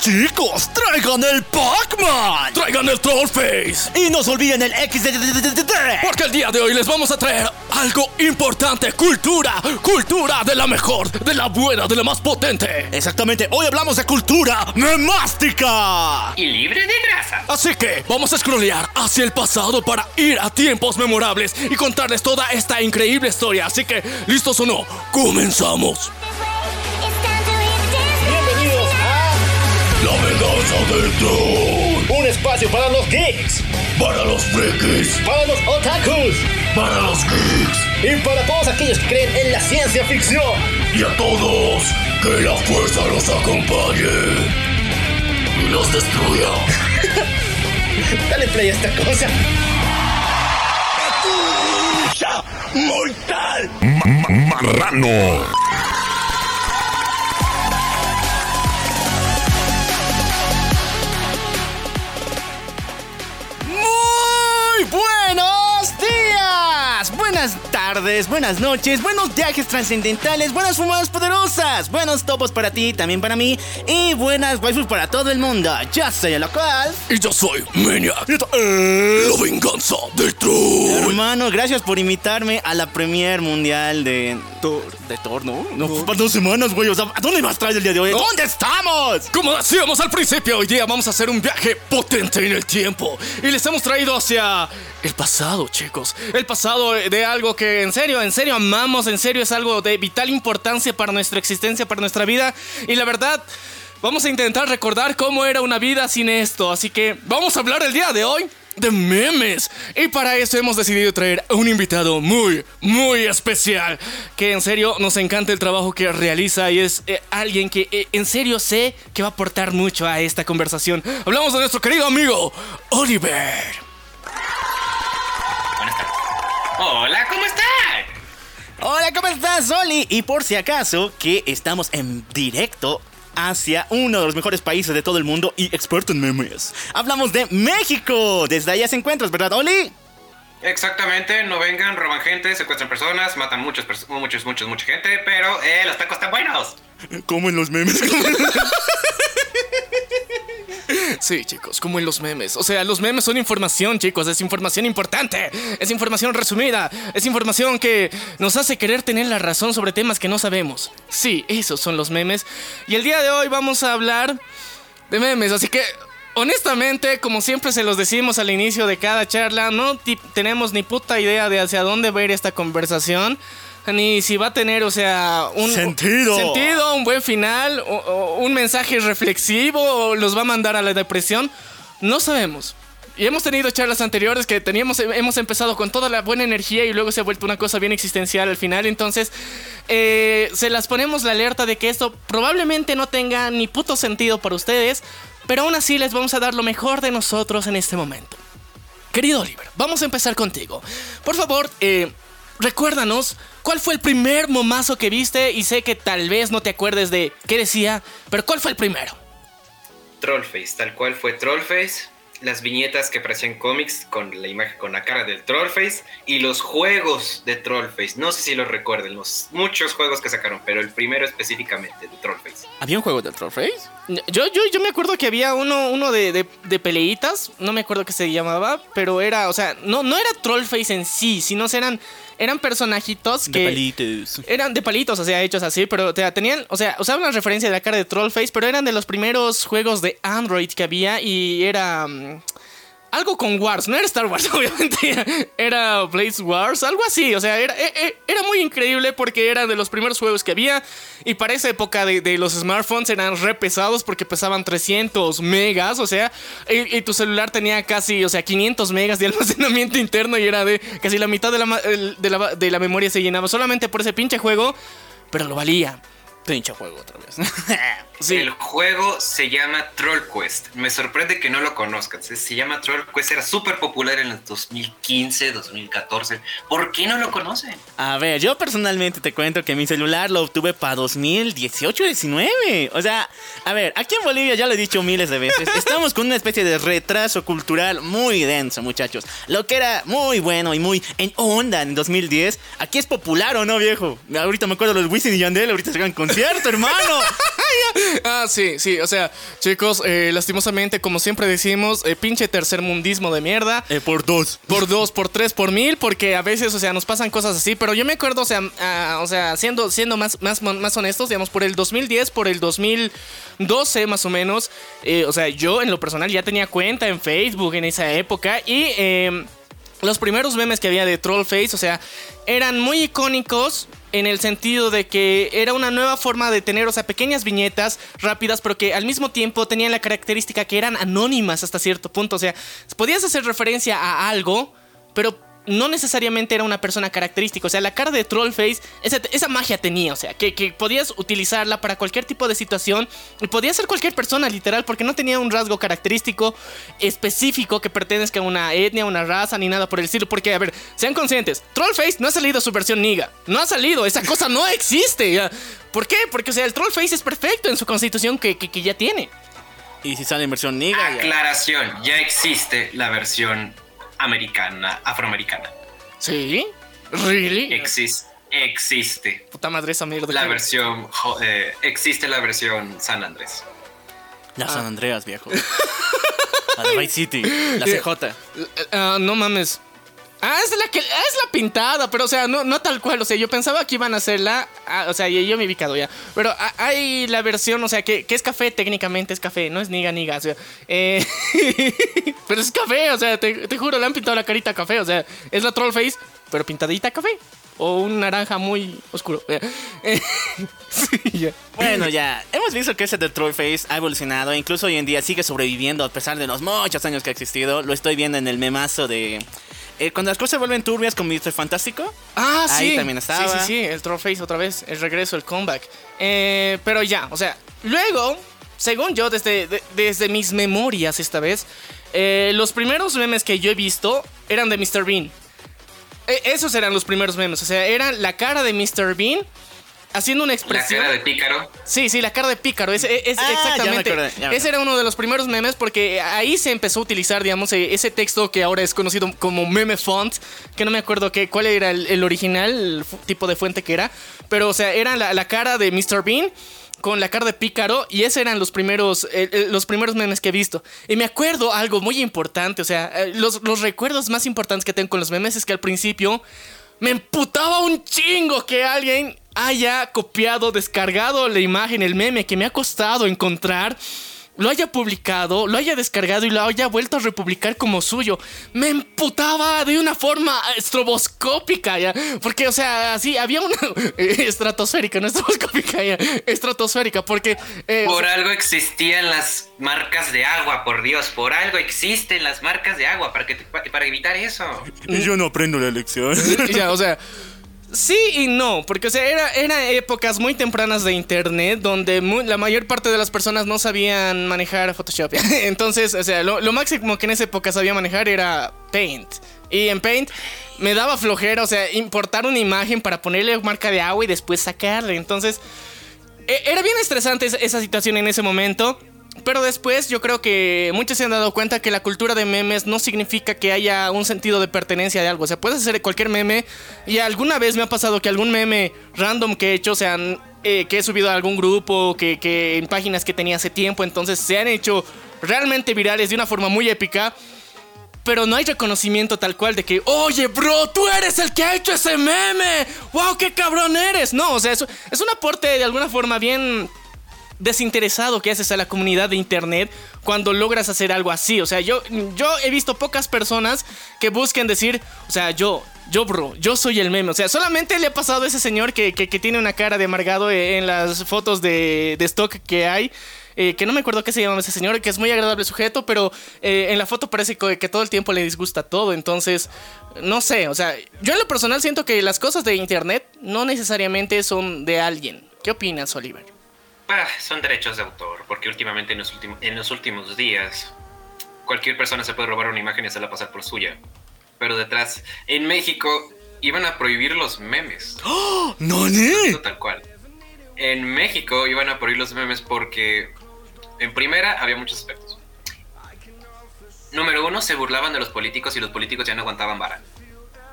Chicos, traigan el Pac-Man. Traigan el Trollface. Y no se olviden el X. Porque el día de hoy les vamos a traer algo importante. Cultura. Cultura de la mejor, de la buena, de la más potente. Exactamente, hoy hablamos de cultura memástica. Y libre de grasa. Así que vamos a scrollear hacia el pasado para ir a tiempos memorables y contarles toda esta increíble historia. Así que, ¿listos o no? Comenzamos. La venganza del troll. un espacio para los geeks, Para los frikis. para los otakus Para los geeks. y para todos aquellos que creen en la ciencia ficción. Y a todos, que la fuerza los acompañe. Y los destruya. Dale play a esta cosa. ¡Mortal! Marrano. Tardes, buenas noches, buenos viajes trascendentales, buenas fumadas poderosas, buenos topos para ti, también para mí, y buenas waifus para todo el mundo. Yo soy el local. Y yo soy Maniac. La venganza del troll. Hermano, gracias por invitarme a la premier mundial de Thor. ¿De Thor, no? Para dos semanas, güey. O sea, ¿a dónde vas a traer el día de hoy? ¿Dónde estamos? Como decíamos al principio, hoy día vamos a hacer un viaje potente en el tiempo. Y les hemos traído hacia el pasado, chicos. El pasado de algo que en serio, en serio amamos, en serio es algo de vital importancia para nuestra existencia, para nuestra vida. Y la verdad, vamos a intentar recordar cómo era una vida sin esto. Así que vamos a hablar el día de hoy. De memes. Y para eso hemos decidido traer a un invitado muy, muy especial. Que en serio nos encanta el trabajo que realiza y es eh, alguien que eh, en serio sé que va a aportar mucho a esta conversación. Hablamos de nuestro querido amigo Oliver. Hola, ¿cómo están? Hola, ¿cómo estás, Oli? Y por si acaso, que estamos en directo hacia uno de los mejores países de todo el mundo y experto en memes. Hablamos de México. Desde allá se encuentras, ¿verdad, Oli? Exactamente, no vengan, roban gente, secuestran personas, matan muchos, pers- muchos, muchos, mucha gente, pero eh, los tacos están buenos. Como en los memes. Sí, chicos, como en los memes. O sea, los memes son información, chicos. Es información importante. Es información resumida. Es información que nos hace querer tener la razón sobre temas que no sabemos. Sí, esos son los memes. Y el día de hoy vamos a hablar de memes. Así que, honestamente, como siempre se los decimos al inicio de cada charla, no tenemos ni puta idea de hacia dónde va a ir esta conversación. Ni si va a tener, o sea, un Sentido. sentido, un buen final, o- o un mensaje reflexivo, o los va a mandar a la depresión. No sabemos. Y hemos tenido charlas anteriores que teníamos, hemos empezado con toda la buena energía y luego se ha vuelto una cosa bien existencial al final. Entonces, eh, se las ponemos la alerta de que esto probablemente no tenga ni puto sentido para ustedes, pero aún así les vamos a dar lo mejor de nosotros en este momento. Querido Oliver, vamos a empezar contigo. Por favor, eh, recuérdanos cuál fue el primer momazo que viste y sé que tal vez no te acuerdes de qué decía, pero ¿cuál fue el primero? Trollface, tal cual fue Trollface. Las viñetas que parecían cómics con la imagen, con la cara del Trollface y los juegos de Trollface. No sé si los recuerden, los muchos juegos que sacaron, pero el primero específicamente de Trollface. ¿Había un juego de Trollface? Yo, yo, yo me acuerdo que había uno, uno de, de, peleitas, no me acuerdo qué se llamaba, pero era, o sea, no, no era Trollface en sí, sino eran, eran personajitos que... De palitos. Eran de palitos, o sea, hechos así, pero o sea, tenían, o sea, usaban una referencia de la cara de Trollface, pero eran de los primeros juegos de Android que había y era mm, algo con Wars, no era Star Wars, obviamente, era Blaze Wars, algo así, o sea, era, e- e- era muy increíble porque eran de los primeros juegos que había y para esa época de, de los smartphones eran re pesados porque pesaban 300 megas, o sea, y, tu celular tenía casi, o sea, 500 megas de almacenamiento interno y era de casi la mitad de la, de la, de la memoria se llenaba solamente por ese pinche juego, pero lo valía. Pinche juego otra vez. Sí. El juego se llama Troll Quest. Me sorprende que no lo conozcan. Se, se llama Troll Quest. Era súper popular en el 2015, 2014. ¿Por qué no lo conocen? A ver, yo personalmente te cuento que mi celular lo obtuve para 2018-19. O sea, a ver, aquí en Bolivia ya lo he dicho miles de veces. Estamos con una especie de retraso cultural muy denso, muchachos. Lo que era muy bueno y muy en onda en 2010, aquí es popular o no, viejo. Ahorita me acuerdo los Wisin y Yandel, ahorita se hagan concierto, hermano. Ah, sí, sí, o sea, chicos, eh, lastimosamente, como siempre decimos, eh, pinche tercermundismo de mierda. Eh, por dos. Por dos, por tres, por mil, porque a veces, o sea, nos pasan cosas así. Pero yo me acuerdo, o sea, ah, o sea siendo, siendo más, más, más honestos, digamos, por el 2010, por el 2012 más o menos, eh, o sea, yo en lo personal ya tenía cuenta en Facebook en esa época y... los primeros memes que había de Trollface, o sea, eran muy icónicos en el sentido de que era una nueva forma de tener, o sea, pequeñas viñetas rápidas, pero que al mismo tiempo tenían la característica que eran anónimas hasta cierto punto. O sea, podías hacer referencia a algo, pero no necesariamente era una persona característica. O sea, la cara de Trollface, esa, esa magia tenía. O sea, que, que podías utilizarla para cualquier tipo de situación. Y podía ser cualquier persona, literal, porque no tenía un rasgo característico específico que pertenezca a una etnia, una raza, ni nada por el estilo. Porque, a ver, sean conscientes, Trollface no ha salido su versión niga. No ha salido, esa cosa no existe. ¿ya? ¿Por qué? Porque, o sea, el Trollface es perfecto en su constitución que, que, que ya tiene. Y si sale en versión niga, ya. Aclaración, ya existe la versión americana, afroamericana. ¿Sí? ¿Really? Existe. Existe. Puta madre esa mierda. La versión. jo- eh, existe la versión San Andrés. La San Andreas, viejo. La de Vice City. La CJ. Ah, no mames. Ah, es la que ah, es la pintada, pero o sea, no, no tal cual, o sea, yo pensaba que iban a hacerla, ah, o sea, yo, yo me he ubicado ya, pero hay la versión, o sea, que, que es café, técnicamente es café, no es niga niga, o sea, eh, pero es café, o sea, te, juro, le han pintado la carita café, o sea, es la troll face, pero pintadita café, o un naranja muy oscuro. Eh. Bueno, ya. Hemos visto que ese de Trollface ha evolucionado. Incluso hoy en día sigue sobreviviendo a pesar de los muchos años que ha existido. Lo estoy viendo en el memazo de. Eh, cuando las cosas se vuelven turbias con Mr. Fantástico. Ah, sí. Ahí también estaba. Sí, sí, sí, el Trollface otra vez, el regreso, el comeback. Eh, pero ya, o sea, luego, según yo, desde, de- desde mis memorias esta vez, eh, los primeros memes que yo he visto eran de Mr. Bean. Esos eran los primeros memes, o sea, eran la cara de Mr. Bean haciendo una La expresión. cara de pícaro. Sí, sí, la cara de pícaro. Es, es- Ah, ya me exactamente. acordé, ya me ese era uno de los primeros memes porque ahí se empezó a utilizar, digamos, eh, ese texto que ahora es conocido como meme font, que no me acuerdo qué, cuál era el, el original, el tipo de fuente que era. Pero, o sea, era la, la cara de Mr. Bean con la cara de pícaro y esos eran los primeros, eh, eh, los primeros memes que he visto. Y me acuerdo algo muy importante, o sea, eh, los, los recuerdos más importantes que tengo con los memes es que al principio me emputaba un chingo que alguien haya copiado, descargado la imagen, el meme que me ha costado encontrar, lo haya publicado, lo haya descargado y lo haya vuelto a republicar como suyo. Me emputaba de una forma estroboscópica, ya. Porque, o sea, así había una. estratosférica, no estroboscópica, ya. Estratosférica, porque. eh, Por algo existían las marcas de agua, por Dios. Por algo existen las marcas de agua. Para, que te- para evitar eso. Y yo no aprendo la lección. ya, o sea, sí y no, porque o sea, era, eran épocas muy tempranas de internet donde la mayor parte de las personas no sabían manejar Photoshop. Entonces, o sea, lo, máximo que en esa época sabía manejar era Paint. Y en Paint me daba flojera, o sea, importar una imagen para ponerle marca de agua y después sacarle. Entonces, e- era bien estresante esa, esa situación en ese momento. Pero después yo creo que muchos se han dado cuenta que la cultura de memes no significa que haya un sentido de pertenencia de algo. O sea, puedes hacer cualquier meme. Y alguna vez me ha pasado que algún meme random que he hecho, o sea, eh, que he subido a algún grupo, que, que en páginas que tenía hace tiempo, entonces se han hecho realmente virales de una forma muy épica. Pero no hay reconocimiento tal cual de que, oye, bro, tú eres el que ha hecho ese meme. ¡Wow, qué cabrón eres! No, o sea, es, es un aporte de alguna forma bien desinteresado que haces a la comunidad de internet cuando logras hacer algo así. O sea, yo, yo he visto pocas personas que busquen decir, o sea, yo, yo, bro, yo soy el meme. O sea, solamente le ha pasado a ese señor que, que- tiene una cara de amargado en las fotos de, de stock que hay. eh, que no me acuerdo qué se llama ese señor, que es muy agradable sujeto, pero eh, en la foto parece que todo el tiempo le disgusta todo. Entonces, no sé, o sea, yo en lo personal siento que las cosas de internet no necesariamente son de alguien. ¿Qué opinas, Oliver? Ah, son derechos de autor, porque últimamente en los, últimos en los últimos días cualquier persona se puede robar una imagen y hacerla pasar por suya. Pero detrás, en México, iban a prohibir los memes. ¡No, ni! Esto tal cual. En México iban a prohibir los memes porque, en primera, había muchos aspectos. Número uno, se burlaban de los políticos y los políticos ya no aguantaban vara.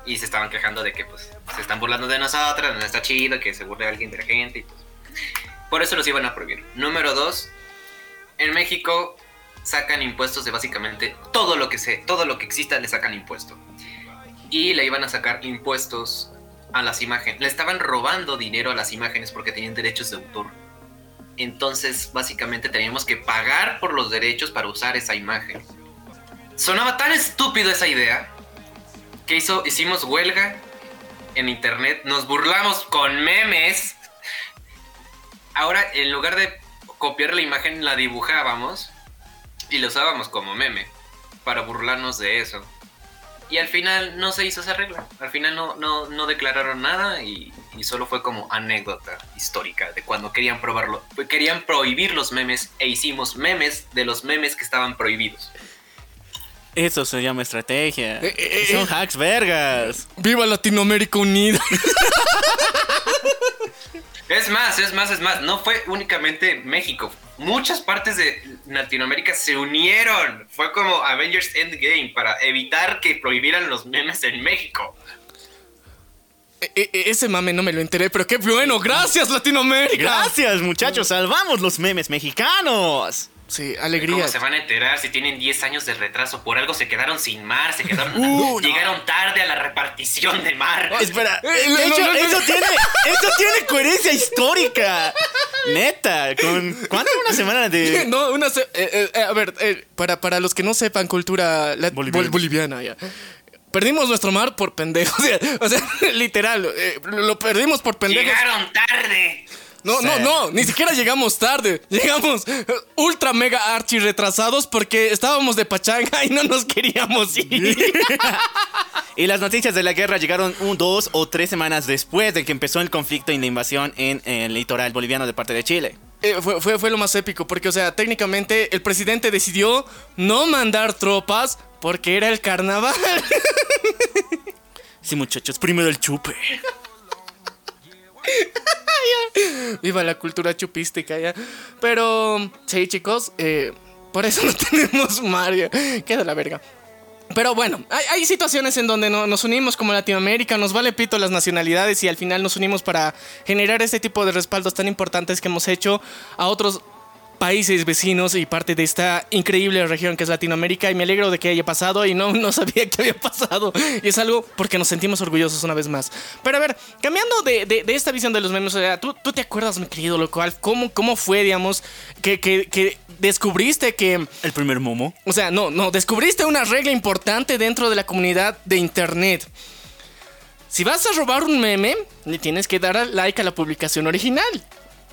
Y se estaban quejando de que, pues, se están burlando de nosotros, no está chido que se burle alguien de la gente. y, pues. Por eso los iban a prohibir. Número dos, en México sacan impuestos de básicamente todo lo que se, todo lo que exista le sacan impuesto. Y le iban a sacar impuestos a las imágenes. Le estaban robando dinero a las imágenes porque tenían derechos de autor. Entonces, básicamente teníamos que pagar por los derechos para usar esa imagen. Sonaba tan estúpido esa idea que hizo, hicimos huelga en internet, nos burlamos con memes. Ahora, en lugar de copiar la imagen, la dibujábamos y la usábamos como meme para burlarnos de eso. Y al final no se hizo esa regla. Al final no, no, no declararon nada y, y solo fue como anécdota histórica de cuando querían probarlo. Querían prohibir los memes e hicimos memes de los memes que estaban prohibidos. Eso se llama estrategia. Eh, eh, Son eh. hacks vergas. ¡Viva Latinoamérica Unida! Es más, es más, es más. No fue únicamente México. Muchas partes de Latinoamérica se unieron. Fue como Avengers Endgame para evitar que prohibieran los memes en México. E- e- ese mame no me lo enteré, pero qué bueno. Gracias, Latinoamérica. Gracias, muchachos. Salvamos los memes mexicanos. Sí, ¿Cómo alegría. se van a enterar si tienen 10 años de retraso? Por algo se quedaron sin mar, se quedaron. Uh, no. llegaron tarde a la repartición de mar. Espera, Eh, de no, hecho, no, no, eso, no. Tiene, eso tiene coherencia histórica. Neta, con ¿cuánto? Una semana de. No, una se- eh, eh, a ver, eh, para, para los que no sepan cultura la- Boliviana. bol- boliviana, ya. Perdimos nuestro mar por pendejos. O sea, literal, eh, lo perdimos por pendejos. Llegaron tarde. No, no, Sí. no, ni siquiera llegamos tarde. Llegamos ultra mega archi retrasados porque estábamos de pachanga y no nos queríamos ir. Y las noticias de la guerra llegaron un, dos o tres semanas después de que empezó el conflicto y la invasión en, el litoral boliviano de parte de Chile. Eh, fue, fue, fue lo más épico porque, o sea, técnicamente el presidente decidió no mandar tropas porque era el carnaval. Sí, muchachos, primero el chupe. Viva la cultura chupística ya. Pero, sí, chicos, eh, por eso no tenemos Mario. Queda la verga. Pero bueno, hay, situaciones en donde no- nos unimos como Latinoamérica, nos vale pito las nacionalidades y al final nos unimos para generar este tipo de respaldos tan importantes que hemos hecho a otros países vecinos y parte de esta increíble región que es Latinoamérica y me alegro de que haya pasado y no, no sabía que había pasado y es algo porque nos sentimos orgullosos una vez más. Pero a ver, cambiando de, de- de esta visión de los memes, ¿tú, tú te acuerdas, mi querido local, cómo, cómo fue, digamos, que, que- que descubriste que... El primer momo. O sea, no, no, descubriste una regla importante dentro de la comunidad de internet. Si vas a robar un meme, le tienes que dar like a la publicación original.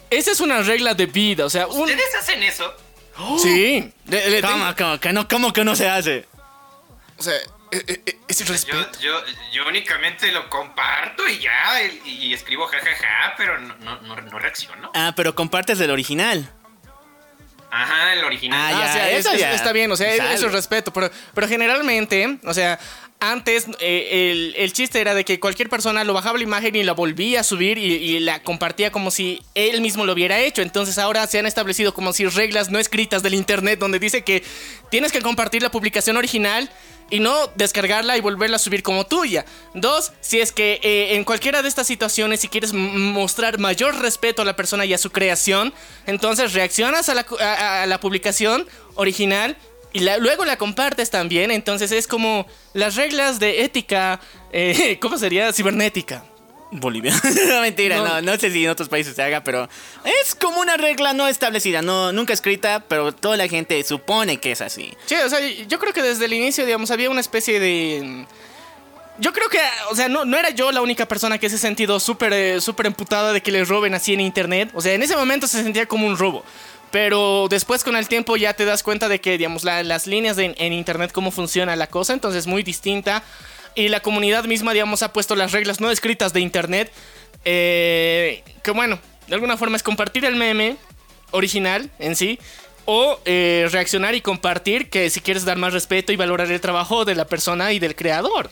Esa es una regla de vida, o sea, un... ¿Ustedes hacen eso? Sí. le- le ¿Cómo, tengo- cómo que no, cómo que no se hace? O sea, eh, eh, eh, es Yo, respeto. yo, yo únicamente lo comparto y ya, y, y escribo jajaja, pero no, no, no, no reacciono. Ah, pero compartes del original. Ajá, el original. Ah, Ah, ya, o sea, es- eso es- ya. está bien, o sea, Sale. eso es respeto, pero, pero generalmente, o sea, antes eh, el, chiste era de que cualquier persona lo bajaba la imagen y la volvía a subir y, la compartía como si él mismo lo hubiera hecho. Entonces ahora se han establecido como si reglas no escritas del internet donde dice que tienes que compartir la publicación original y no descargarla y volverla a subir como tuya. Dos, si es que eh, en cualquiera de estas situaciones, si quieres mostrar mayor respeto a la persona y a su creación, entonces reaccionas a la, a la publicación original y la- luego la compartes también. Entonces es como las reglas de ética, eh, ¿cómo sería? Cibernética. Bolivia. no, mentira, No. no. no, sé si en otros países se haga, pero es como una regla no establecida, no, nunca escrita, pero toda la gente supone que es así. Sí, o sea, yo creo que desde el inicio, digamos, había una especie de... Yo creo que, o sea, no, no era yo la única persona que se sentido súper eh, súper emputada de que le roben así en internet. O sea, en ese momento se sentía como un robo. Pero después con el tiempo ya te das cuenta de que, digamos, la- las líneas en internet, cómo funciona la cosa, entonces es muy distinta. Y la comunidad misma, digamos, ha puesto las reglas no escritas de internet. eh, que bueno, de alguna forma es compartir el meme original en sí. O eh, reaccionar y compartir que si quieres dar más respeto y valorar el trabajo de la persona y del creador.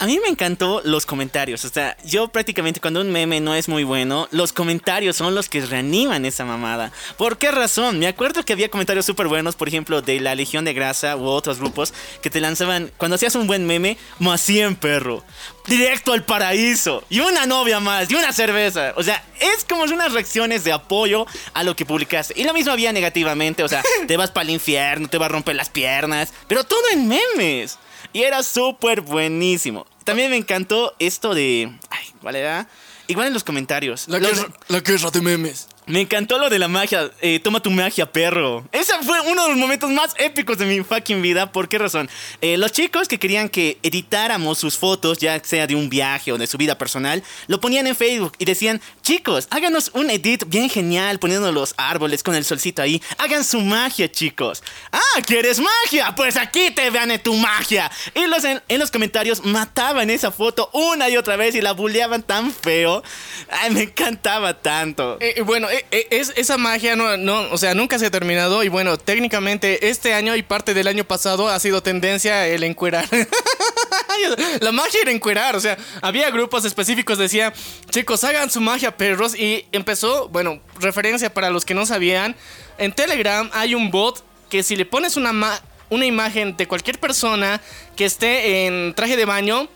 A mí me encantó los comentarios. O sea, yo prácticamente cuando un meme no es muy bueno, los comentarios son los que reaniman esa mamada. ¿Por qué razón? Me acuerdo que había comentarios súper buenos, por ejemplo, de la Legión de Grasa u otros grupos que te lanzaban, cuando hacías un buen meme, más 100 perro. directo al paraíso. Y una novia más, y una cerveza. O sea, es como unas reacciones de apoyo a lo que publicaste. Y lo mismo había negativamente, o sea, te vas para el infierno, te va a romper las piernas, pero todo en memes. Y era súper buenísimo. También me encantó esto de... Ay, ¿cuál era? Igual en los comentarios. La Los- guerra, la guerra de memes. Me encantó lo de la magia. eh, toma tu magia, perro. Ese fue uno de los momentos más épicos de mi fucking vida. ¿Por qué razón? Eh, los chicos que querían que editáramos sus fotos, ya sea de un viaje o de su vida personal, lo ponían en Facebook y decían, chicos, háganos un edit bien genial poniendo los árboles con el solcito ahí. Hagan su magia, chicos. Ah, ¿quieres magia? Pues aquí te vean tu magia. Y los en, los comentarios mataban esa foto una y otra vez y la bulleaban tan feo. Ay, me encantaba tanto. Eh, bueno, es, esa magia no, no, o sea, nunca se ha terminado y bueno, técnicamente este año y parte del año pasado ha sido tendencia el encuerar. La magia era encuerar, o sea, había grupos específicos, decía, chicos, hagan su magia, perros, y empezó, bueno, referencia para los que no sabían, en Telegram hay un bot que si le pones una, ma- una imagen de cualquier persona que esté en traje de baño,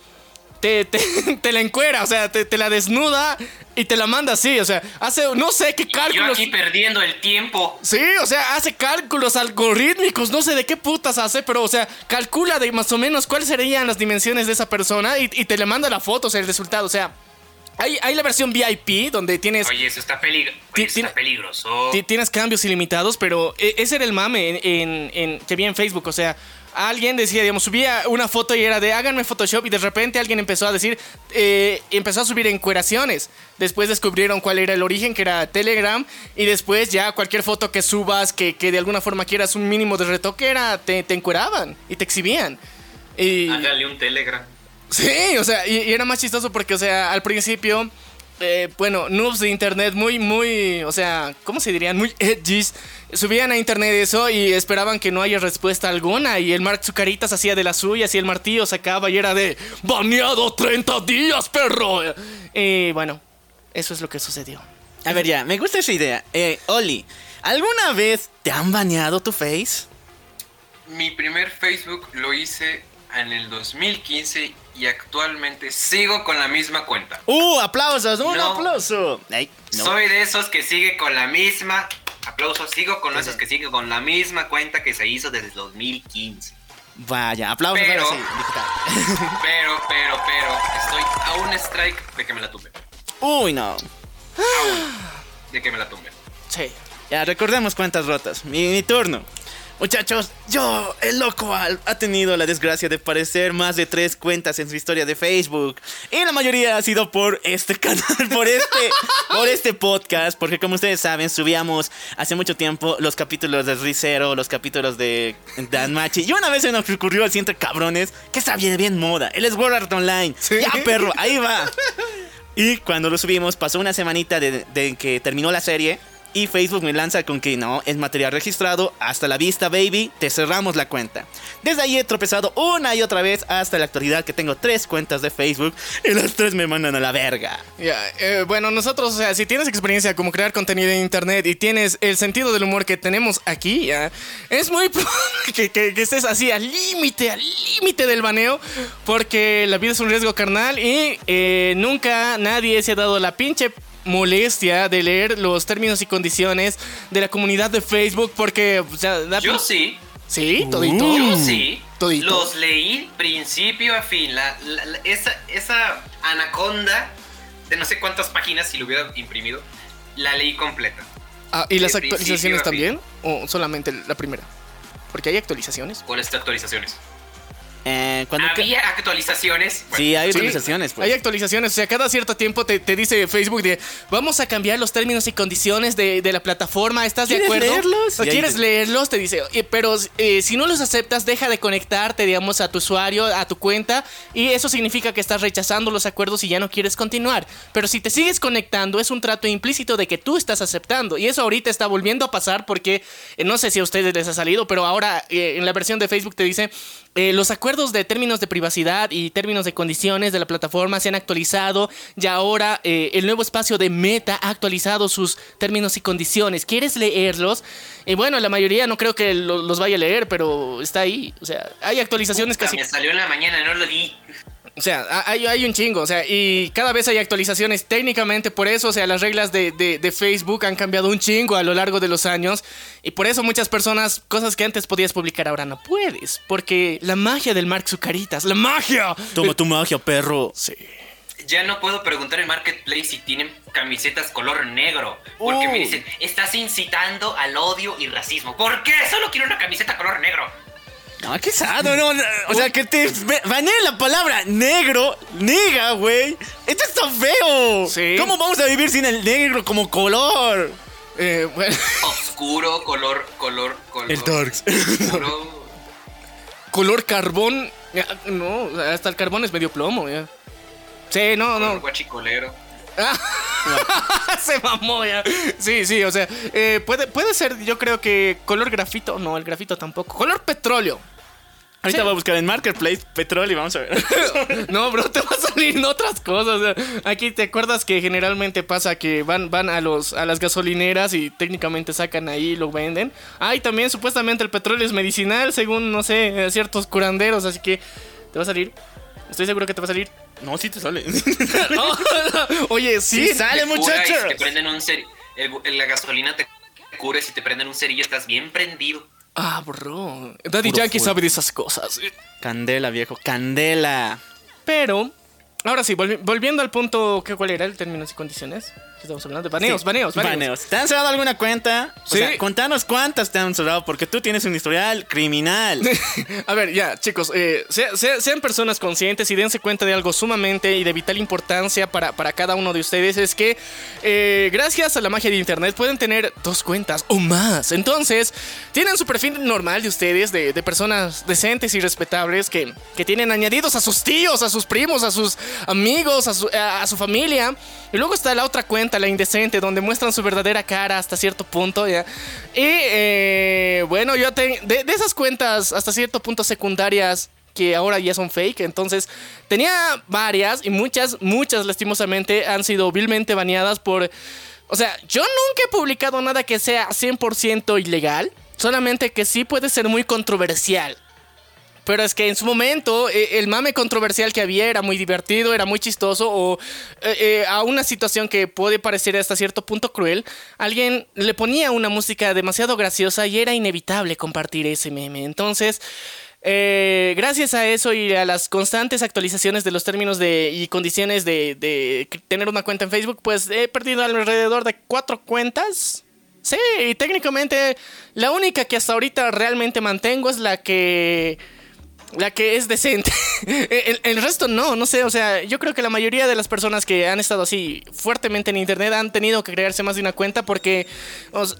te, te, te la encuera, o sea, te, te la desnuda y te la manda así, o sea, hace no sé qué Yo cálculos. aquí perdiendo el tiempo. Sí, o sea, hace cálculos algorítmicos, no sé de qué putas hace, pero, o sea, calcula de más o menos cuáles serían las dimensiones de esa persona y, y te le manda la foto, o sea, el resultado, o sea. Hay, hay la versión VIP donde tienes, Oye, eso está, pelig Oye, eso está peligroso. ti- tienes cambios ilimitados, pero e- ese era el mame en, en- en- que vi en Facebook, o sea, alguien decía, digamos, subía una foto y era de háganme Photoshop y de repente alguien empezó a decir, eh, empezó a subir encueraciones. Después descubrieron cuál era el origen, que era Telegram, y después ya cualquier foto que subas, que, que de alguna forma quieras un mínimo de retoque, era, te, te encueraban y te exhibían. Y, Hágale un Telegram. Sí, o sea, y, y era más chistoso porque, o sea, al principio, eh, bueno, noobs de internet muy, muy, o sea, ¿cómo se dirían? Muy edgys. Subían a internet eso y esperaban que no haya respuesta alguna. Y el Mark Zucaritas hacía de la suya, y el martillo sacaba y era de ¡Baneado 30 días, perro! Y bueno, eso es lo que sucedió. A ver, ya, me gusta esa idea. Eh, Oli, ¿alguna vez te han baneado tu face? Mi primer Facebook lo hice en el 2015 y actualmente sigo con la misma cuenta. ¡Uh, aplausos! ¡Un No. aplauso! Ay, no. Soy de esos que sigue con la misma. Aplausos, sigo con esos que sigue con la misma cuenta que se hizo desde el 2015. Vaya, aplausos Pero- sí, digital. Pero, pero, pero, estoy a un strike de que me la tumbe. Uy, no. De que me la tumbe. Sí. Ya, recordemos cuentas rotas. Mi, mi turno. Muchachos, yo, el loco Al, ha tenido la desgracia de parecer más de tres cuentas en su historia de Facebook. Y la mayoría ha sido por este canal, por este, por este podcast. Porque como ustedes saben, subíamos hace mucho tiempo los capítulos de Ricero, los capítulos de Dan Machi. Y una vez se nos ocurrió al siguiente cabrones que está bien, bien moda. El Sword Art Online. Ya, perro, ahí va. Y cuando lo subimos, pasó una semanita de, de que terminó la serie. Y Facebook me lanza con que no, es material registrado. Hasta la vista, baby. Te cerramos la cuenta. Desde ahí he tropezado una y otra vez hasta la actualidad que tengo tres cuentas de Facebook. Y las tres me mandan a la verga. Ya, eh, bueno, nosotros, o sea, si tienes experiencia como crear contenido en internet y tienes el sentido del humor que tenemos aquí, ya, es muy probable que estés así al límite, al límite del baneo, porque la vida es un riesgo carnal y eh, nunca nadie se ha dado la pinche molestia de leer los términos y condiciones de la comunidad de Facebook porque, o sea, da Yo sí, Sí, todito. yo sí. Todito. Los leí principio a fin. La, la- la- esa, esa anaconda de no sé cuántas páginas, si lo hubiera imprimido, la leí completa. Ah, ¿Y las actualizaciones también? ¿O solamente la primera? Porque hay actualizaciones. ¿Cuáles actualizaciones? Eh, que- Había actualizaciones. Bueno, Sí, hay Sí, actualizaciones, pues. Hay actualizaciones, o sea, cada cierto tiempo te, te dice Facebook de vamos a cambiar los términos y condiciones de, de la plataforma, ¿estás de ¿Quieres acuerdo? leerlos? ¿O ¿Quieres te- leerlos? Te dice, eh, pero eh, si no los aceptas, deja de conectarte, digamos, a tu usuario, a tu cuenta, y eso significa que estás rechazando los acuerdos y ya no quieres continuar. Pero si te sigues conectando, es un trato implícito de que tú estás aceptando, y eso ahorita está volviendo a pasar porque, eh, no sé si a ustedes les ha salido, pero ahora eh, en la versión de Facebook te dice, eh, los acuerdos de términos de privacidad y términos de condiciones de la plataforma se han actualizado y ahora eh, el nuevo espacio de Meta ha actualizado sus términos y condiciones. ¿Quieres leerlos? Eh, bueno, la mayoría no creo que lo- los vaya a leer, pero está ahí. O sea, hay actualizaciones casi... Me salió en la mañana, no lo vi. O sea, ha- hay, hay un chingo, o sea, y cada vez hay actualizaciones técnicamente por eso, o sea, las reglas de, de- de Facebook han cambiado un chingo a lo largo de los años y por eso muchas personas, cosas que antes podías publicar ahora no puedes, porque la magia del Mark Zucaritas, la magia. Toma tu magia, perro. Sí. Ya no puedo preguntar en Marketplace si tienen camisetas color negro. Porque me Uy. dicen, estás incitando al odio y racismo. ¿Por qué? Solo quiero una camiseta color negro. No, qué sado, no, no, O sea, que te banee la palabra negro, nega, güey. Esto está feo. Sí. ¿Cómo vamos a vivir sin el negro como color? Eh, bueno, Oscuro, color, color, color. El darks. Oscuro. color carbón, no, hasta el carbón es medio plomo, ya. Sí, no, color no. guachicolero. Se mamó ya. Sí, sí, o sea, eh, puede, puede ser, yo creo que color grafito, no, el grafito tampoco. Color petróleo. Ahorita Sí. voy a buscar en Marketplace petróleo y vamos a ver. No, bro, te va a salir en otras cosas. aquí te acuerdas que generalmente pasa que van, van a los a las gasolineras y técnicamente sacan ahí y lo venden. Ah, y también supuestamente el petróleo es medicinal, según, no sé, eh, ciertos curanderos, así que te va a salir. Estoy seguro que te va a salir. No, sí te sale. Oye, sí. Sí, sale, muchachos. si te prenden un el- la gasolina te cura y si te prenden un cerillo estás bien prendido. Ah, bro. Daddy Puro Yankee full. sabe de esas cosas. Candela, viejo, candela. Pero, ahora sí, volvi- volviendo al punto, ¿qué, ¿cuál era el términos y condiciones? ¿Qué estamos hablando? Baneos, Sí, baneos, baneos. baneos. ¿Te han cerrado alguna cuenta? O Sí. sea, contanos cuántas te han cerrado, porque tú tienes un historial criminal. A ver, ya, chicos, eh, sea- sea- sean personas conscientes y dense cuenta de algo sumamente y de vital importancia para, para cada uno de ustedes. Es que eh, gracias a la magia de Internet pueden tener dos cuentas o más. Entonces, tienen su perfil normal de ustedes, de, de personas decentes y respetables que, que tienen añadidos a sus tíos, a sus primos, a sus amigos, a su, a- a su familia. Y luego está la otra cuenta, la indecente, donde muestran su verdadera cara hasta cierto punto, ¿ya? Y eh, bueno, yo tengo de, de esas cuentas hasta cierto punto secundarias que ahora ya son fake, entonces tenía varias y muchas, muchas lastimosamente han sido vilmente baneadas por... O sea, yo nunca he publicado nada que sea 100% ilegal, solamente que sí puede ser muy controversial. Pero es que en su momento eh, el mame controversial que había era muy divertido, era muy chistoso o eh, eh, a una situación que puede parecer hasta cierto punto cruel, alguien le ponía una música demasiado graciosa y era inevitable compartir ese meme. Entonces, eh, gracias a eso y a las constantes actualizaciones de los términos de, y condiciones de, de tener una cuenta en Facebook, pues he perdido alrededor de cuatro cuentas. Sí, y técnicamente la única que hasta ahorita realmente mantengo es la que la que es decente. el, resto no, no sé, o sea, yo creo que la mayoría de las personas que han estado así fuertemente en internet han tenido que crearse más de una cuenta porque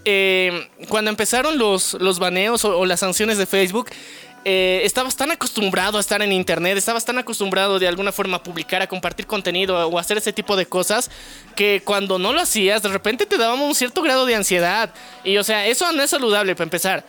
eh, cuando empezaron los, los baneos o, o las sanciones de Facebook, eh, estabas tan acostumbrado a estar en internet, estabas tan acostumbrado de alguna forma a publicar, a compartir contenido o a hacer ese tipo de cosas, que cuando no lo hacías, de repente te dábamos un cierto grado de ansiedad. Y o sea, eso no es saludable para empezar.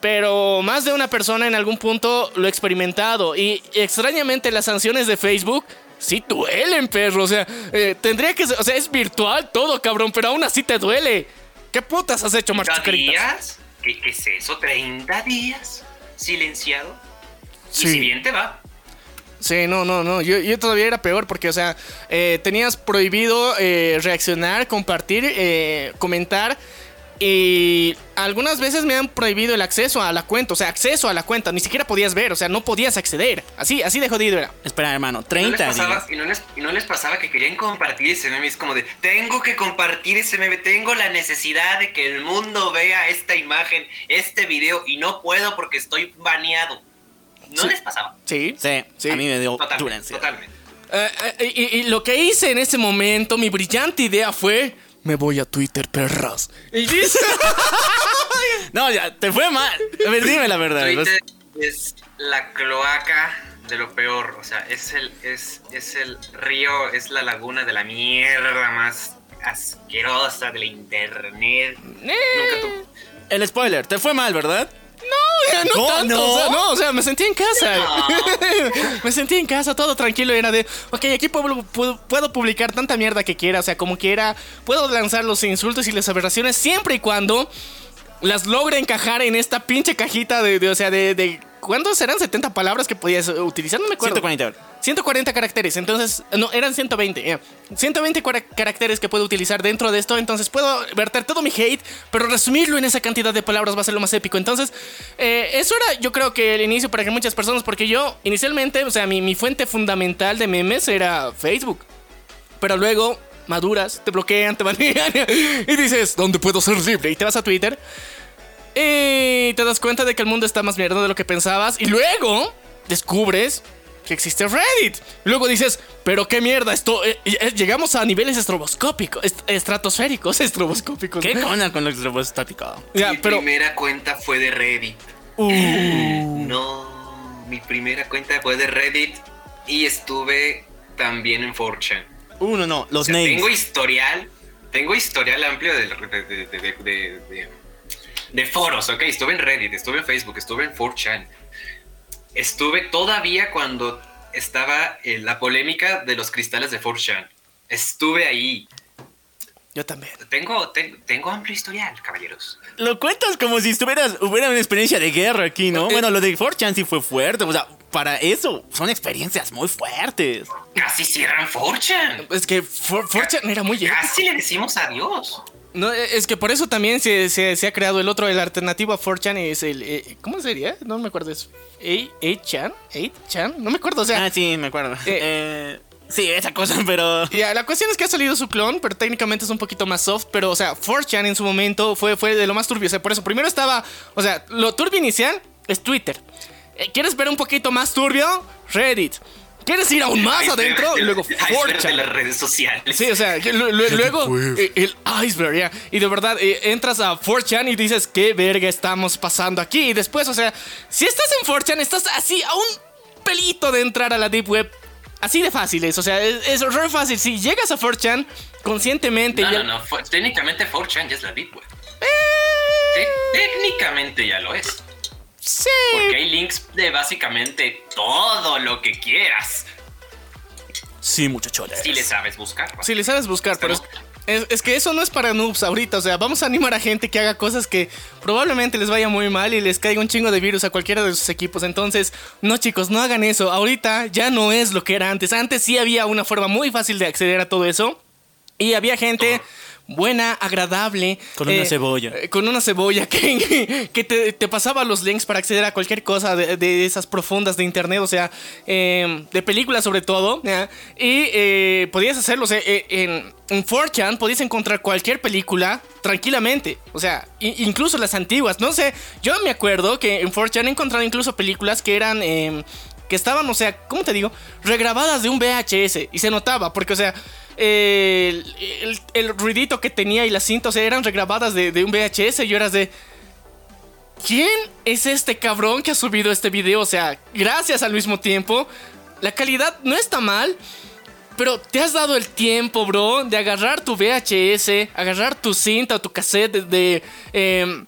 Pero más de una persona en algún punto lo ha experimentado. Y extrañamente las sanciones de Facebook sí duelen, perro. O sea, eh, tendría que ser, o sea, es virtual todo, cabrón, pero aún así te duele. ¿Qué putas has hecho, Marcos ¿30 Caritas? días? ¿Qué, qué es eso? ¿30 días? ¿Silenciado? Sí. Y si bien te va. Sí, no, no, no. Yo, yo todavía era peor porque, o sea, eh, tenías prohibido eh, reaccionar, compartir, eh, comentar. Y algunas veces me han prohibido el acceso a la cuenta, o sea, acceso a la cuenta, ni siquiera podías ver, o sea, no podías acceder. Así, así de jodido era. Espera, hermano, ¿No les, 30 pasaba, días. y, no les, y no les pasaba que querían compartir ese meme. Es como de, tengo que compartir ese meme. Tengo la necesidad de que el mundo vea esta imagen, este video. Y no puedo porque estoy baneado. ¿No Sí. les pasaba? Sí. Sí, Sí. a mí me dio Totalmente. Eh, eh, y, y lo que hice en ese momento, mi brillante idea fue: Me voy a Twitter, perras. Y dice. No, ya, te fue mal. A ver, dime la verdad. Twitter es la cloaca de lo peor. O sea, es el, es, es el río, es la laguna de la mierda más asquerosa de la internet. Nunca tu- El spoiler, te fue mal, ¿verdad? Ya, no, No, tanto, no. O sea, no, o sea, me sentí en casa. me sentí en casa, todo tranquilo. Era de, ok, aquí puedo, puedo, puedo publicar tanta mierda que quiera, o sea, como quiera. Puedo lanzar los insultos y las aberraciones siempre y cuando las logre encajar en esta pinche cajita de, de, o sea, de, de ¿Cuántos serán 70 palabras que podías utilizar? No me acuerdo. 140. 140 caracteres, entonces, no, eran 120. ya. 120 cora- caracteres que puedo utilizar dentro de esto, entonces puedo verter todo mi hate, pero resumirlo en esa cantidad de palabras va a ser lo más épico. Entonces, eh, eso era yo creo que el inicio para que muchas personas, porque yo inicialmente, o sea, mi, mi fuente fundamental de memes era Facebook. Pero luego maduras, te bloquean, te banean y dices, ¿dónde puedo ser libre? Y te vas a Twitter y te das cuenta de que el mundo está más mierda de lo que pensabas y luego descubres que existe Reddit. Luego dices, pero qué mierda, esto eh, eh, llegamos a niveles estroboscópicos, est- estratosféricos, estroboscópicos. ¿Qué onda con lo estrobostático? Ya, mi pero primera cuenta fue de Reddit. No, mi primera cuenta fue de Reddit y estuve también en 4chan. Uno, no, los O sea, names. tengo historial, tengo historial amplio de, de, de- de- de- foros, ok. Estuve en Reddit, estuve en Facebook, estuve en 4chan. Estuve todavía cuando estaba eh, la polémica de los cristales de 4chan. Estuve ahí. yo también. Tengo, ten- tengo amplio historial, caballeros. Lo cuentas como si estuvieras, hubiera una experiencia de guerra aquí, ¿no? Bueno, lo de 4chan sí fue fuerte. O sea, para eso son experiencias muy fuertes. Casi cierran 4chan. Es que 4chan era muy épico. Casi le decimos adiós. No, eh, es que por eso también se, se- se ha creado el otro, el alternativo a 4chan es el... eh, ¿Cómo sería? No me acuerdo. ¿Es 8chan? ¿8chan? No me acuerdo, o sea... Ah, sí, me acuerdo. Eh. Eh, sí, esa cosa, pero... Ya, la cuestión es que ha salido su clon, pero técnicamente es un poquito más soft. Pero, o sea, 4chan en su momento fue, fue de lo más turbio. O sea, por eso, primero estaba. O sea, lo turbio inicial es Twitter. Eh, ¿Quieres ver un poquito más turbio? Reddit. ¿Quieres ir aún más Iceberg adentro? de- Y luego iceberg de 4chan. las redes sociales. Sí, o sea, luego eh, el iceberg, ya. Y de verdad, eh, entras a 4chan y dices, ¿qué verga estamos pasando aquí? Y después, o sea, si estás en 4chan, estás así a un pelito de entrar a la Deep Web. Así de fácil es, o sea, es, es re fácil. Si llegas a 4chan conscientemente No, ya- no, no. técnicamente 4chan ya es la Deep Web. Eh. Te- técnicamente ya lo es. Sí. Porque hay links de básicamente todo lo que quieras. Sí, muchachones. Si le sabes buscar. Si le sabes buscar, pero es, es- es que eso no es para noobs ahorita. O sea, vamos a animar a gente que haga cosas que probablemente les vaya muy mal y les caiga un chingo de virus a cualquiera de sus equipos. Entonces, no chicos, no hagan eso. Ahorita ya no es lo que era antes. Antes sí había una forma muy fácil de acceder a todo eso. Y había gente buena, agradable. Con una cebolla. eh, con una cebolla que, que te, te pasaba los links para acceder a cualquier cosa de, de esas profundas de internet, o sea, eh, de películas sobre todo. ¿ya? Y eh, podías hacerlo, o sea, eh, en, en 4chan podías encontrar cualquier película tranquilamente, o sea, incluso las antiguas. No sé, yo me acuerdo que en 4chan he encontrado incluso películas que eran... que estaban, o sea, ¿cómo te digo? Regrabadas de un VHS. Y se notaba, porque, o sea, el, ruidito que tenía y las cintas o sea, eran regrabadas de, un VHS. Y yo eras de. ¿Quién es este cabrón que ha subido este video? O sea, gracias al mismo tiempo. La calidad no está mal. Pero te has dado el tiempo, bro, de agarrar tu VHS, agarrar tu cinta o tu cassette de, de, em,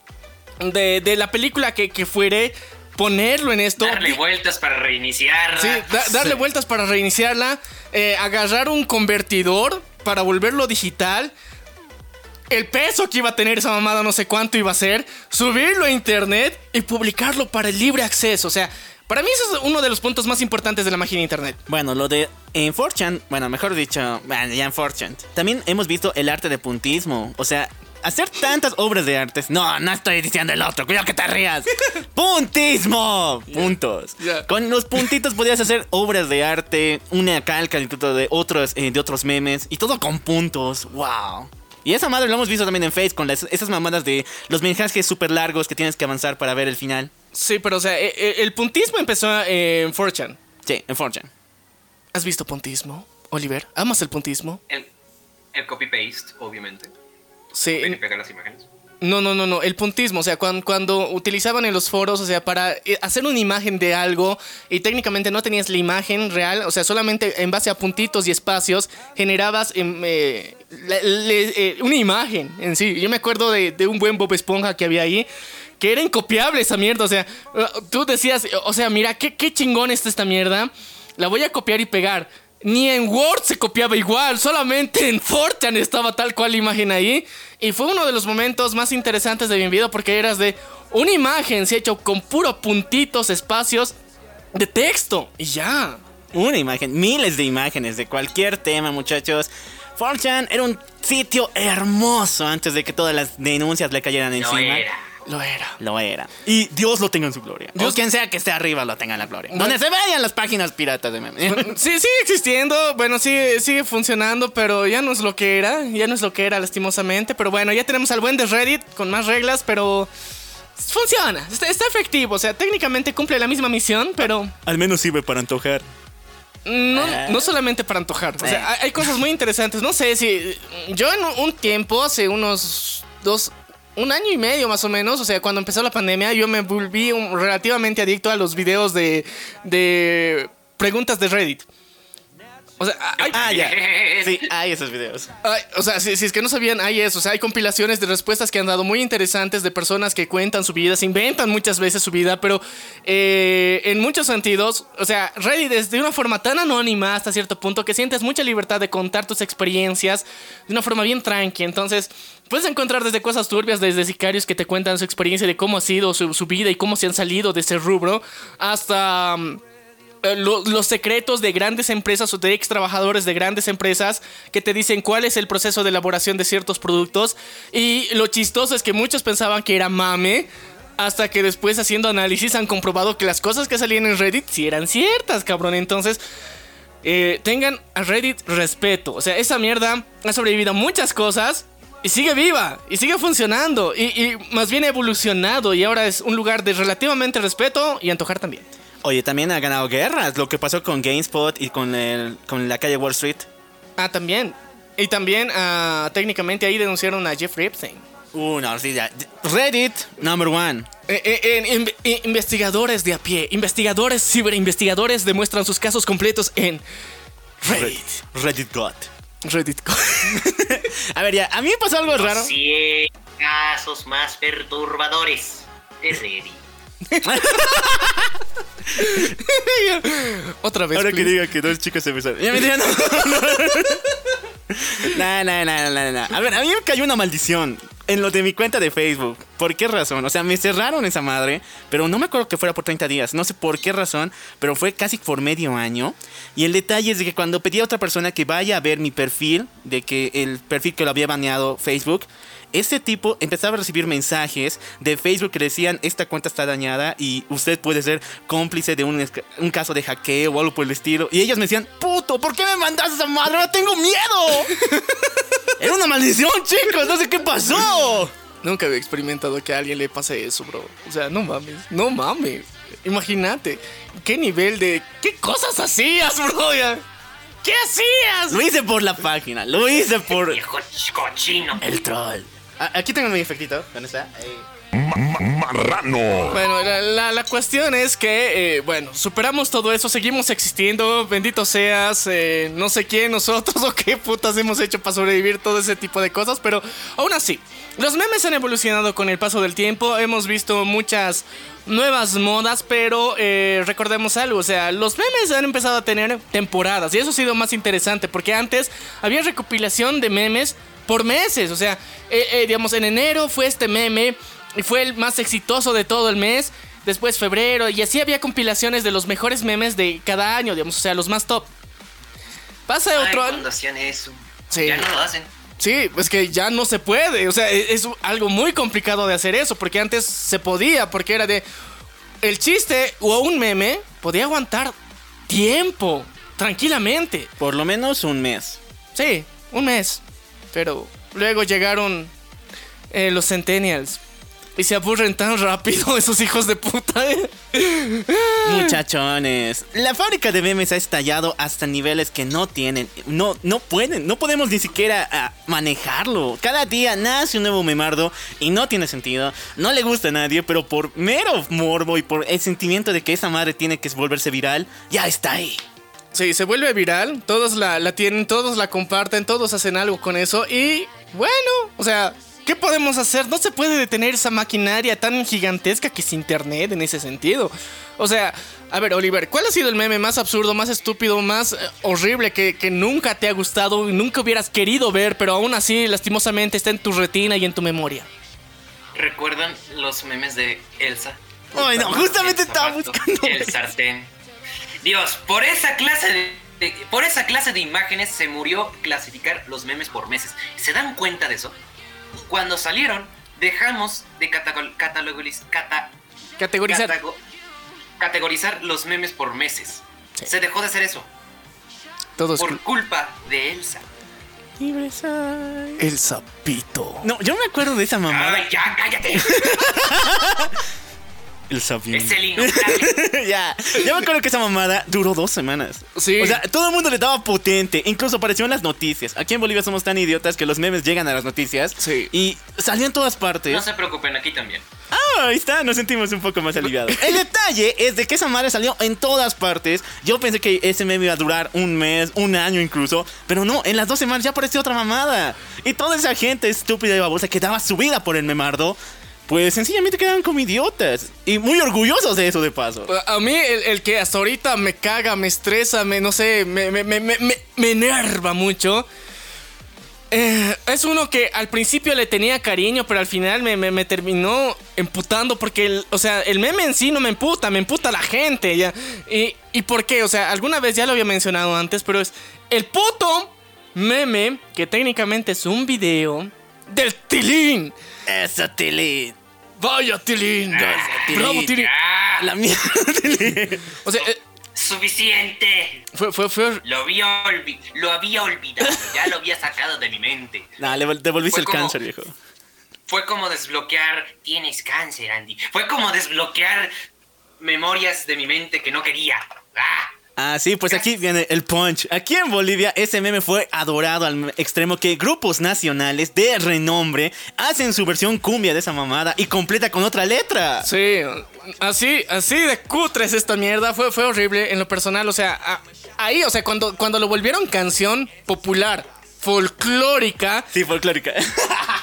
la película que, que fuere, ponerlo en esto. Darle vueltas para reiniciarla. Sí, da- darle vueltas para reiniciarla, eh, agarrar un convertidor para volverlo digital. El peso que iba a tener esa mamada, no sé cuánto iba a ser. Subirlo a internet y publicarlo para el libre acceso. O sea, para mí ese es uno de los puntos más importantes de la máquina de internet. Bueno, lo de en 4chan, bueno, mejor dicho, bueno, ya en 4chan. También hemos visto el arte de puntismo. O sea, hacer tantas obras de artes. No, no estoy diciendo el otro, cuidado que te rías. ¡Puntismo! Puntos. Con los puntitos podías hacer obras de arte, una calca de otros, eh, de otros memes, y todo con puntos. ¡Wow! Y esa madre lo hemos visto también en Face con las- esas mamadas de los mensajes súper largos que tienes que avanzar para ver el final. Sí, pero o sea, eh, eh, el puntismo empezó en 4chan. Sí, en 4chan. ¿Has visto puntismo, Oliver? ¿Amas el puntismo? El, el copy-paste, obviamente. Sí. Las imágenes. No, no, no, no. El puntismo, o sea, cuando, cuando utilizaban en los foros, o sea, para eh, hacer una imagen de algo y técnicamente no tenías la imagen real, o sea, solamente en base a puntitos y espacios generabas em, eh, le- eh, una imagen en sí. Yo me acuerdo de, de un buen Bob Esponja que había ahí. Que era incopiable esa mierda, o sea, tú decías, o sea, mira, qué, qué chingón está esta mierda, la voy a copiar y pegar. Ni en Word se copiaba igual, solamente en Fortran estaba tal cual la imagen ahí. Y fue uno de los momentos más interesantes de mi vida porque eras de una imagen, se ha hecho con puro puntitos, espacios de texto. Y ya. Una imagen, miles de imágenes de cualquier tema, muchachos. 4chan era un sitio hermoso antes de que todas las denuncias le cayeran No encima. era. Lo era. Lo era. Y Dios lo tenga en su gloria. Dios, quien sea que esté arriba, lo tenga en la gloria. Donde se vean las páginas piratas de memes. Sí, sigue existiendo, bueno, sigue, sigue funcionando, pero ya no es lo que era, ya no es lo que era lastimosamente, pero bueno, ya tenemos al buen de Reddit con más reglas, pero funciona, está, está efectivo, o sea, técnicamente cumple la misma misión, pero Al menos sirve para antojar. no, Ah. no solamente para antojar, o Eh. sea, hay, hay cosas muy interesantes, no sé si yo en un tiempo, hace unos dos... Un año y medio más o menos, o sea, cuando empezó la pandemia, yo me volví relativamente adicto a los videos de, de preguntas de Reddit. O sea, hay, Ah, ya. Sí, hay esos videos. Ay, o sea, si, si es que no sabían, hay eso. O sea, hay compilaciones de respuestas que han dado muy interesantes de personas que cuentan su vida, se inventan muchas veces su vida, pero eh, en muchos sentidos, o sea, Reddit es de una forma tan anónima hasta cierto punto que sientes mucha libertad de contar tus experiencias de una forma bien tranqui. Entonces, puedes encontrar desde cosas turbias, desde sicarios que te cuentan su experiencia de cómo ha sido su, su vida y cómo se han salido de ese rubro, hasta... mm, lo- los secretos de grandes empresas o de ex trabajadores de grandes empresas que te dicen cuál es el proceso de elaboración de ciertos productos. Y lo chistoso es que muchos pensaban que era mame. Hasta que después haciendo análisis han comprobado que las cosas que salían en Reddit sí eran ciertas, cabrón. Entonces, eh, tengan a Reddit respeto. O sea, esa mierda ha sobrevivido a muchas cosas y sigue viva y sigue funcionando. Y, y más bien evolucionado y ahora es un lugar de relativamente respeto y antojar también. Oye, también ha ganado guerras. Lo que pasó con GameSpot y con, el, con la calle Wall Street. Ah, también. Y también, ah, técnicamente ahí denunciaron a Jeffrey Epstein. Uh, no, sí, ya. Reddit, number one. Eh, eh, en- in- in- investigadores de a pie, investigadores, ciberinvestigadores demuestran sus casos completos en Reddit. Reddit God. Reddit. A ver, ya, a mí me pasó algo raro. 100 casos más perturbadores de Reddit. Otra vez. Ahora que please. diga que dos chicos se besaron. Ya me digan, no. No, no, no, no, no. A ver, a mí me cayó una maldición en lo de mi cuenta de Facebook. ¿Por qué razón? O sea, me cerraron esa madre, pero no me acuerdo que fuera por 30 días. No sé por qué razón, pero fue casi por medio año. Y el detalle es de que cuando pedí a otra persona que vaya a ver mi perfil, de que el perfil que lo había baneado Facebook, ese tipo empezaba a recibir mensajes de Facebook que decían esta cuenta está dañada y usted puede ser cómplice de un, un caso de hackeo o algo por el estilo. Y ellos me decían, puto, ¿por qué me mandaste esa madre? Ahora tengo miedo. Era una maldición, chicos, no sé qué pasó. Nunca había experimentado que a alguien le pase eso, bro. O sea, no mames, no mames. Imagínate, qué nivel de... ¿Qué cosas hacías, bro? Ya? ¿Qué hacías? Lo hice por la página, lo hice por Viejo cochino. el troll. A- Aquí tengo mi efectito, ¿dónde está? Marrano. Bueno, la, la- la cuestión es que, eh, bueno, superamos todo eso, seguimos existiendo, bendito seas, eh, no sé quién, nosotros o qué putas hemos hecho para sobrevivir todo ese tipo de cosas, pero aún así, los memes han evolucionado con el paso del tiempo, hemos visto muchas nuevas modas, pero eh, recordemos algo, o sea, los memes han empezado a tener temporadas y eso ha sido más interesante, porque antes había recopilación de memes por meses, o sea, eh, eh, digamos, en enero fue este meme y fue el más exitoso de todo el mes. Después febrero, y así había compilaciones de los mejores memes de cada año, digamos, o sea, los más top. Pasa Ay, otro año. cuando hacían eso. Sí. Ya no lo hacen. Sí, es que ya no se puede. O sea, e- es algo muy complicado de hacer eso. Porque antes se podía, porque era de. El chiste o un meme podía aguantar tiempo, tranquilamente. Por lo menos un mes. Sí, un mes. Pero luego llegaron eh, los Centennials. Y se aburren tan rápido esos hijos de puta. ¿eh? Muchachones, la fábrica de memes ha estallado hasta niveles que no tienen, no, no pueden, no podemos ni siquiera ah, manejarlo. Cada día nace un nuevo memardo y no tiene sentido, no le gusta a nadie, pero por mero morbo y por el sentimiento de que esa madre tiene que volverse viral, ya está ahí. Sí, se vuelve viral. Todos la, la tienen, todos la comparten, todos hacen algo con eso. Y bueno, o sea, ¿qué podemos hacer? No se puede detener esa maquinaria tan gigantesca que es Internet en ese sentido. O sea, a ver, Oliver, ¿cuál ha sido el meme más absurdo, más estúpido, más eh, horrible que, que nunca te ha gustado y nunca hubieras querido ver, pero aún así, lastimosamente, está en tu retina y en tu memoria? ¿Recuerdan los memes de Elsa? Ay, no, justamente estaba buscando El sartén. Dios, por esa clase de- por esa clase de imágenes se murió clasificar los memes por meses. ¿Se dan cuenta de eso? Cuando salieron, dejamos de cata- Categorizar. los memes por meses. Sí. Se dejó de hacer eso Todos. por culpa de Elsa. El sapito. No, yo me acuerdo de esa mamada. ¡Ay, ya, cállate! El sabio. es el ya, yo me acuerdo que esa mamada duró dos semanas. Sí. O sea, todo el mundo le daba potente. Incluso apareció en las noticias. Aquí en Bolivia somos tan idiotas que los memes llegan a las noticias. Sí. Y salió en todas partes. No se preocupen, aquí también. Ah, ahí está, nos sentimos un poco más aliviados. El detalle es de que esa madre salió en todas partes. Yo pensé que ese meme iba a durar un mes, un año incluso. Pero no, en las dos semanas ya apareció otra mamada. Y toda esa gente estúpida y babosa que daba su vida por el memardo, pues sencillamente quedaban como idiotas. Y muy orgullosos de eso de paso. A mí el, el que hasta ahorita me caga, me estresa, me no sé, me, me, me, me, me- me enerva mucho. eh, es uno que al principio le tenía cariño, pero al final me, me- me terminó emputando porque, el, o sea, el meme en sí no me emputa, me emputa la gente, ya. Y, ¿Y por qué? O sea, alguna vez ya lo había mencionado antes, pero es el puto meme que técnicamente es un video del Tilín. Eso, Tilín. Vaya Tilín. Tilín. Bravo Tilín. ¡Ah! La mierda, Tilín. O sea, eh, ¡Suficiente! fue, fue, fue, Lo había, lo había olvidado, ya lo había sacado de mi mente. Nah, le vol- devolviste el como- cáncer, viejo. Fue como desbloquear. Tienes cáncer, Andy. Fue como desbloquear memorias de mi mente que no quería. ¡Ah! Ah, sí, pues aquí viene el punch. Aquí en Bolivia ese meme fue adorado al extremo que grupos nacionales de renombre hacen su versión cumbia de esa mamada y completa con otra letra. Sí, así, así de cutre es esta mierda. Fue, fue horrible en lo personal. O sea, a- ahí, o sea, cuando, cuando lo volvieron canción popular, folclórica, Sí, folclórica.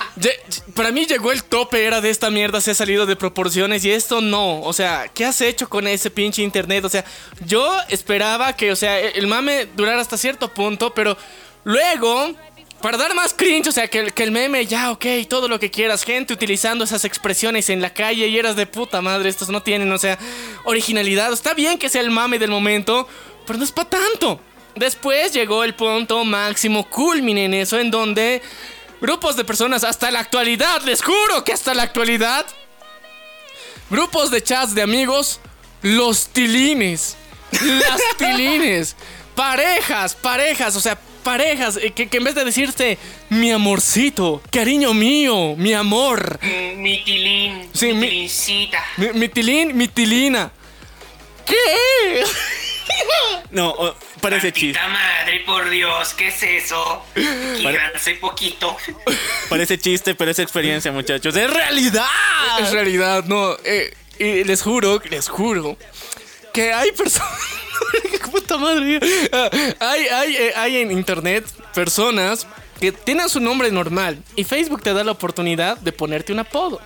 para mí llegó el tope, era de esta mierda, se ha salido de proporciones y esto no. O sea, ¿qué has hecho con ese pinche internet? O sea, yo esperaba que, o sea, el el mame durara hasta cierto punto, pero luego... Para dar más cringe, o sea, que, el- que el meme, ya, ok, todo lo que quieras, gente utilizando esas expresiones en la calle y eras de puta madre, estos no tienen, o sea, originalidad. Está bien que sea el mame del momento, pero no es para tanto. Después llegó el punto máximo culmine en eso, en donde grupos de personas, hasta la actualidad, les juro que hasta la actualidad, grupos de chats de amigos, los tilines, las tilines, parejas, parejas, o sea, parejas, eh, que, que en vez de decirte mi amorcito, cariño mío, mi amor, Mm, Mi tilín. Sí, mi mi, mi tilín, mi tilina. ¿Qué? No, oh, parece chiste. Madre, por Dios, ¿qué es eso? Quíganse poquito. Parece chiste, pero es experiencia, muchachos. ¡Es realidad! En realidad, no. eh, y les juro, les juro, que hay personas. ¡Qué puta madre! Ah, hay, hay, eh, hay en internet personas que tienen su nombre normal y Facebook te da la oportunidad de ponerte un apodo.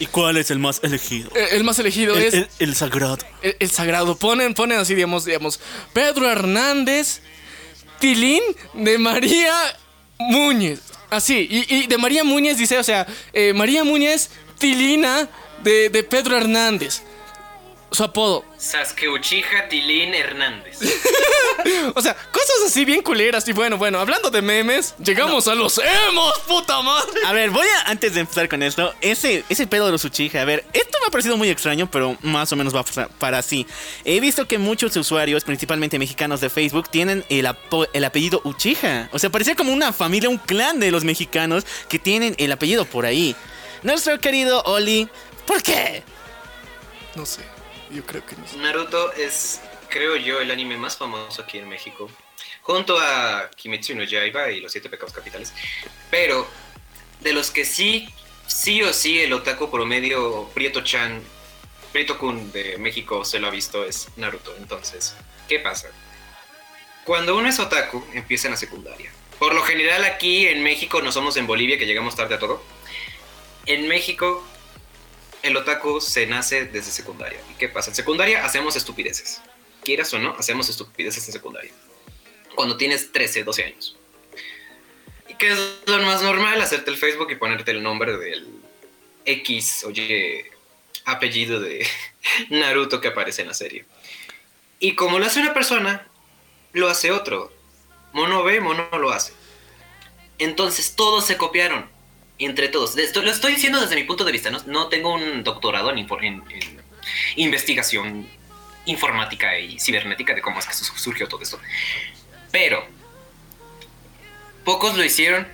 ¿Y cuál es el más elegido? Eh, El más elegido El, es el- el sagrado. el, el sagrado. Ponen, ponen así, digamos, digamos, Pedro Hernández, Tilín de María Muñez. Así, y, y de María Muñez dice, o sea, eh, María Muñez, Tilina de, de Pedro Hernández. Su apodo. Sasuke Uchiha Tilín Hernández. O sea, cosas así bien culeras. Y bueno, bueno, hablando de memes, llegamos a los emos, puta madre. A ver, voy a, antes de empezar con esto, ese, ese pedo de los Uchiha, a ver, esto me ha parecido muy extraño, pero más o menos va pa- para así. He visto que muchos usuarios, principalmente mexicanos de Facebook, tienen el, apo- el apellido Uchiha. O sea, parecía como una familia, un clan de los mexicanos que tienen el apellido por ahí. Nuestro querido Oli, ¿por qué? No sé, yo creo que no. Naruto es, creo yo, el anime más famoso aquí en México. Junto a Kimetsu no Yaiba y los siete pecados capitales. Pero de los que sí, sí o sí el otaku promedio Prieto-chan, Prieto-kun de México se lo ha visto es Naruto. Entonces, ¿qué pasa? Cuando uno es otaku, empieza en la secundaria. Por lo general aquí en México, no somos en Bolivia que llegamos tarde a todo. En México el otaku se nace desde secundaria. ¿Y qué pasa? En secundaria hacemos estupideces. Quieras o no, hacemos estupideces en secundaria. Cuando tienes 13, 12 años. ¿Y qué es lo más normal? Hacerte el Facebook y ponerte el nombre del X, oye, apellido de Naruto que aparece en la serie. Y como lo hace una persona, lo hace otro. Mono ve, mono lo hace. Entonces todos se copiaron. Entre todos. Lo estoy diciendo desde mi punto de vista. No, no tengo un doctorado en, investigación informática y cibernética de cómo es que su- surgió todo esto. Pero pocos lo hicieron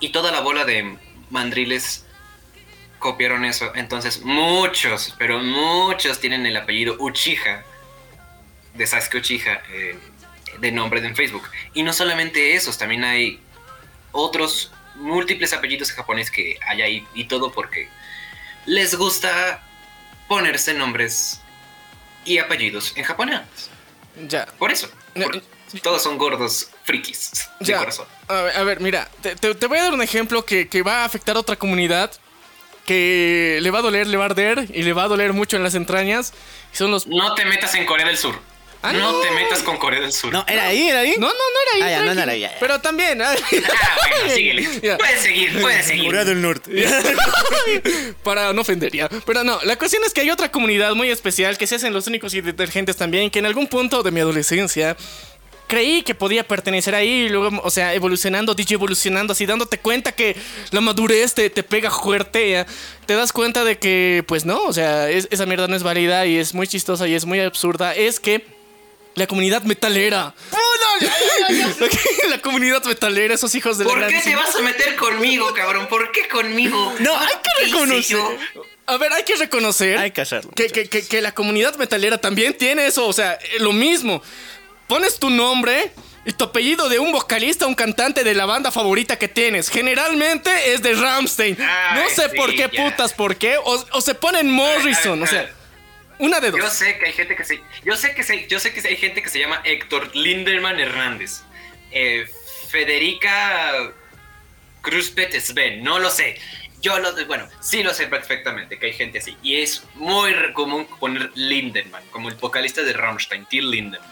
y toda la bola de mandriles copiaron eso. Entonces muchos, pero muchos tienen el apellido Uchiha de Sasuke Uchiha eh, de nombre en Facebook. Y no solamente esos, también hay otros múltiples apellidos japoneses que hay ahí y todo porque les gusta ponerse nombres y apellidos en japonés. Ya. Por eso. No, todos son gordos frikis de Ya. corazón. A ver, a ver, mira, te, te- te voy a dar un ejemplo que, que va a afectar a otra comunidad. Que le va a doler, le va a arder y le va a doler mucho en las entrañas. Son los. No te metas en Corea del Sur. Ah, no, no. te metas con Corea del Sur. No, ¿era ahí? ¿Era ahí? No, no, no era ahí. Ah, ya, no, no tranqui. era ahí, ya, ya. Pero también. ah, Ah, bueno, síguele. Ya. Puedes seguir, puedes seguir. Corea del Norte. Para no ofender ya. Pero no, la cuestión es que hay otra comunidad muy especial que se hacen los únicos y detergentes también, que en algún punto de mi adolescencia creí que podía pertenecer ahí y luego, o sea, evolucionando, DJ evolucionando, así dándote cuenta que la madurez te, te pega fuerte, ya. te das cuenta de que, pues no, o sea, es- esa mierda no es válida y es muy chistosa y es muy absurda. Es que la comunidad metalera. La, la comunidad metalera, esos hijos de la ¿Por qué te vas a meter conmigo, cabrón? ¿Por qué conmigo? No, hay ¿Qué que reconocer. A ver, hay que reconocer Hay que hacerlo. que, que- que- que la comunidad metalera también tiene eso, o sea, eh, lo mismo. Pones tu nombre y tu apellido de un vocalista, un cantante de la banda favorita que tienes. Generalmente es de Ramstein. No sé sí, por qué ya. putas, por qué. O, o se ponen Morrison, A o ver, sea. Una de dos. Yo sé que hay gente que se, yo sé que se, yo sé que hay gente que se llama Héctor Linderman Hernández, Eh, Federica Cruzpet Sven, no lo sé. Yo lo, bueno, sí lo sé perfectamente que hay gente así y es muy común poner Lindemann como el vocalista de Rammstein, Till Lindemann.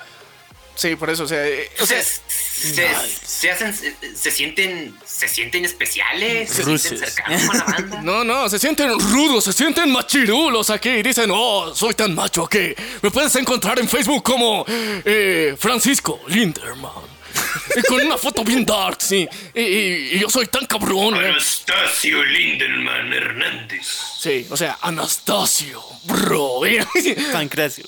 Sí, por eso, o sea, eh, o sea, sea, se, se hacen, se, se sienten, se sienten especiales, se sienten cercanos con la banda. No, no, se sienten rudos, se sienten machirulos aquí. y Dicen, oh, soy tan macho que me puedes encontrar en Facebook como eh, Francisco Linderman. Y con una foto bien dark, sí. Y, y- y yo soy tan cabrón. eh. Anastasio Lindemann Hernández. Sí, o sea, Anastasio, bro. Pancracio.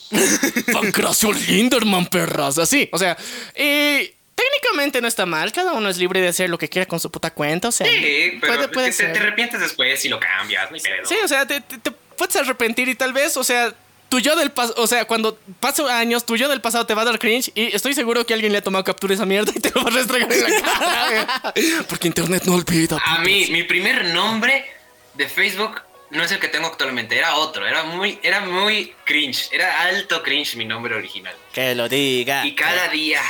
Pancracio Linderman, perras. Así, o sea, y técnicamente no está mal. Cada uno es libre de hacer lo que quiera con su puta cuenta. O sea, Sí, pero puede, puede te, arrepientes después y lo cambias, no hay pedo. Sí, o sea, te, te- te puedes arrepentir y tal vez, o sea, tu yo del pasado, o sea, cuando pasen años, tu yo del pasado te va a dar cringe y estoy seguro que alguien le ha tomado captura de esa mierda y te lo va a restregar en la cara. Porque internet no olvida. A mí, mi primer nombre de Facebook no es el que tengo actualmente, era otro, era muy, era muy cringe, era alto cringe mi nombre original. Que lo diga. Y cada día,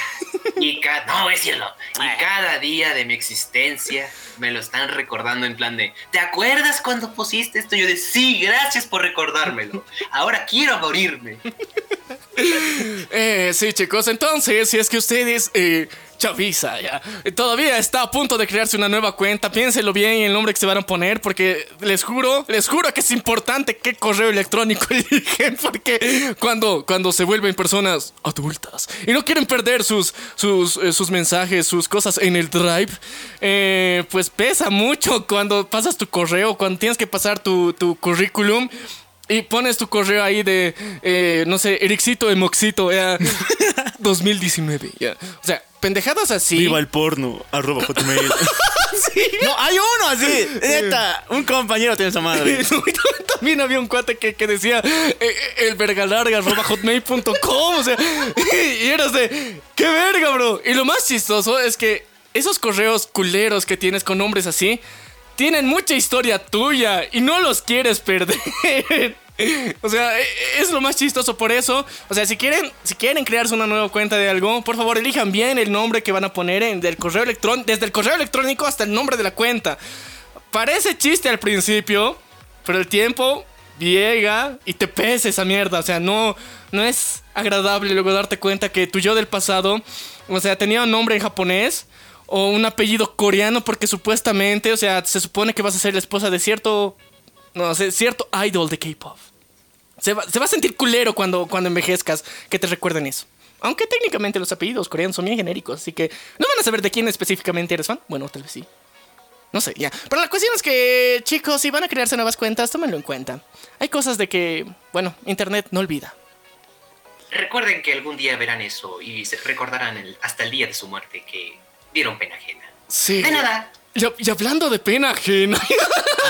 y cada, no voy a decirlo, y cada día de mi existencia me lo están recordando en plan de, ¿te acuerdas cuando pusiste esto? Yo de, sí, gracias por recordármelo. Ahora quiero morirme. Eh, sí, chicos, entonces, si es que ustedes, eh, Chavisa, ya, todavía está a punto de crearse una nueva cuenta, piénselo bien en el nombre que se van a poner, porque les juro, les juro que es importante qué correo electrónico eligen, porque cuando, cuando se vuelven personas adultas y no quieren perder sus, sus, eh, mensajes, sus cosas en el drive, eh, pues pesa mucho cuando pasas tu correo, cuando tienes que pasar tu, tu currículum. Y pones tu correo ahí de, eh, no sé, Ericito Emoxito, ya. 2019, ya. O sea, pendejadas así. Viva el porno, arroba hotmail. No, hay uno así. Neta, un compañero tiene esa madre. También había un cuate que, que decía eh, eh, el verga larga arroba hotmail.com. O sea, y eras de, ¿qué verga, bro? Y lo más chistoso es que esos correos culeros que tienes con nombres así tienen mucha historia tuya y no los quieres perder. O sea, e- es lo más chistoso por eso. O sea, si quieren, si quieren crearse una nueva cuenta de algo, por favor elijan bien el nombre que van a poner en, del correo electrónico, desde el correo electrónico hasta el nombre de la cuenta. Parece chiste al principio, pero el tiempo llega y te pesa esa mierda. O sea, no, no es agradable luego darte cuenta que tu yo del pasado, o sea, tenía un nombre en japonés o un apellido coreano porque supuestamente, o sea, se supone que vas a ser la esposa de cierto, no sé, cierto idol de K-pop. Se va, se va a sentir culero cuando, cuando envejezcas que te recuerden eso. Aunque técnicamente los apellidos coreanos son bien genéricos, así que no van a saber de quién específicamente eres fan. Bueno, tal vez sí. No sé, ya. Pero la cuestión es que, chicos, si van a crearse nuevas cuentas, tómenlo en cuenta. Hay cosas de que, bueno, Internet no olvida. Recuerden que algún día verán eso y se recordarán hasta el día de su muerte que dieron pena ajena. Sí. De nada. Y, y hablando de pena ajena,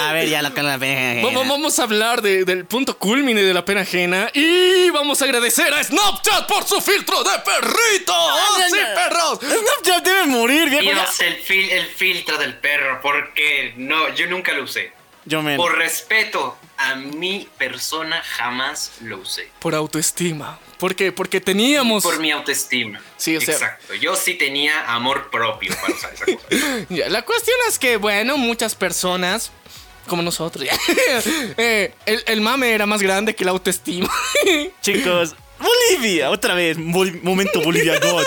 A ver, ya la ve. vamos, vamos a hablar de- del punto culmine de la pena ajena y vamos a agradecer a Snapchat por su filtro de perrito. ¡Oh, sí, perros! Snapchat debe morir, viejo. Dios, el, fil- el filtro del perro, porque no, yo nunca lo usé. Yo me. Por respeto a mi persona, jamás lo usé. Por autoestima. ¿Por qué? Porque teníamos... Por mi autoestima. Sí, o sea- Exacto. Yo sí tenía amor propio para usar esa cosa. La cuestión es que, bueno, muchas personas, como nosotros, eh, el, el mame era más grande que la autoestima. Chicos, Bolivia, otra vez, Bol- momento Bolivia God.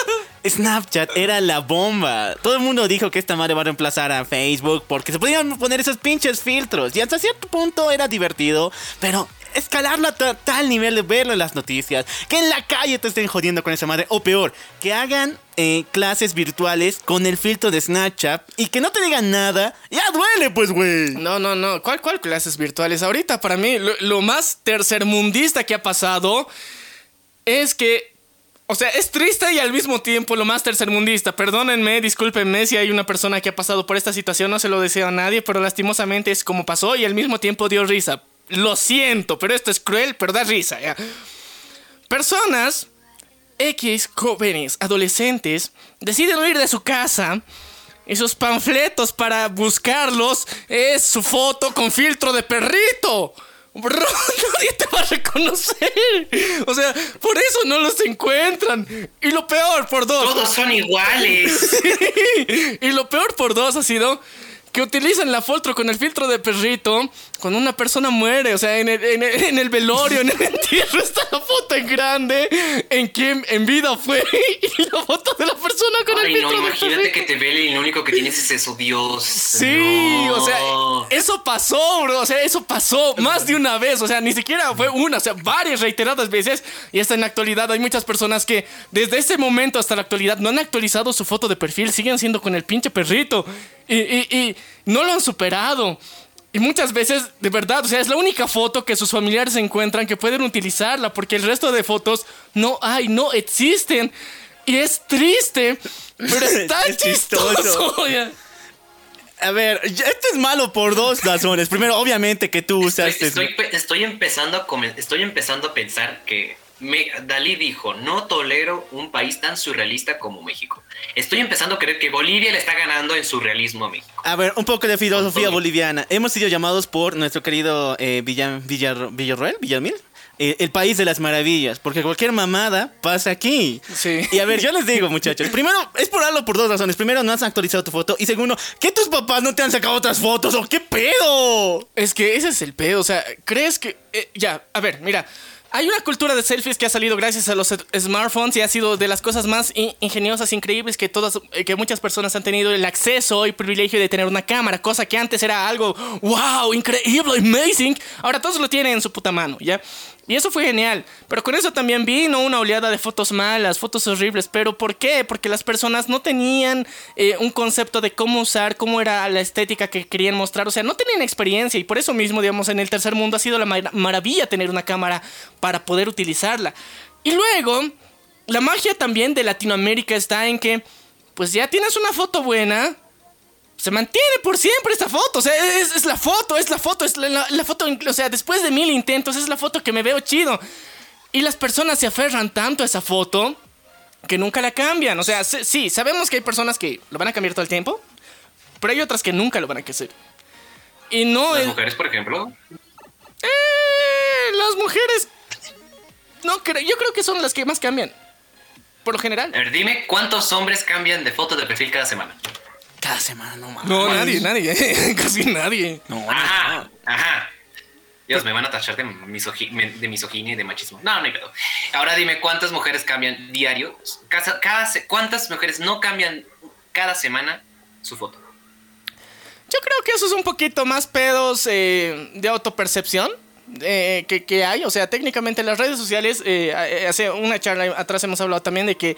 Snapchat era la bomba. Todo el mundo dijo que esta madre va a reemplazar a Facebook porque se podían poner esos pinches filtros. Y hasta cierto punto era divertido, pero escalarlo a ta- tal nivel de verlo en las noticias, que en la calle te estén jodiendo con esa madre, o peor, que hagan eh, clases virtuales con el filtro de Snapchat y que no te digan nada, ya duele, pues, güey. No, no, no. ¿Cuál, cuál clases virtuales? Ahorita, para mí, lo, lo más tercermundista que ha pasado es que. O sea, es triste y al mismo tiempo lo más tercermundista. Perdónenme, discúlpenme si hay una persona que ha pasado por esta situación, no se lo deseo a nadie, pero lastimosamente es como pasó y al mismo tiempo dio risa. Lo siento, pero esto es cruel, pero da risa. Personas X jóvenes, adolescentes, deciden huir de su casa. Y sus panfletos para buscarlos es su foto con filtro de perrito. Bro, nadie te va a reconocer. O sea, por eso no los encuentran. Y lo peor, por dos. Todos son iguales. y lo peor por dos ha sido que utilizan la foto con el filtro de perrito cuando una persona muere. O sea, en el, en el- en el velorio, en el entierro está la foto en grande en quien en vida fue y la foto de la persona con el Ay, no, filtro de imagínate que te vele y lo único que tienes es eso, Dios. Sí, No. o sea, eso pasó, bro. O sea, eso pasó más de una vez. O sea, ni siquiera fue una, o sea, varias reiteradas veces. Y hasta en la actualidad hay muchas personas que desde ese momento hasta la actualidad no han actualizado su foto de perfil, siguen siendo con el pinche perrito. Y, y- y no lo han superado. Y muchas veces, de verdad, o sea, es la única foto que sus familiares encuentran que pueden utilizarla, porque el resto de fotos no hay, no existen. Y es triste, pero está Es chistoso. chistoso. A ver, esto es malo por dos razones. Primero, obviamente que tú usaste. estoy pe- estoy empezando a estoy empezando a pensar que me- Dalí dijo, no tolero un país tan surrealista como México. Estoy empezando a creer que Bolivia le está ganando en surrealismo a México. A ver, un poco de filosofía boliviana. Hemos sido llamados por nuestro querido eh, Villa, Villar- Villarroel, Villamil, eh, el país de las maravillas, porque cualquier mamada pasa aquí. Sí. Y a ver, yo les digo, muchachos, primero, es por algo por dos razones. Primero, no has actualizado tu foto. Y segundo, que tus papás no te han sacado otras fotos o qué pedo. Es que ese es el pedo, o sea, ¿crees que... eh, ya, a ver, mira, hay una cultura de selfies que ha salido gracias a los smartphones y ha sido de las cosas más in- ingeniosas, increíbles que todas, eh, que muchas personas han tenido el acceso y privilegio de tener una cámara, cosa que antes era algo, wow, increíble, amazing. Ahora todos lo tienen en su puta mano, ¿ya? Y eso fue genial. Pero con eso también vino una oleada de fotos malas, fotos horribles. ¿Pero por qué? Porque las personas no tenían eh, un concepto de cómo usar, cómo era la estética que querían mostrar. O sea, no tenían experiencia. Y por eso mismo, digamos, en el tercer mundo ha sido la mar- maravilla tener una cámara para poder utilizarla. Y luego, la magia también de Latinoamérica está en que, pues ya tienes una foto buena, se mantiene por siempre esta foto. O sea, es, es la foto, es la foto, es la, la- la foto. O sea, después de mil intentos, es la foto que me veo chido. Y las personas se aferran tanto a esa foto que nunca la cambian. O sea, sí, sabemos que hay personas que lo van a cambiar todo el tiempo, pero hay otras que nunca lo van a hacer. Y no Las es. mujeres, por ejemplo, Eh, las mujeres. No creo, yo creo que son las que más cambian. Por lo general. a ver, dime cuántos hombres cambian de foto de perfil cada semana. Cada semana, no mames. No, nadie, nadie, casi nadie. No, no, Ajá, no. ajá. Dios, me van a tachar de, misogi- de misoginia y de machismo. No, no hay pedo. Ahora dime cuántas mujeres cambian diario. Cada, cada ¿Cuántas mujeres no cambian cada semana su foto? Yo creo que eso es un poquito más pedos eh, de autopercepción. eh, que, que hay. O sea, técnicamente las redes sociales, eh, hace una charla atrás hemos hablado también de que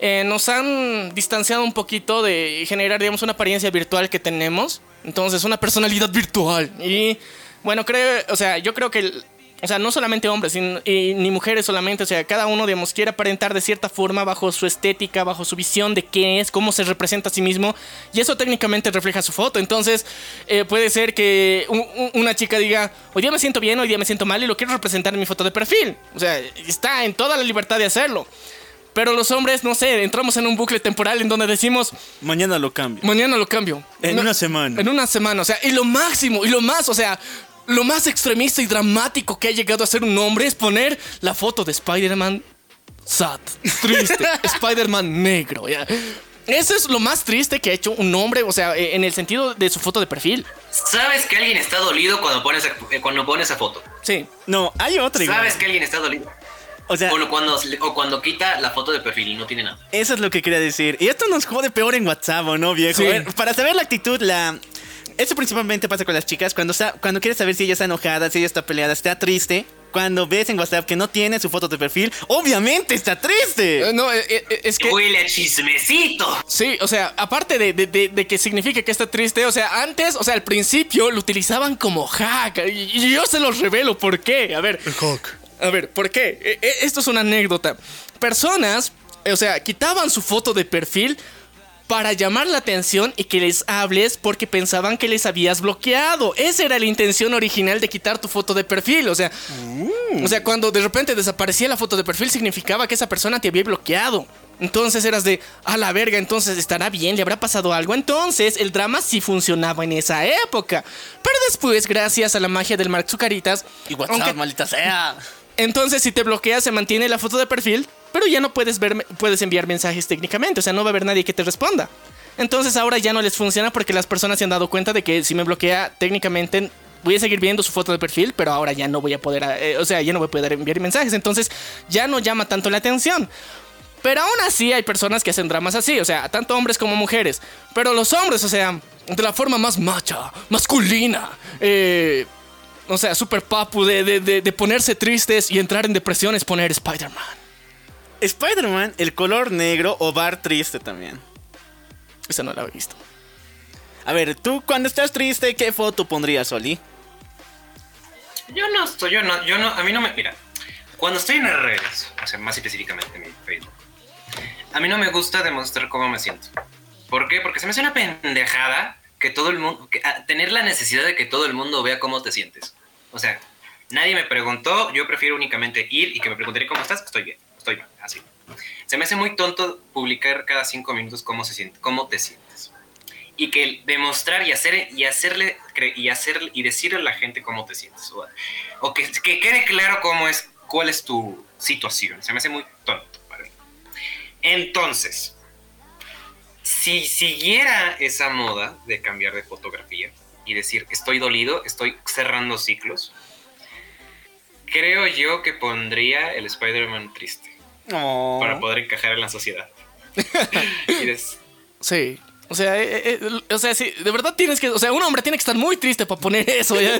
eh, nos han distanciado un poquito de generar, digamos, una apariencia virtual que tenemos. Entonces, una personalidad virtual. Y bueno, creo, o sea, yo creo que o sea, no solamente hombres ni mujeres solamente, o sea, cada uno, digamos, quiere aparentar de cierta forma bajo su estética, bajo su visión de qué es, cómo se representa a sí mismo, y eso técnicamente refleja su foto. Entonces, eh, puede ser que un- un- una chica diga, hoy día me siento bien, hoy día me siento mal, y lo quiero representar en mi foto de perfil. O sea, está en toda la libertad de hacerlo. Pero los hombres, no sé, entramos en un bucle temporal en donde decimos, Mañana lo cambio. Mañana lo cambio. En No, una semana. En una semana, o sea, y lo máximo, y lo más, o sea, lo más extremista y dramático que ha llegado a ser un hombre es poner la foto de Spider-Man sad, triste, Spider-Man negro, ya. Eso es lo más triste que ha hecho un hombre, o sea, eh, en el sentido de su foto de perfil. ¿Sabes que alguien está dolido cuando pones, eh, cuando pones esa foto? Sí. No, hay otra igual. ¿Sabes que alguien está dolido? O sea, O cuando, o cuando quita la foto de perfil y no tiene nada. eso es lo que quería decir. Y esto nos jode peor en WhatsApp, ¿o no, viejo? Sí. A ver, para saber la actitud, la... Eso principalmente pasa con las chicas. Cuando, sa- cuando quieres saber si ella está enojada, si ella está peleada, está triste. Cuando ves en WhatsApp que no tiene su foto de perfil, obviamente está triste. Eh, no, eh, eh, es que... Huele a chismecito. Sí, o sea, aparte de, de- de- de que significa que está triste, o sea, antes, o sea, al principio lo utilizaban como hack. Y, y yo se los revelo por qué. A ver. A ver, ¿por qué? E- e- esto es una anécdota. Personas, o sea, quitaban su foto de perfil para llamar la atención y que les hables porque pensaban que les habías bloqueado. Esa era la intención original de quitar tu foto de perfil. O sea, o sea, cuando de repente desaparecía la foto de perfil significaba que esa persona te había bloqueado. Entonces eras de, a la verga, entonces estará bien, le habrá pasado algo. Entonces el drama sí funcionaba en esa época. Pero después, gracias a la magia del Mark Zucaritas, Y WhatsApp, aunque- maldita sea. Entonces, si te bloqueas, se mantiene la foto de perfil, pero ya no puedes ver, puedes enviar mensajes técnicamente, o sea, no va a haber nadie que te responda. Entonces, ahora ya no les funciona porque las personas se han dado cuenta de que si me bloquea, técnicamente voy a seguir viendo su foto de perfil, pero ahora ya no voy a poder, eh, o sea, ya no voy a poder enviar mensajes. Entonces, ya no llama tanto la atención. Pero aún así hay personas que hacen dramas así, o sea, tanto hombres como mujeres. Pero los hombres, o sea, de la forma más macha, masculina, eh, o sea, super papu de, de- de- de ponerse tristes y entrar en depresión es poner Spider-Man. Spider-Man, el color negro o bar triste también. Esa no la he visto. A ver, tú cuando estás triste, ¿qué foto pondrías, Oli? Yo no estoy, yo no, yo no, a mí no me, mira, cuando estoy en las redes, o sea, más específicamente en mi Facebook, a mí no me gusta demostrar cómo me siento. ¿Por qué? Porque se me hace una pendejada que todo el mundo, que, a- tener la necesidad de que todo el mundo vea cómo te sientes. O sea, nadie me preguntó, yo prefiero únicamente ir y que me pregunten cómo estás, estoy bien, estoy bien, así. Se me hace muy tonto publicar cada cinco minutos cómo se siente, cómo te sientes. Y que demostrar y hacer y hacerle y hacer y decirle a la gente cómo te sientes. O, que, que quede claro cómo es, cuál es tu situación. Se me hace muy tonto para. Entonces, si siguiera esa moda de cambiar de fotografía y decir estoy dolido, estoy cerrando ciclos, creo yo que pondría el Spider-Man triste No. para poder encajar en la sociedad. Sí. O sea, eh, eh, o sea, sí, de verdad tienes que, o sea, un hombre tiene que estar muy triste para poner eso. ¿ya?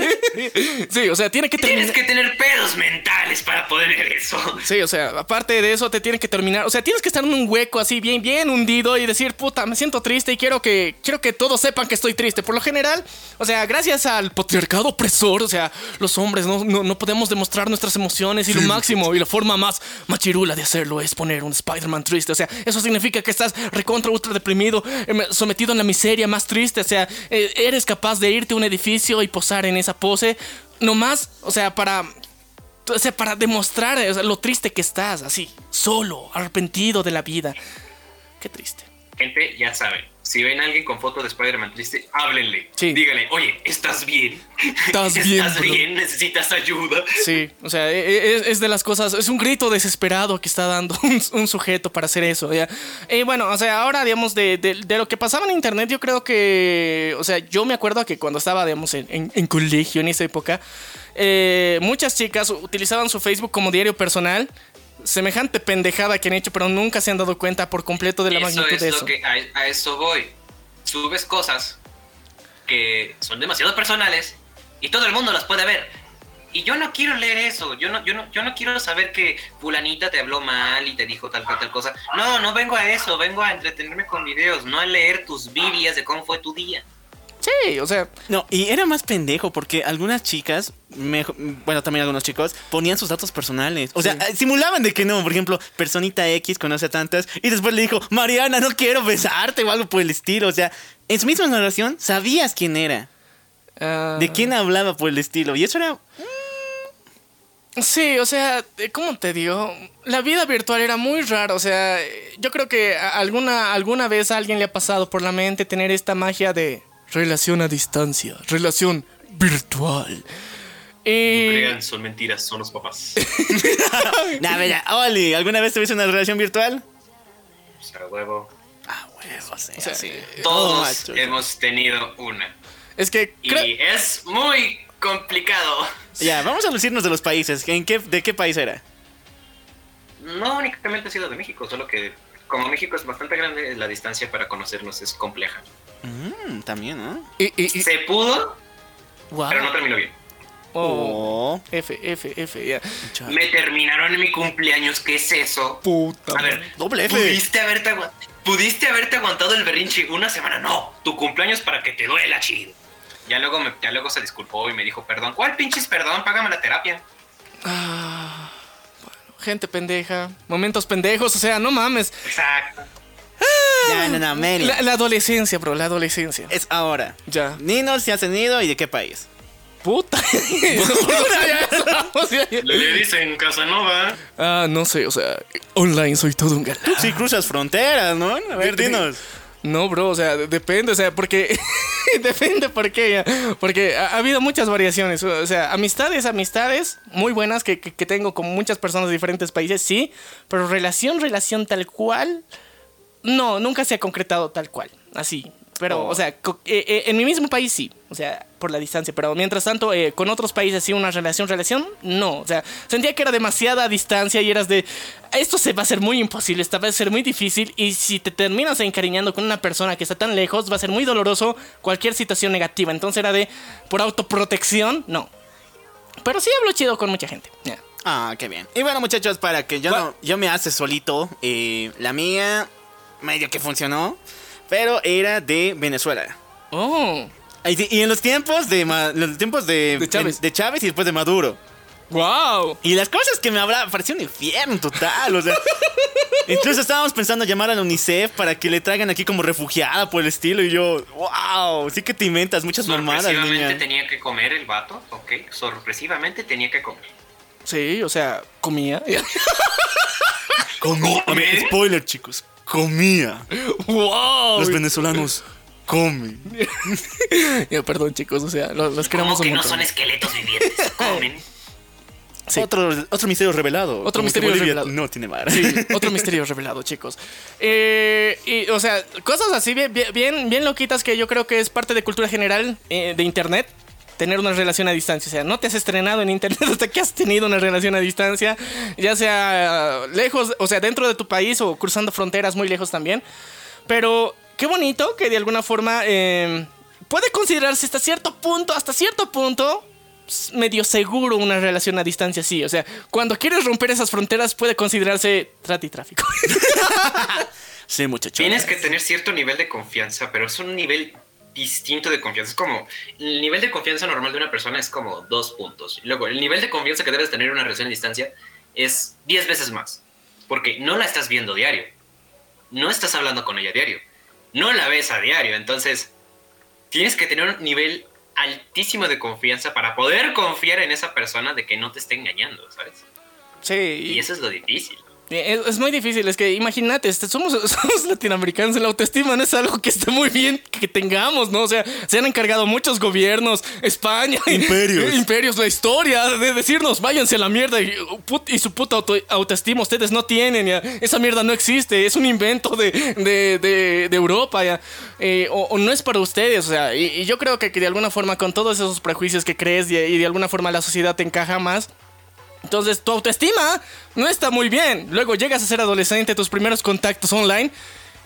Sí, o sea, tiene que Tienes terminar. que tener pedos mentales para poder ver eso. Sí, o sea, aparte de eso te tiene que terminar, o sea, tienes que estar en un hueco así bien bien hundido y decir, "Puta, me siento triste y quiero que quiero que todos sepan que estoy triste." Por lo general, o sea, gracias al patriarcado opresor, o sea, los hombres no, no, no podemos demostrar nuestras emociones y lo máximo y la forma más machirula de hacerlo es poner un Spider-Man triste, o sea, eso significa que estás recontra ultra deprimido, em, sometido en la miseria más triste, o sea, eh, eres capaz de irte a un edificio y posar en esa pose nomás, o sea, para o sea, para demostrar lo triste que estás, así, solo, arrepentido de la vida. Qué triste. Gente, ya saben, si ven a alguien con foto de Spider-Man triste, háblenle. Sí. Díganle, oye, ¿estás bien? ¿Estás bien, bro? bien? ¿Necesitas ayuda? Sí, o sea, e- e- es, es de las cosas, es un grito desesperado que está dando un, un sujeto para hacer eso. ¿ya? Y bueno, o sea, ahora, digamos, de, de- de lo que pasaba en internet, yo creo que, o sea, yo me acuerdo que cuando estaba, digamos, en, en- en colegio en esa época, eh, muchas chicas utilizaban su Facebook como diario personal. Semejante pendejada que han hecho, pero nunca se han dado cuenta por completo de la eso magnitud es de lo eso. que a, a eso voy. Subes cosas que son demasiado personales y todo el mundo las puede ver. Y yo no quiero leer eso, yo no, yo no, yo no quiero saber que fulanita te habló mal y te dijo tal, tal, tal cosa. No, no vengo a eso, vengo a entretenerme con videos, no a leer tus Biblias de cómo fue tu día. Sí, o sea, No, y era más pendejo porque algunas chicas, mejo- bueno, también algunos chicos, ponían sus datos personales. O sea, eh, simulaban de que no. Por ejemplo, personita X conoce a tantas y después le dijo, Mariana, no quiero besarte o algo por el estilo. O sea, en su misma narración sabías quién era, ah, de quién hablaba por el estilo. Y eso era... Sí, o sea, eh, ¿cómo te digo? La vida virtual era muy rara, o sea, yo creo que alguna, alguna vez a alguien le ha pasado por la mente tener esta magia de relación a distancia, relación virtual. Y... Crean, son mentiras, son los papás. Nah, bella, Oli, ¿alguna vez tuviste una relación virtual? O sea, huevo. Ah, huevos, sí, O sea, sí. Todos macho. hemos tenido una. Es que Y es muy complicado. Ya, vamos a lucirnos de los países. ¿En qué, ¿De qué país era? No únicamente ha sido de México, solo que como México es bastante grande, la distancia para conocernos es compleja. Mm, también, ¿no? y- y- y- Se pudo, pero no terminó bien. Oh, Oh. F, F, F, ya. Me terminaron en mi cumpleaños, ¿qué es eso? Puta. A ver, Doble F. ¿pudiste haberte, agu- ¿pudiste haberte aguantado el berrinche una semana? No, tu cumpleaños para que te duela, chido. Ya luego, me, ya luego se disculpó y me dijo, perdón. ¿Cuál pinches perdón? Págame la terapia. Ah, bueno, gente pendeja, momentos pendejos, o sea, no mames. Exacto. Ya, no, no, Mary. La, la adolescencia, bro, la adolescencia. Es ahora. Ya. Ninos, si has tenido y de qué país. Puta. Le dicen Casanova. Ah, no sé, o sea, online soy todo un galán. Tú sí cruzas fronteras, ¿no? A ver, dinos. No, bro, o sea, de- depende, o sea, porque. depende por qué, ya. Porque ha, ha habido muchas variaciones. O sea, amistades, amistades muy buenas que, que- que tengo con muchas personas de diferentes países, sí. Pero relación, relación tal cual. No, nunca se ha concretado tal cual. Así. Pero, o sea, eh, eh, en mi mismo país sí. O sea, por la distancia. Pero mientras tanto, eh, con otros países sí, una relación, relación, no. O sea, sentía que era demasiada distancia y eras de. Esto se va a hacer muy imposible, esta va a ser muy difícil. Y si te terminas encariñando con una persona que está tan lejos, va a ser muy doloroso cualquier situación negativa. Entonces era de. Por autoprotección, no. Pero sí hablo chido con mucha gente. ya. Ah, qué bien. Y bueno, muchachos, para que yo no, yo me hace solito, la mía medio que funcionó, pero era de Venezuela. Oh. Y y en los tiempos de los tiempos de, De Chávez. de Chávez y después de Maduro. ¡Wow! Y las cosas que me hablaba parecía un infierno total, o sea. incluso estábamos pensando llamar a la UNICEF para que le traigan aquí como refugiada por el estilo y yo, wow, sí que te inventas muchas mamadas, Sorpresivamente niña. tenía que comer el vato, ok. Sorpresivamente tenía que comer. Sí, o sea, comía. Comía. A ver, spoiler, chicos. Comía. ¡Wow! Los venezolanos comen. Ya, perdón, chicos, o sea, los, los queremos Como que un no montón. son esqueletos vivientes, comen. Sí. Otro, otro misterio revelado. Otro misterio revelado. No tiene mar. Sí, otro misterio revelado, chicos. Eh, y, o sea, cosas así bien, bien, bien, bien loquitas que yo creo que es parte de cultura general eh, de internet. Tener una relación a distancia. O sea, no te has estrenado en internet hasta que has tenido una relación a distancia. Ya sea eh, lejos, o sea, dentro de tu país o cruzando fronteras muy lejos también. Pero qué bonito que de alguna forma eh, puede considerarse hasta cierto punto, hasta cierto punto, medio seguro una relación a distancia sí. O sea, cuando quieres romper esas fronteras puede considerarse trata y tráfico. Sí, muchachos. Tienes que tener cierto nivel de confianza, pero es un nivel distinto de confianza. Es como, el nivel de confianza normal de una persona es como dos puntos. Y luego, el nivel de confianza que debes tener en una relación a distancia es 10 veces más. Porque no la estás viendo diario. No estás hablando con ella diario. No la ves a diario. Entonces, tienes que tener un nivel altísimo de confianza para poder confiar en esa persona de que no te esté engañando, ¿sabes? Sí, Y eso es lo difícil. Es, es muy difícil, es que imagínate, este, somos, somos latinoamericanos, la autoestima no es algo que esté muy bien que tengamos, ¿no? O sea, se han encargado muchos gobiernos, España, Imperios. imperios, la historia de decirnos, váyanse a la mierda y, put- y su puta auto- autoestima ustedes no tienen, ya. Esa mierda no existe, es un invento de, de, de- de Europa, ya. Eh, o, o no es para ustedes, o sea, y, y yo creo que, que de alguna forma con todos esos prejuicios que crees y, y de alguna forma la sociedad te encaja más, entonces tu autoestima no está muy bien. Luego llegas a ser adolescente, tus primeros contactos online.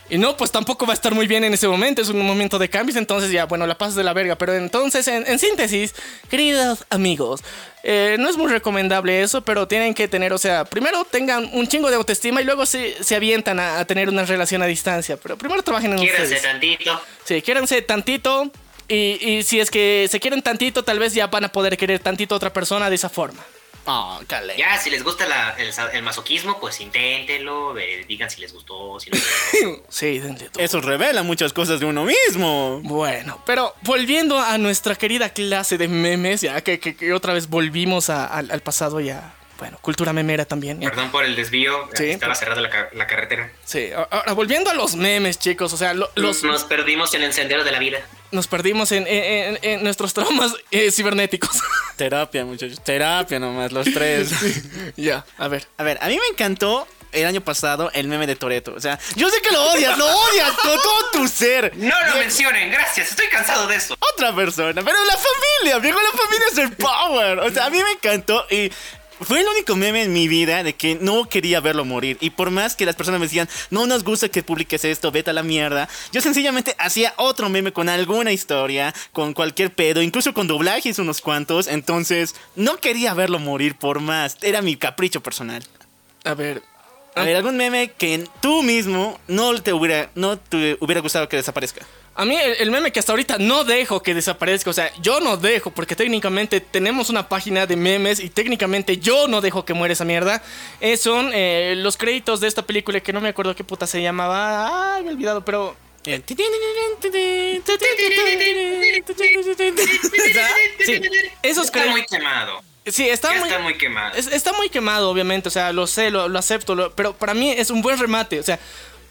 Y no, pues tampoco va a estar muy bien en ese momento, es un momento de cambios, entonces ya, bueno, la pasas de la verga. Pero entonces, en, en síntesis, queridos amigos, eh, no es muy recomendable eso, pero tienen que tener, o sea, primero tengan un chingo de autoestima y luego se, se avientan a, a tener una relación a distancia. Pero primero trabajen en Quiéranse ustedes. tantito. Sí, quiéranse tantito. Y, y si es que se quieren tantito, tal vez ya van a poder querer tantito a otra persona de esa forma. Oh, cale. Ya, si les gusta la- el, masoquismo, pues inténtenlo. eh, digan si les gustó, si no les. Sí, denle todo. Eso revela muchas cosas de uno mismo. Bueno, pero volviendo a nuestra querida clase de memes, ya que, que- que otra vez volvimos a- al, al pasado ya. Bueno, cultura memera también. Perdón por el desvío, Sí. estaba cerrada la, ca- la carretera. Sí, ahora volviendo a los memes, chicos, o sea, lo- los, Nos perdimos en el sendero de la vida. nos perdimos en, en- en- en nuestros traumas eh, cibernéticos. Terapia, muchachos. Terapia nomás, los tres. ya, a ver. A ver, a mí me encantó el año pasado el meme de Toreto. O sea, yo sé que lo odias, lo odias con todo tu ser. No lo mencionen, gracias, estoy cansado de eso. Otra persona, pero la familia, viejo, la familia es el power. O sea, a mí me encantó y. Fue el único meme en mi vida de que no quería verlo morir. Y por más que las personas me decían, no nos gusta que publiques esto, vete a la mierda. Yo sencillamente hacía otro meme con alguna historia, con cualquier pedo, incluso con doblajes unos cuantos. Entonces, no quería verlo morir por más. Era mi capricho personal. A ver. A ver, algún meme que tú mismo no te hubiera, no te hubiera gustado que desaparezca. A mí el, el meme que hasta ahorita no dejo que desaparezca, o sea, yo no dejo, porque técnicamente tenemos una página de memes y técnicamente yo no dejo que muera esa mierda, eh, son eh, los créditos de esta película que no me acuerdo qué puta se llamaba, ay, me he olvidado, pero... Sí, esos Está muy quemado. Sí, está muy... está muy quemado. Es- está muy quemado, obviamente, o sea, lo sé, lo, lo acepto, lo- pero para mí es un buen remate, o sea,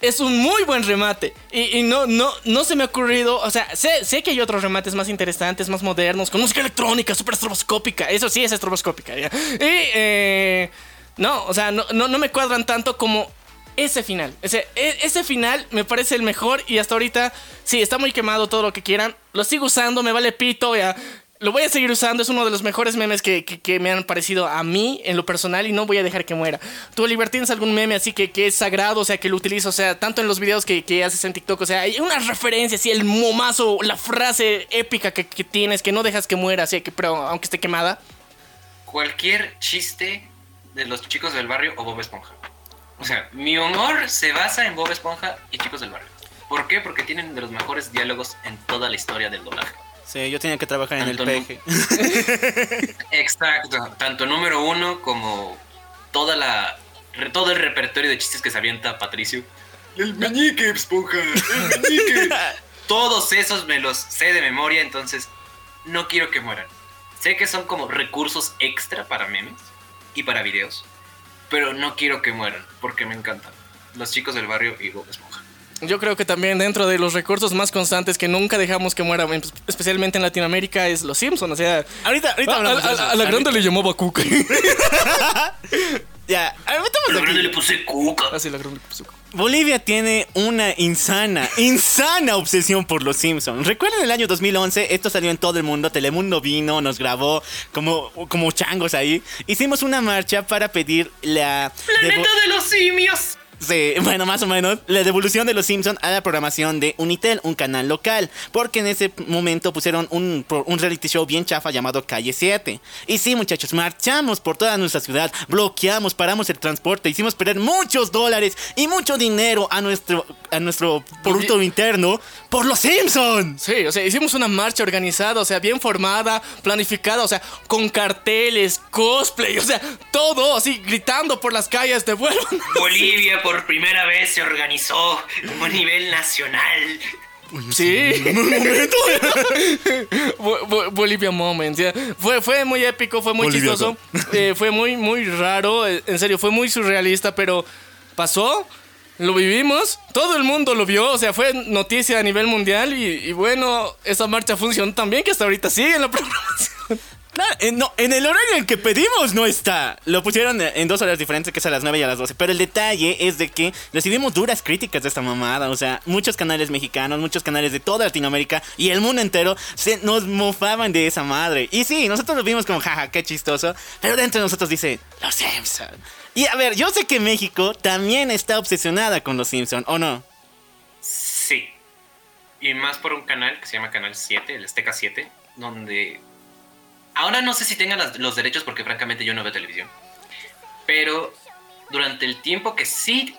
es un muy buen remate. Y, no, no, no se me ha ocurrido, o sea, sé, sé que hay otros remates más interesantes, más modernos, con música electrónica, súper estroboscópica, eso sí es estroboscópica, ¿ya? Y, eh, no, o sea, no, no, no me cuadran tanto como ese final. E- ese final me parece el mejor y hasta ahorita, sí, está muy quemado todo lo que quieran. Lo sigo usando, me vale pito, ya. Lo voy a seguir usando, es uno de los mejores memes que, que- que me han parecido a mí en lo personal y no voy a dejar que muera. ¿Tú, Oliver, tienes algún meme así que, que es sagrado, o sea, que lo utilizo, o sea, tanto en los videos que, que haces en TikTok, o sea, hay una referencia, así, el momazo, la frase épica que, tienes, que no dejas que muera, así, que, pero aunque esté quemada? Cualquier chiste de los chicos del barrio o Bob Esponja. O sea, mi humor se basa en Bob Esponja y chicos del barrio. ¿Por qué? Porque tienen de los mejores diálogos en toda la historia del doblaje. Sí, yo tenía que trabajar en el peje. Exacto, tanto número uno como toda la todo el repertorio de chistes que se avienta Patricio. El meñique, esponja, el meñique. Todos esos me los sé de memoria, entonces no quiero que mueran. Sé que son como recursos extra para memes y para videos, pero no quiero que mueran porque me encantan. Los chicos del barrio y Bob Esponja. Yo creo que también dentro de los recursos más constantes que nunca dejamos que muera, especialmente en Latinoamérica, es Los Simpsons. O sea, Ahorita, ahorita a, hablamos de a- eso. a la grande Ahorita- le llamaba Cuca. Ya, ahorita Pero aquí. le puse cuca. Así la grande le puso Cuca. Bolivia tiene una insana, insana obsesión por los Simpsons. ¿Recuerdan el año 2011? Esto salió en todo el mundo. Telemundo vino, nos grabó como, como changos ahí. Hicimos una marcha para pedir la... devo- de los simios! Sí, bueno, más o menos. La devolución de los Simpsons a la programación de Unitel, un canal local. Porque en ese momento pusieron un, reality show bien chafa llamado Calle 7. Y sí, muchachos, marchamos por toda nuestra ciudad, bloqueamos, paramos el transporte, hicimos perder muchos dólares y mucho dinero a nuestro, a nuestro Producto Interno por los Simpsons. Sí, o sea, hicimos una marcha organizada, o sea, bien formada, planificada, o sea, con carteles, cosplay, o sea, todo así gritando por las calles de. Bolivia por primera vez se organizó a nivel nacional. Sí. Bo- Bolivia Moment. ya. Fue, fue muy épico, fue muy Boliviano. chistoso. eh, fue muy, muy raro. eh, En serio, fue muy surrealista, pero pasó. Lo vivimos, todo el mundo lo vio, o sea, fue noticia a nivel mundial y, y bueno, esa marcha funcionó tan bien que hasta ahorita sigue en la programación. Claro, eh, no, en el horario en el que pedimos no está. Lo pusieron eh, en dos horas diferentes, que es a las 9 y a las 12. Pero el detalle es de que recibimos duras críticas de esta mamada. O sea, muchos canales mexicanos, muchos canales de toda Latinoamérica y el mundo entero se nos mofaban de esa madre. Y sí, nosotros lo vimos como, jaja, qué chistoso. Pero dentro de nosotros dice, los Simpson. Y a ver, yo sé que México también está obsesionada con los Simpson, ¿o no? Sí. Y más por un canal que se llama Canal 7, el Azteca 7, donde... Ahora no sé si tengan los derechos porque francamente yo no veo televisión. Pero durante el tiempo que sí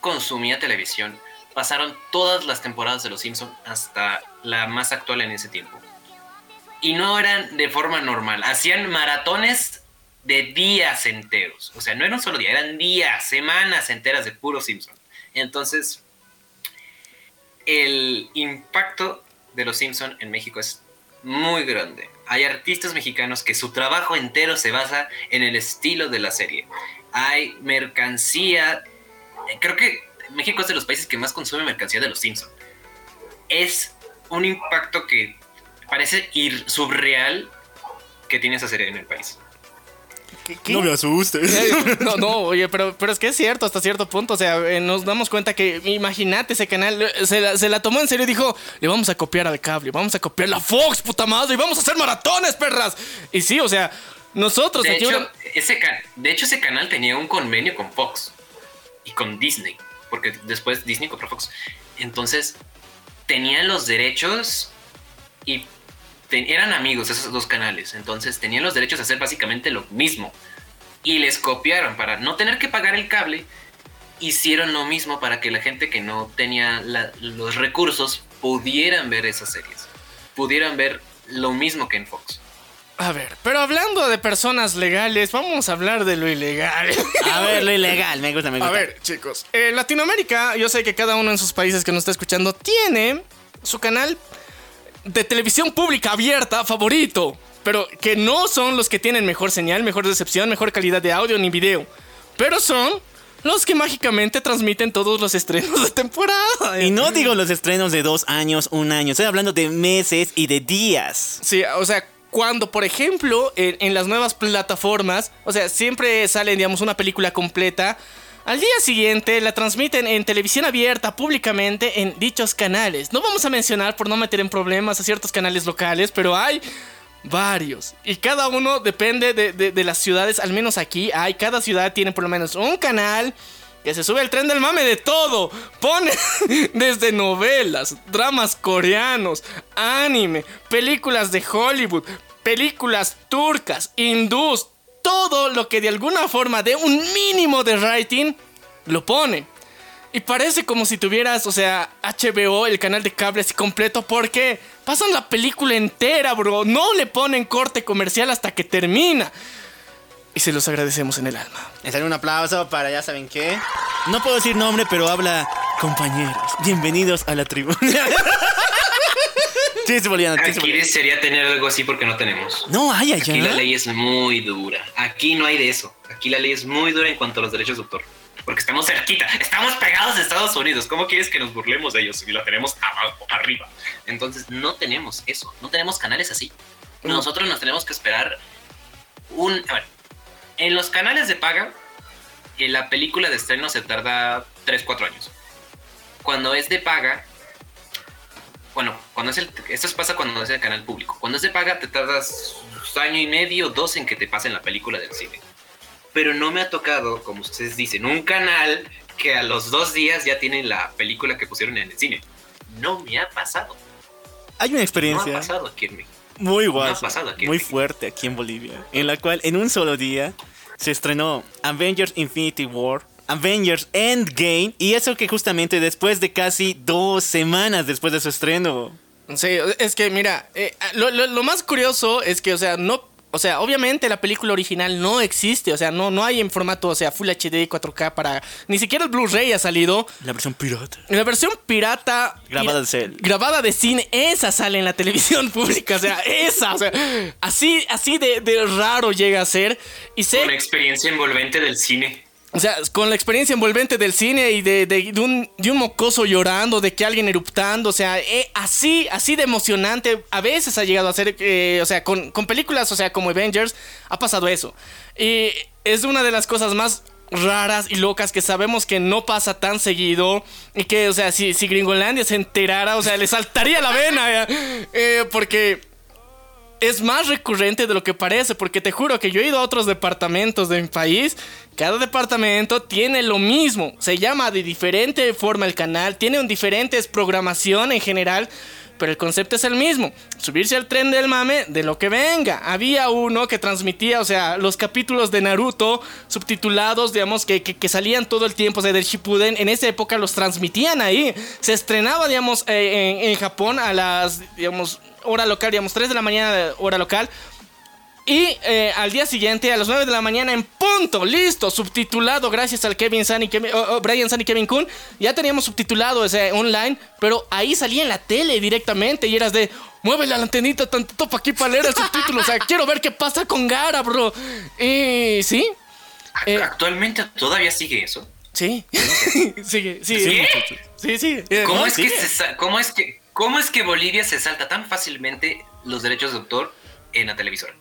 consumía televisión, pasaron todas las temporadas de Los Simpson hasta la más actual en ese tiempo. Y no eran de forma normal, hacían maratones de días enteros. O sea, no era un solo día, eran días, semanas enteras de puro Simpson. Entonces, el impacto de Los Simpson en México es muy grande. Hay artistas mexicanos que su trabajo entero se basa en el estilo de la serie. Hay mercancía. eh, Creo que México es de los países que más consume mercancía de Los Simpson. Es un impacto que parece ir surreal que tiene esa serie en el país. No me asustes. No, no, oye, pero, pero es que es cierto hasta cierto punto. O sea, eh, nos damos cuenta que, imagínate, ese canal eh, se la, se la tomó en serio y dijo: Le vamos a copiar al cable, vamos a copiar la Fox, puta madre, y vamos a hacer maratones, perras. Y sí, o sea, nosotros De aquí hecho, ese de hecho, ese canal tenía un convenio con Fox y con Disney, porque después Disney compró Fox. Entonces, tenían los derechos y te- eran amigos esos dos canales. Entonces, tenían los derechos de hacer básicamente lo mismo. Y les copiaron para no tener que pagar el cable. Hicieron lo mismo para que la gente que no tenía la- los recursos pudieran ver esas series. Pudieran ver lo mismo que en Fox. A ver, pero hablando de personas legales, vamos a hablar de lo ilegal. A ver, lo ilegal, me gusta, me A gusta. ver, chicos, en Latinoamérica, yo sé que cada uno en sus países que nos está escuchando tiene su canal de televisión pública abierta favorito, pero que no son los que tienen mejor señal, mejor recepción, mejor calidad de audio ni video, pero son los que mágicamente transmiten todos los estrenos de temporada. Y no digo los estrenos de dos años, un año. Estoy hablando de meses y de días. Sí, o sea, cuando, por ejemplo, en, en las nuevas plataformas, o sea, siempre sale, digamos, una película completa. Al día siguiente la transmiten en televisión abierta públicamente en dichos canales. No vamos a mencionar por no meter en problemas a ciertos canales locales, pero hay varios. Y cada uno depende de, las ciudades, al menos aquí hay. Cada ciudad tiene por lo menos un canal que se sube al tren del mame de todo. Pone desde novelas, dramas coreanos, anime, películas de Hollywood, películas turcas, hindús, todo lo que de alguna forma dé un mínimo de rating, lo pone. Y parece como si tuvieras, o sea, HBO, el canal de cable así completo, porque pasan la película entera, bro. No le ponen corte comercial hasta que termina. Y se los agradecemos en el alma. Les un aplauso para ya saben qué. No puedo decir nombre, pero habla compañeros. Bienvenidos a la tribu. chiste boliviano, chiste Aquí desearía tener algo así porque no tenemos. No hay allá. Aquí la ley es muy dura. Aquí no hay de eso. Aquí la ley es muy dura en cuanto a los derechos de autor. Porque estamos cerquita, estamos pegados de Estados Unidos. ¿Cómo quieres que nos burlemos de ellos si la tenemos abajo, arriba? Entonces, no tenemos eso. No tenemos canales así. Nosotros nos tenemos que esperar un. A ver, en los canales de paga, en la película de estreno se tarda 3, 4 años. Cuando es de paga, bueno, cuando es el, esto pasa cuando es el canal público. Cuando es de paga te tardas año y medio, dos en que te pasen la película del cine. Pero no me ha tocado, como ustedes dicen, un canal que a los dos días ya tienen la película que pusieron en el cine. No me ha pasado. Hay una No ha experiencia pasado aquí en México. muy ha guapa, pasado aquí en muy México. fuerte aquí en Bolivia, en la cual en un solo día se estrenó Avengers Infinity War, Avengers Endgame, y eso que justamente después de casi dos semanas después de su estreno. Sí, es que mira, eh, lo, lo- lo más curioso es que, o sea, no. O sea, obviamente la película original no existe, o sea, no, no hay en formato, o sea, Full HD, 4K para... Ni siquiera el Blu-ray ha salido. La versión pirata. La versión pirata... Grabada de cel. Grabada de cine, esa sale en la televisión pública, o sea, esa, o sea, así, así de, de raro llega a ser. Y sé... Una experiencia envolvente del cine. O sea, con la experiencia envolvente del cine y de, de- un, de un mocoso llorando, de que alguien eruptando, o sea, eh, así, así de emocionante, a veces ha llegado a ser, eh, o sea, con, con películas, o sea, como Avengers, ha pasado eso. Y es una de las cosas más raras y locas que sabemos que no pasa tan seguido y que, o sea, si, si Gringolandia se enterara, o sea, le saltaría la vena. Eh, porque es más recurrente de lo que parece, porque te juro que yo he ido a otros departamentos de mi país. Cada departamento tiene lo mismo. Se llama de diferente forma el canal, tiene un diferentes programación en general. Pero el concepto es el mismo. Subirse al tren del mame de lo que venga. Había uno que transmitía, o sea, los capítulos de Naruto subtitulados, digamos, que, que, salían todo el tiempo, o sea, del Shippuden. En esa época los transmitían ahí. Se estrenaba, digamos, eh, en, en Japón a las, digamos, hora local, digamos, 3 de la mañana, hora local. Y eh, al día siguiente, a las 9 de la mañana, en punto, listo, subtitulado, gracias al Kevin San y Kevin, oh, oh, Brian San y Kevin Kun. Ya teníamos subtitulado ese online, pero ahí salía en la tele directamente y eras de, mueve la antenita tantito para aquí para leer el subtítulo. O sea, quiero ver qué pasa con Gara, bro. Y sí, Eh, Actualmente todavía sigue eso. sí, sigue, sigue. ¿Sí? Sí, sí. ¿Cómo, no, es que se cómo, es que, ¿Cómo es que Bolivia se salta tan fácilmente los derechos de autor en la televisora?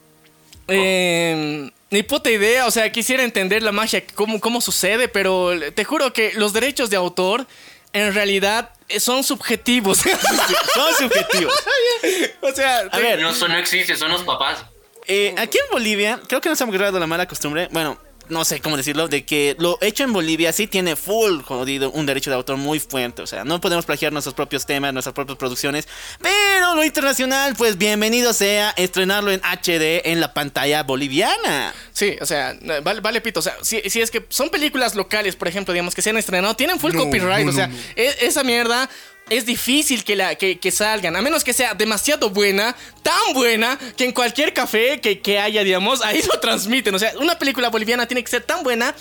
Eh, ni puta idea, o sea, quisiera entender la magia, cómo, cómo sucede, pero te juro que los derechos de autor en realidad son subjetivos. Son subjetivos. o sea, A ver, No, eso no existe, son los papás. Eh, aquí en Bolivia, creo que nos hemos agarrado la mala costumbre, bueno, no sé cómo decirlo, de que lo hecho en Bolivia sí tiene full jodido un derecho de autor muy fuerte. O sea, no podemos plagiar nuestros propios temas, nuestras propias producciones. Pero lo internacional, pues bienvenido sea estrenarlo en HD en la pantalla boliviana. Sí, o sea, vale, vale pito. O sea, si, si es que son películas locales, por ejemplo, digamos, que se han estrenado, tienen full copyright. o sea, e- esa mierda es difícil que, la, que, que salgan. A menos que sea demasiado buena, tan buena, que en cualquier café que, que haya, digamos, ahí lo transmiten. O sea, una película boliviana tiene que ser tan buena,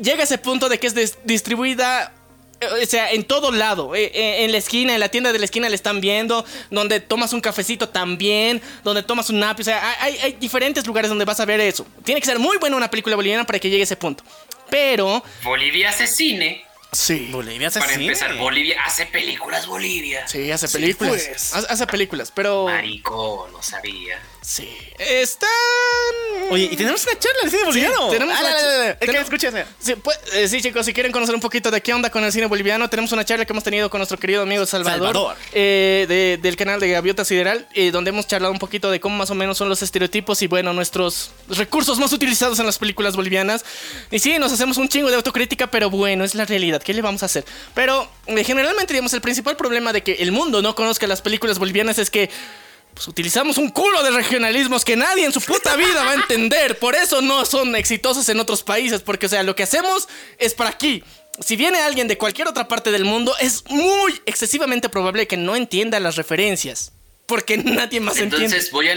llega a ese punto de que es distribuida. eh, O sea, en todo lado, eh, eh, en la esquina, en la tienda de la esquina le están viendo, donde tomas un cafecito también, donde tomas un napio, o sea, hay, hay diferentes lugares donde vas a ver eso. Tiene que ser muy buena una película boliviana para que llegue a ese punto. Pero, Bolivia hace cine. Sí, Bolivia es Para empezar, Bolivia hace películas Bolivia. sí, hace películas, pues. ha- hace películas, pero, Marico, no sabía. Sí, están... Oye, y tenemos una charla de cine boliviano. tenemos Ah, una dale, cha- dale, dale. Es que escúchame. Sí, pues, eh, sí, chicos, si quieren conocer un poquito de qué onda con el cine boliviano, tenemos una charla que hemos tenido con nuestro querido amigo Salvador, Salvador. eh, de- del canal de Gaviota Sideral, eh, donde hemos charlado un poquito de cómo más o menos son los estereotipos y, bueno, nuestros recursos más utilizados en las películas bolivianas. Y sí, nos hacemos un chingo de autocrítica, pero bueno, es la realidad. ¿Qué le vamos a hacer? Pero eh, generalmente, digamos, el principal problema de que el mundo no conozca las películas bolivianas es que pues utilizamos un culo de regionalismos que nadie en su puta vida va a entender. Por eso no son exitosos en otros países. Porque, o sea, lo que hacemos es para aquí. Si viene alguien de cualquier otra parte del mundo, es muy excesivamente probable que no entienda las referencias. Porque nadie más entiende. Entonces voy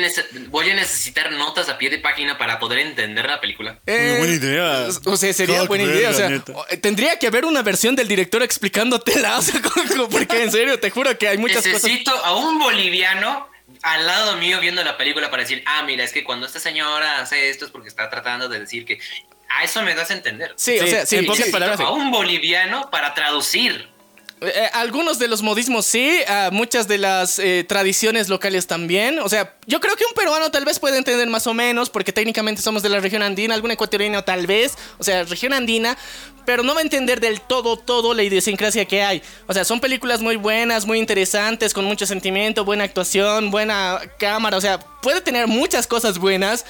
voy a necesitar notas a pie de página para poder entender la película. Eh, buena idea. O sea, sería buena idea. O sea, neta. eh, tendría que haber una versión del director explicándotela. O sea, porque en serio, te juro que hay muchas cosas. Necesito a un boliviano al lado mío viendo la película para decir, ah, mira, es que cuando esta señora hace esto es porque está tratando de decir que... A eso me das a entender. Sí, o Sí, sea, sí. en pocas palabras. A un boliviano para traducir. Eh, algunos de los modismos sí, muchas de las eh, tradiciones locales también. O sea, yo creo que un peruano tal vez puede entender más o menos, porque técnicamente somos de la región andina, algún ecuatoriano tal vez, o sea, región andina, pero no va a entender del todo, todo la idiosincrasia que hay. O sea, son películas muy buenas, muy interesantes, con mucho sentimiento, buena actuación, buena cámara, o sea, puede tener muchas cosas buenas.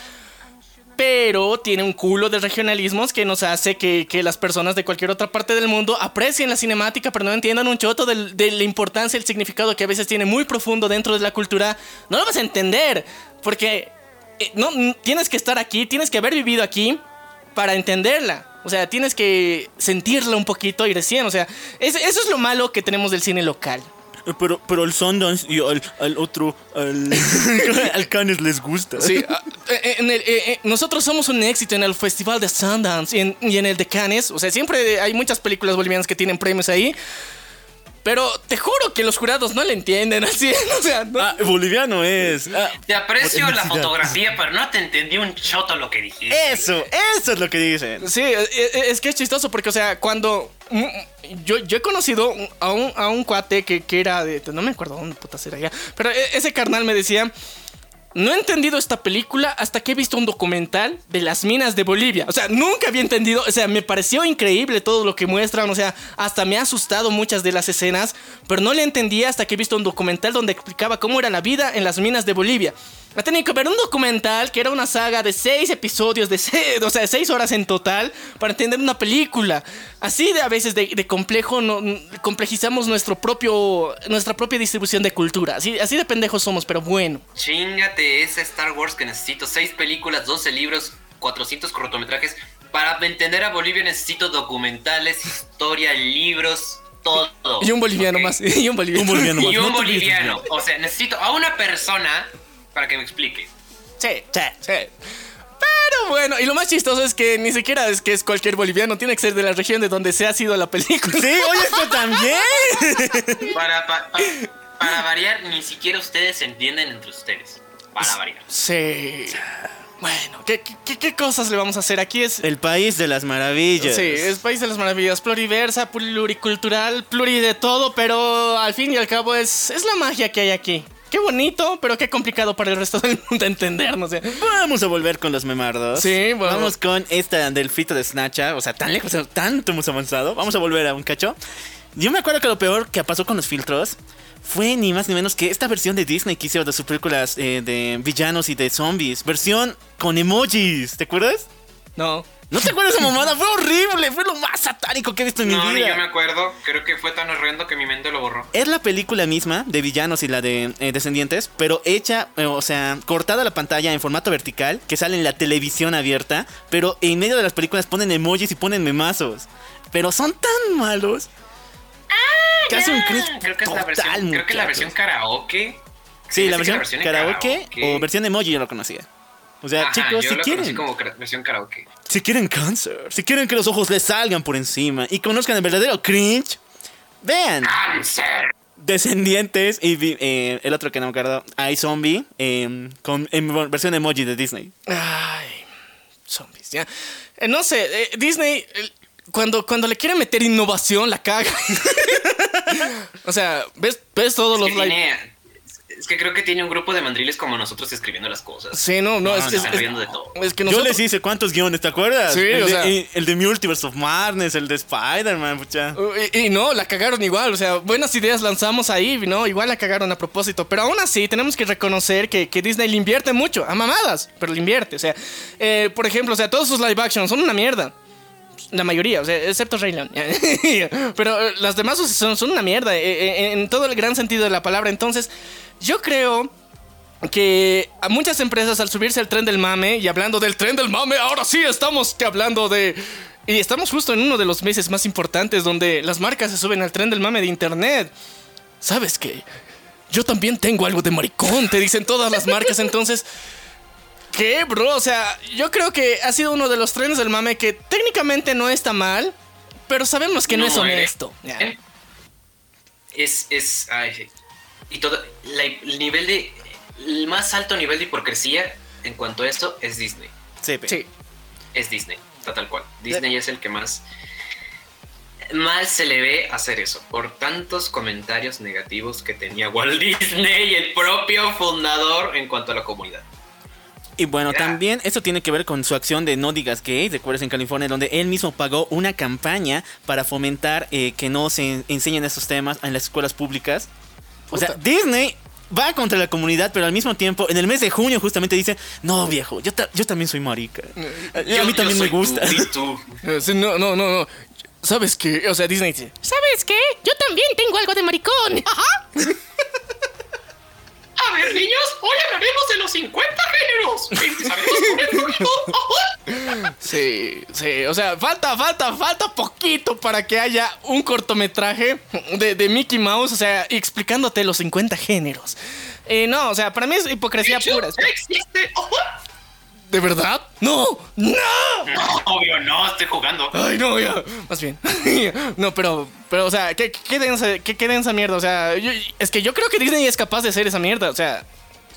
Pero tiene un culo de regionalismos que nos hace que, que las personas de cualquier otra parte del mundo aprecien la cinemática, pero no entiendan un choto del- de la importancia, el significado que a veces tiene muy profundo dentro de la cultura. No lo vas a entender, porque eh, no, tienes que estar aquí, tienes que haber vivido aquí para entenderla. O sea, tienes que sentirla un poquito y recién, o sea, es- eso es lo malo que tenemos del cine local. Pero, pero al Sundance y al, al otro, al, al Cannes les gusta. Sí, eh, en el- eh, eh, nosotros somos un éxito en el Festival de Sundance y en, y en el de Cannes. O sea, siempre hay muchas películas bolivianas que tienen premios ahí. Pero te juro que los jurados no le entienden así. O sea, no- Ah, boliviano es. Ah, Te aprecio la fotografía, pero no te entendí un choto lo que dijiste. eso, eso es lo que dicen. Sí, eh, eh, es que es chistoso porque, o sea, cuando. mm, Yo, yo he conocido a un, a un cuate que, que era de. No me acuerdo dónde putas era ya. Pero e- ese carnal me decía. No he entendido esta película hasta que he visto un documental de las minas de Bolivia. O sea, nunca había entendido. O sea, me pareció increíble todo lo que muestran. O sea, hasta me ha asustado muchas de las escenas. Pero no le entendía hasta que he visto un documental donde explicaba cómo era la vida en las minas de Bolivia. Ha tenido que ver un documental que era una saga de seis episodios, de seis, o sea, de seis horas en total, para entender una película. Así de a veces de, de complejo, no, complejizamos nuestro propio, nuestra propia distribución de cultura. Así, así de pendejos somos, pero bueno. Chingate ese Star Wars que necesito. Seis películas, 12 libros, 400 cortometrajes. Para entender a Bolivia necesito documentales, historia, libros, todo. Y un boliviano más. Y un boliviano. Un boliviano más. Y un boliviano. O sea, necesito a una persona para que me explique. Sí, sí, sí. Pero bueno, y lo más chistoso es que ni siquiera es que es cualquier boliviano, tiene que ser de la región de donde se ha sido la película. Sí, oye, esto también. Para, pa- pa- para variar, ni siquiera ustedes se entienden entre ustedes. Para variar. Sí. Bueno, ¿qué, qué, qué cosas le vamos a hacer? Aquí es... El país de las maravillas. Sí, es País de las Maravillas, pluriversa, pluricultural, pluri de todo, pero al fin y al cabo es, es la magia que hay aquí. Qué bonito, pero qué complicado para el resto del mundo entender, no sé. Vamos a volver con los memardos. Sí, bueno. Vamos con esta del frito de Snatcha. O sea, tan lejos, tanto hemos avanzado. Vamos a volver a un cacho. Yo me acuerdo que lo peor que pasó con los filtros fue ni más ni menos que esta versión de Disney que hicieron de sus películas eh, de villanos y de zombies. Versión con emojis. ¿Te acuerdas? No. ¿No te acuerdas de esa mamada? Fue horrible. Fue lo más satánico que he visto en No, mi ni vida. yo me acuerdo. Creo que fue tan horrendo que mi mente lo borró. Es la película misma de villanos y la de eh, descendientes, pero hecha, eh, o sea, cortada la pantalla en formato vertical, que sale en la televisión abierta, pero en medio de las películas ponen emojis y ponen memazos. Pero son tan malos. que hace un Ah, Creo que es la versión, creo que es la versión karaoke. Sí, la que versión, en karaoke, o versión emoji yo lo conocía. O sea, Ajá, chicos, yo si lo conocí quieren, como versión karaoke. si quieren cáncer, si quieren que los ojos les salgan por encima y conozcan el verdadero cringe, vean. ¡Cáncer! Descendientes y eh, el otro que no me acuerdo, hay Zombie, eh, con en versión emoji de Disney. Ay, zombies, ya. Eh, no sé, eh, Disney, eh, cuando, cuando le quiere meter innovación, la caga. o sea, ¿ves, ves todos Es los que, live. Es que creo que tiene un grupo de mandriles como nosotros escribiendo las cosas. Sí, no, no, No, es, no, es- están es- riendo de todo. es que Yo les hice cuántos guiones, ¿te acuerdas? Sí, el, o de, sea- y- el de Multiverse of Madness, el de Spider-Man, pucha. Y, y no, la cagaron igual, o sea, buenas ideas lanzamos ahí, ¿no? Igual la cagaron a propósito, pero aún así tenemos que reconocer que, que Disney le invierte mucho, a mamadas, pero le invierte, o sea, eh, por ejemplo, o sea, todos sus live action son una mierda. La mayoría, o sea, excepto Rey León. pero eh, las demás son, son una mierda, eh, eh, en todo el gran sentido de la palabra. Entonces, yo creo que a muchas empresas al subirse al tren del mame y hablando del tren del mame, ahora sí estamos hablando de... Y estamos justo en uno de los meses más importantes donde las marcas se suben al tren del mame de internet. ¿Sabes qué? Yo también tengo algo de maricón, te dicen todas las marcas, entonces... ¿Qué, bro? O sea, yo creo que ha sido uno de los trenes del mame que técnicamente no está mal, pero sabemos que no, es eh, honesto. eh, Es, es, ay, sí. y todo, la- el nivel de, el más alto nivel de hipocresía en cuanto a esto es Disney. Sí. Sí. Es Disney, está tal cual. Disney es el que más mal se le ve hacer eso por tantos comentarios negativos que tenía Walt Disney y el propio fundador en cuanto a la comunidad. Y bueno, también esto tiene que ver con su acción de No Digas Gay, recuerdas en California, donde él mismo pagó una campaña para fomentar eh, que no se enseñen estos temas en las escuelas públicas. O sea, Disney va contra la comunidad, pero al mismo tiempo, en el mes de junio justamente dice, no viejo, yo, ta- yo también soy marica. a Yo- mí yo también me soy tú, gusta. y tú. Eh, sí, no, no, no, no. ¿Sabes qué? O sea, Disney dice... ¿Sabes qué? Yo también tengo algo de maricón. Ajá. A ver, niños, hoy hablaremos de los 50 géneros. ¿Sabemos Sí, sí, o sea, falta, falta, falta poquito para que haya un cortometraje de, de Mickey Mouse, o sea, explicándote los 50 géneros. Eh, no, o sea, para mí es hipocresía pura. existe. ¿De verdad? ¡No! ¡No! No, obvio, no, estoy jugando. Ay, no, ya. Más bien. no, pero, pero, o sea, ¿qué, qué, densa, qué, qué densa mierda? O sea, yo- es que yo creo que Disney es capaz de hacer esa mierda. O sea,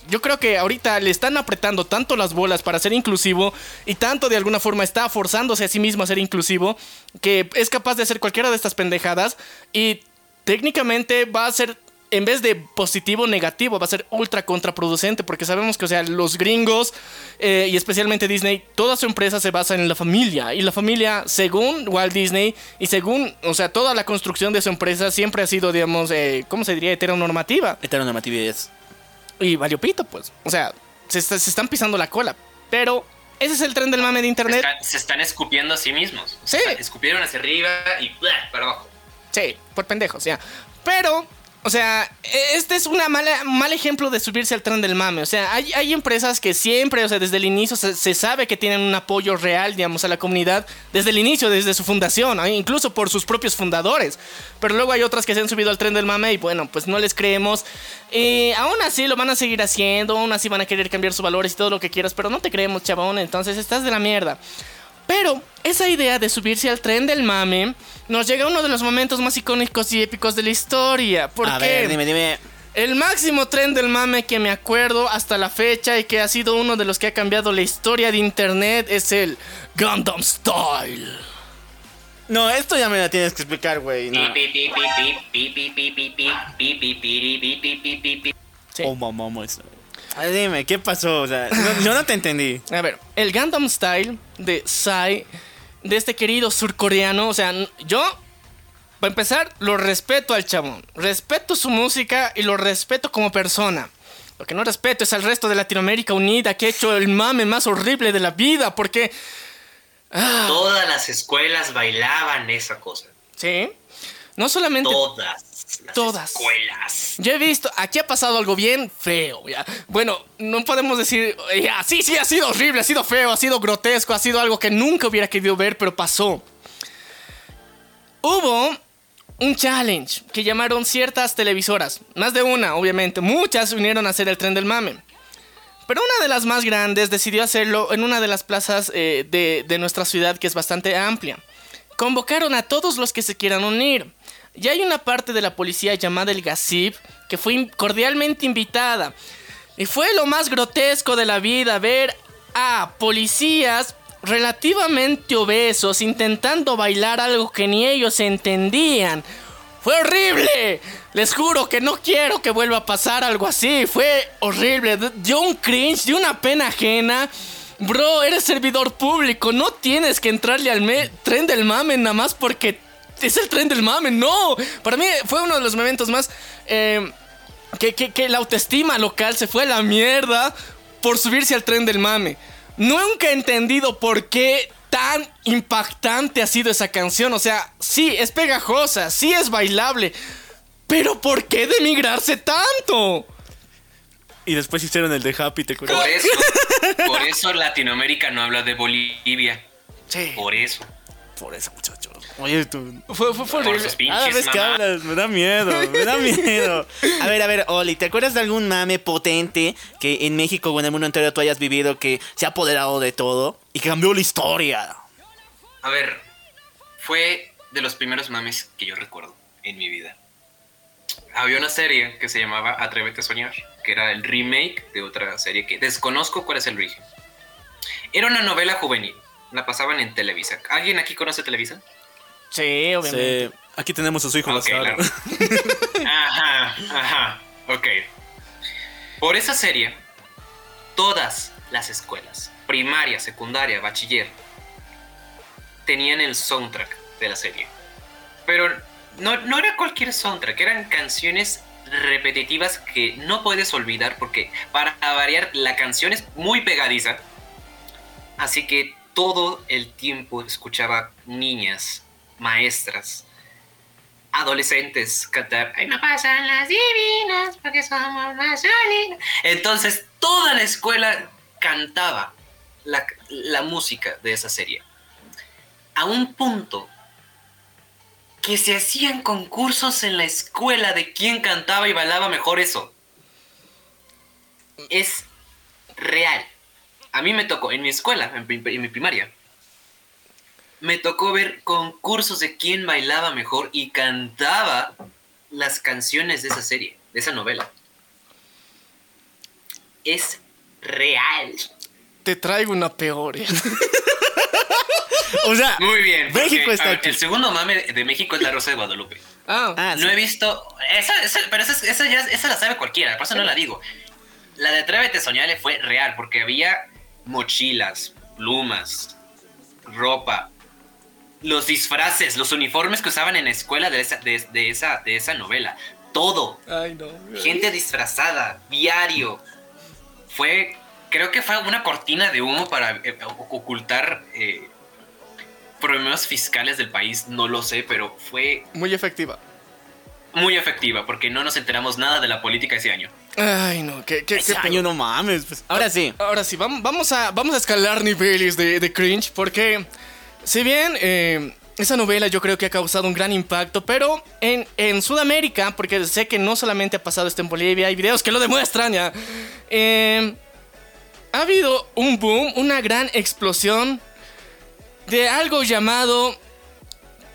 yo creo que ahorita le están apretando tanto las bolas para ser inclusivo y tanto de alguna forma está forzándose a sí mismo a ser inclusivo que es capaz de hacer cualquiera de estas pendejadas y técnicamente va a ser en vez de positivo negativo va a ser ultra contraproducente porque sabemos que o sea los gringos eh, y especialmente Disney toda su empresa se basa en la familia y la familia según Walt Disney y según o sea toda la construcción de su empresa siempre ha sido digamos eh, cómo se diría heteronormativa Heteronormatividad. y valió pito, pues. O sea, se, está- se están pisando la cola. Pero ese es el tren del mame de Se internet. están, se están escupiendo a sí mismos. Sí. O sea, escupieron hacia arriba y ¡blah! para abajo. Sí, por pendejos, ya. Pero, o sea, este es un mal ejemplo de subirse al tren del mame. O sea, hay, hay empresas que siempre, o sea, desde el inicio se, se sabe que tienen un apoyo real, digamos, a la comunidad. Desde el inicio, desde su fundación, incluso por sus propios fundadores. Pero luego hay otras que se han subido al tren del mame y bueno, pues no les creemos. Aún así lo van a seguir haciendo, aún así van a querer cambiar sus valores y todo lo que quieras, pero no te creemos, chabón. Entonces estás de la mierda. Pero esa idea de subirse al tren del mame nos llega a uno de los momentos más icónicos y épicos de la historia. Porque a ver, dime, dime. El máximo tren del mame que me acuerdo hasta la fecha y que ha sido uno de los que ha cambiado la historia de internet es el Gundam Style. No, esto ya me la tienes que explicar, güey. No. Sí. Oh, mamá, mamá. Dime, ¿qué pasó? O sea, no- yo no te entendí. A ver, el Gundam Style de Sai, de este querido surcoreano, o sea, yo, para empezar, lo respeto al chabón. Respeto su música y lo respeto como persona. Lo que no respeto es al resto de Latinoamérica Unida que ha hecho el mame más horrible de la vida, porque... Ah, Todas las escuelas bailaban esa cosa. sí. No solamente... Todas. Las Todas. escuelas. Yo he visto, aquí ha pasado algo bien feo, ya. Bueno, no podemos decir, ya, sí, sí, ha sido horrible, ha sido feo, ha sido grotesco, ha sido algo que nunca hubiera querido ver, pero pasó. Hubo un challenge que llamaron ciertas televisoras, más de una, obviamente, muchas se unieron a hacer el tren del mame. Pero una de las más grandes decidió hacerlo en una de las plazas eh, de, de nuestra ciudad que es bastante amplia. Convocaron a todos los que se quieran unir. Y hay una parte de la policía llamada el Gasip que fue cordialmente invitada. Y fue lo más grotesco de la vida ver a policías relativamente obesos intentando bailar algo que ni ellos entendían. Fue horrible. Les juro que no quiero que vuelva a pasar algo así. Fue horrible. Dio un cringe, dio una pena ajena. Bro, eres servidor público. No tienes que entrarle al tren del mame nada más porque es el tren del mame. No. Para mí fue uno de los momentos más... eh, que, que- que la autoestima local se fue a la mierda por subirse al tren del mame. Nunca he entendido por qué tan impactante ha sido esa canción. O sea, sí, es pegajosa, sí es bailable. Pero ¿por qué demigrarse tanto? Y después hicieron el de Happy, ¿te acuerdas? Por eso, por eso Latinoamérica no habla de Bolivia. Sí, Por eso. por eso, muchachos. Oye, tú. Fue, fue, fue Por horrible. Cada pinches vez que hablas, me da miedo, me da miedo. A ver, a ver, Oli, ¿te acuerdas de algún mame potente que en México o en el mundo entero tú hayas vivido que se ha apoderado de todo y que cambió la historia? A ver, fue de los primeros mames que yo recuerdo en mi vida. Había una serie que se llamaba Atrévete a soñar, que era el remake de otra serie que desconozco cuál es el origen. Era una novela juvenil, la pasaban en Televisa. ¿Alguien aquí conoce Televisa? Sí, obviamente. Sí, aquí tenemos a su hijo Ok, Lázaro. claro. Ajá, ajá, ok. Por esa serie, todas las escuelas, primaria, secundaria, bachiller, tenían el soundtrack de la serie. Pero no, no era cualquier soundtrack, eran canciones repetitivas que no puedes olvidar porque para variar la canción es muy pegadiza. Así que todo el tiempo escuchaba niñas, maestras, adolescentes cantar Ay, no pasan las divinas porque somos más lindas". Entonces toda la escuela cantaba la, la música de esa serie. A un punto que se hacían concursos en la escuela de quién cantaba y bailaba mejor eso. Es real. A mí me tocó, en mi escuela, en mi primaria, me tocó ver concursos de quién bailaba mejor y cantaba las canciones de esa serie, de esa novela. Es real. Te traigo una peor. eh. O sea, Muy bien. porque, México está ver, aquí. El segundo mame de México es la Rosa de Guadalupe. Ah, No sí. he visto. Esa, esa- pero esa, esa ya esa la sabe cualquiera, por eso no la digo. La de Atrévete a Soñarle fue real, porque había mochilas, plumas, ropa, los disfraces, los uniformes que usaban en la escuela de esa, de, de esa, de esa novela. Todo. Ay, no. Gente disfrazada, diario. Fue creo que fue una cortina de humo para eh, ocultar eh, problemas fiscales del país, no lo sé, pero fue Muy efectiva. muy efectiva porque no nos enteramos nada de la política ese año. Ay, no, qué, qué, Ese qué año no mames. pues. Ahora sí. Ahora sí, vam- vamos a, vamos a escalar niveles de, de cringe porque si bien eh, esa novela yo creo que ha causado un gran impacto, pero en, en Sudamérica, porque sé que no solamente ha pasado esto en Bolivia, hay videos que lo demuestran ya, eh, ha habido un boom, una gran explosión de algo llamado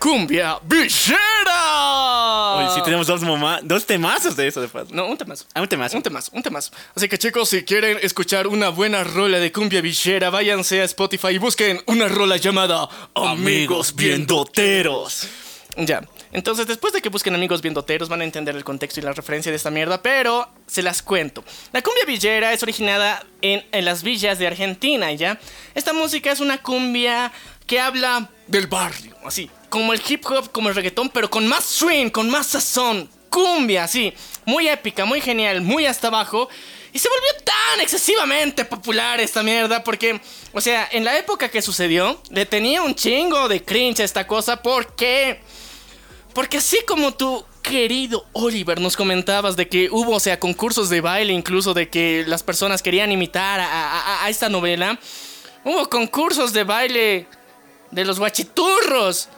cumbia villera. Oye, sí tenemos dos, mamá, dos temazos de eso de paso. No, un temazo. Ah, un temazo. Un temazo, un temazo. Así que chicos, si quieren escuchar una buena rola de cumbia villera, váyanse a Spotify y busquen una rola llamada Amigos Viendoteros. Ya. Entonces, después de que busquen amigos viendoteros, van a entender el contexto y la referencia de esta mierda, pero se las cuento. La cumbia villera es originada en, en las villas de Argentina, ¿ya? Esta música es una cumbia que habla del barrio, así, como el hip hop, como el reggaetón, pero con más swing, con más sazón. Cumbia, así, muy épica, muy genial, muy hasta abajo. Y se volvió tan excesivamente popular esta mierda porque, o sea, en la época que sucedió, le tenía un chingo de cringe a esta cosa porque... Porque así como tú, querido Oliver, nos comentabas de que hubo, o sea, concursos de baile, incluso de que las personas querían imitar a, esta novela, hubo concursos de baile de los guachiturros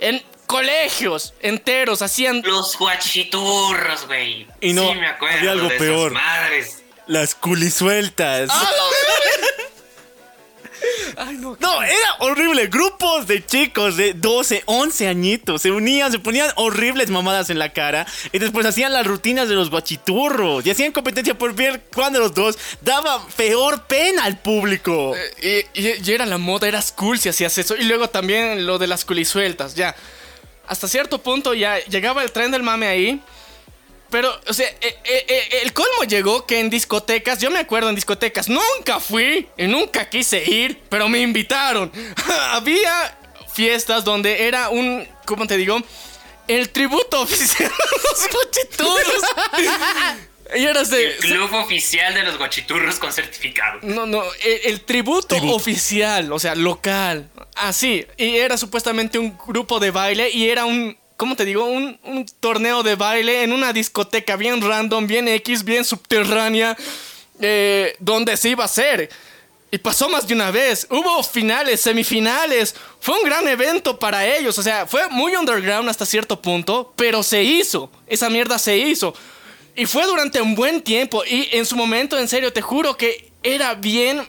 en colegios enteros, hacían... Los guachiturros, güey. Y no, sí, me acuerdo había algo de esas peor. madres. Las culisueltas. ¡Ah, Ay, no, No, era horrible. Grupos de chicos de 12, 11 añitos se unían, se ponían horribles mamadas en la cara y después hacían las rutinas de los guachiturros y hacían competencia por ver cuál de los dos daba peor pena al público. Y, y- y era la moda, eras cool si hacías eso. Y luego también lo de las culisueltas, ya. Hasta cierto punto ya llegaba el tren del mame ahí. Pero, o sea, eh, eh, eh, el colmo llegó que en discotecas, yo me acuerdo en discotecas, nunca fui y nunca quise ir, pero me invitaron. Había fiestas donde era un, ¿cómo te digo? El tributo oficial a los guachiturros. y era de... El club oficial de los guachiturros con certificado. No, no, el, el tributo, oficial, o sea, local. Así. y era supuestamente un grupo de baile y era un, ¿cómo te digo? Un, torneo de baile en una discoteca bien random, bien X, bien subterránea, eh, donde se iba a hacer. Y pasó más de una vez. Hubo finales, semifinales. Fue un gran evento para ellos. O sea, fue muy underground hasta cierto punto, pero se hizo. Esa mierda se hizo. Y fue durante un buen tiempo. Y en su momento, en serio, te juro que era bien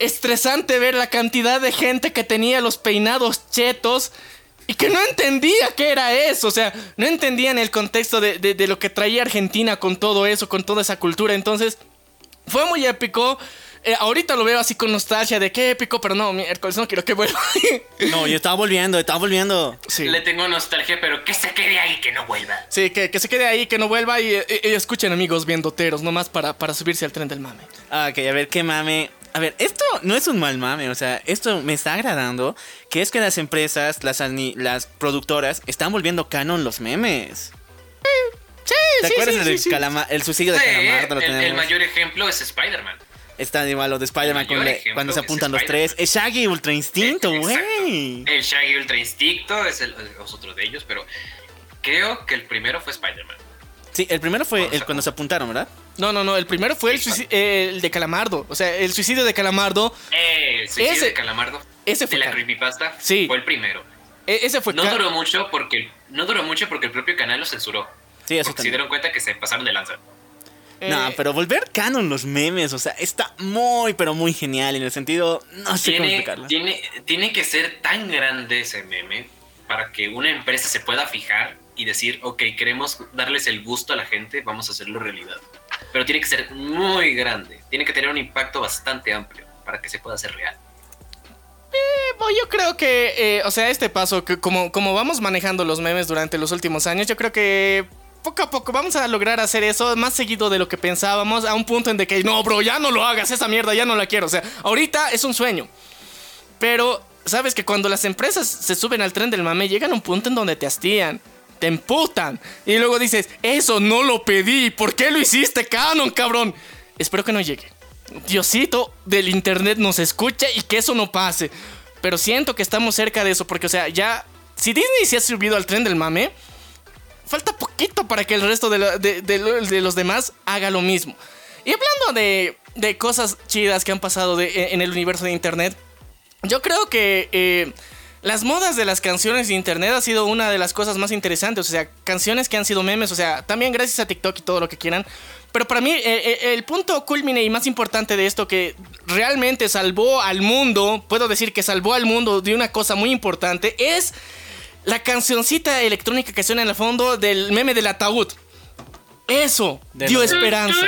estresante ver la cantidad de gente que tenía los peinados chetos y que no entendía qué era eso. O sea, no entendían el contexto de, de- de lo que traía Argentina con todo eso, con toda esa cultura. Entonces, fue muy épico. Eh, ahorita lo veo así con nostalgia de qué épico, pero no, miércoles no quiero que vuelva. No, yo estaba volviendo, estaba volviendo. sí. Le tengo nostalgia, pero que se quede ahí, que no vuelva. Sí, que, que se quede ahí, que no vuelva y, y- y escuchen amigos viendoteros, nomás para, para subirse al tren del mame. Ah, Ok, a ver, qué mame. A ver, esto no es un mal mame, o sea, esto me está agradando, que es que las empresas, las, las productoras, están volviendo canon los memes. Sí, ¿Te sí, acuerdas sí, del sí, calama- el suicidio de Calamardo? Lo el, mayor ejemplo es Spider-Man. Está igual lo de Spider-Man cuando se apuntan los tres. Es Shaggy Ultra Instinto, güey. El Shaggy Ultra Instinto es, el, es otro de ellos, pero creo que el primero fue Spider-Man. Sí, el primero fue Cuando el se- cuando se apuntaron, ¿verdad? No, no, no, el primero fue el, eh, el de Calamardo. O sea, el suicidio de Calamardo, Eh, el suicidio Ese- de Calamardo. ese fue de la creepypasta. Sí. Fue el primero. e- ese fue No duró mucho porque no duró mucho porque el propio canal lo censuró. Sí, eso Porque se también. dieron cuenta que se pasaron de lanza. eh, No, pero volver canon los memes, o sea, está muy, pero muy genial en el sentido. No sé cómo Tiene, explicarlo. tiene, tiene que ser tan grande ese meme para que una empresa se pueda fijar y decir, ok, queremos darles el gusto a la gente, vamos a hacerlo realidad. Pero tiene que ser muy grande, tiene que tener un impacto bastante amplio para que se pueda hacer real. Bueno, yo creo que, eh, o sea, este paso, que como, como vamos manejando los memes durante los últimos años, yo creo que poco a poco vamos a lograr hacer eso más seguido de lo que pensábamos, a un punto en de que, no, bro, ya no lo hagas, esa mierda ya no la quiero. O sea, ahorita es un sueño. Pero, ¿sabes que cuando las empresas se suben al tren del mame, llegan a un punto en donde te hastían? Te emputan. Y luego dices, eso no lo pedí. ¿Por qué lo hiciste, Canon, cabrón? Espero que no llegue. Diosito del internet nos escucha y que eso no pase. Pero siento que estamos cerca de eso, porque, o sea, ya. Si Disney se ha subido al tren del mame, falta poquito para que el resto de, los demás haga lo mismo. Y hablando de, cosas chidas que han pasado en el universo de internet, yo creo que eh, las modas de las canciones de internet ha sido una de las cosas más interesantes. O sea, canciones que han sido memes, o sea, también gracias a TikTok y todo lo que quieran. Pero para mí, eh, eh, el punto culmine y más importante de esto que realmente salvó al mundo, puedo decir que salvó al mundo de una cosa muy importante, es la cancioncita electrónica que suena en el fondo del meme del ataúd. Eso dio esperanza.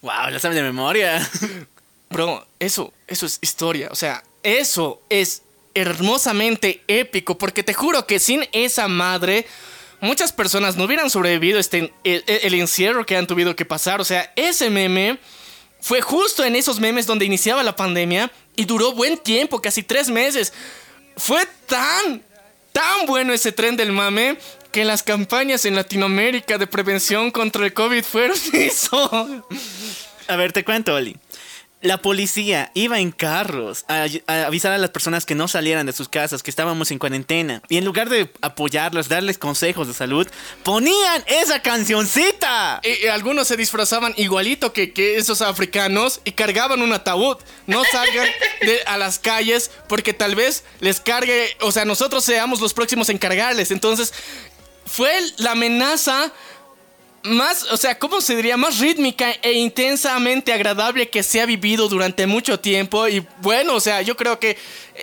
Wow, la sabes de memoria. Bro, eso, eso es historia. O sea, eso es hermosamente épico. Porque te juro que sin esa madre, muchas personas no hubieran sobrevivido este, el, encierro que han tenido que pasar. O sea, ese meme fue justo en esos memes donde iniciaba la pandemia y duró buen tiempo, casi tres meses. Fue tan, tan bueno ese tren del mame que las campañas en Latinoamérica de prevención contra el COVID fueron eso. A ver, te cuento, Oli. La policía iba en carros a, avisar a las personas que no salieran de sus casas, que estábamos en cuarentena. Y en lugar de apoyarlos, darles consejos de salud, ponían esa cancioncita. Y, algunos se disfrazaban igualito que, que esos africanos y cargaban un ataúd. No salgan de- a las calles porque tal vez les cargue, o sea, nosotros seamos los próximos en cargarles. Entonces, fue la amenaza más, o sea, ¿cómo se diría? Más rítmica e intensamente agradable que se ha vivido durante mucho tiempo. Y bueno, o sea, yo creo que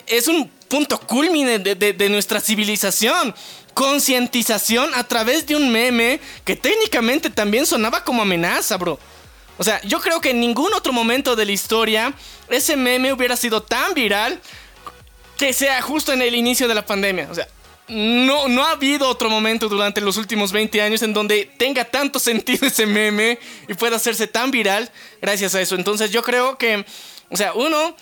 es un punto culmine de, nuestra civilización. Concientización a través de un meme que técnicamente también sonaba como amenaza, bro. O sea, yo creo que en ningún otro momento de la historia ese meme hubiera sido tan viral que sea justo en el inicio de la pandemia. O sea, no, no ha habido otro momento durante los últimos 20 años en donde tenga tanto sentido ese meme y pueda hacerse tan viral gracias a eso. Entonces yo creo que, o sea, uno,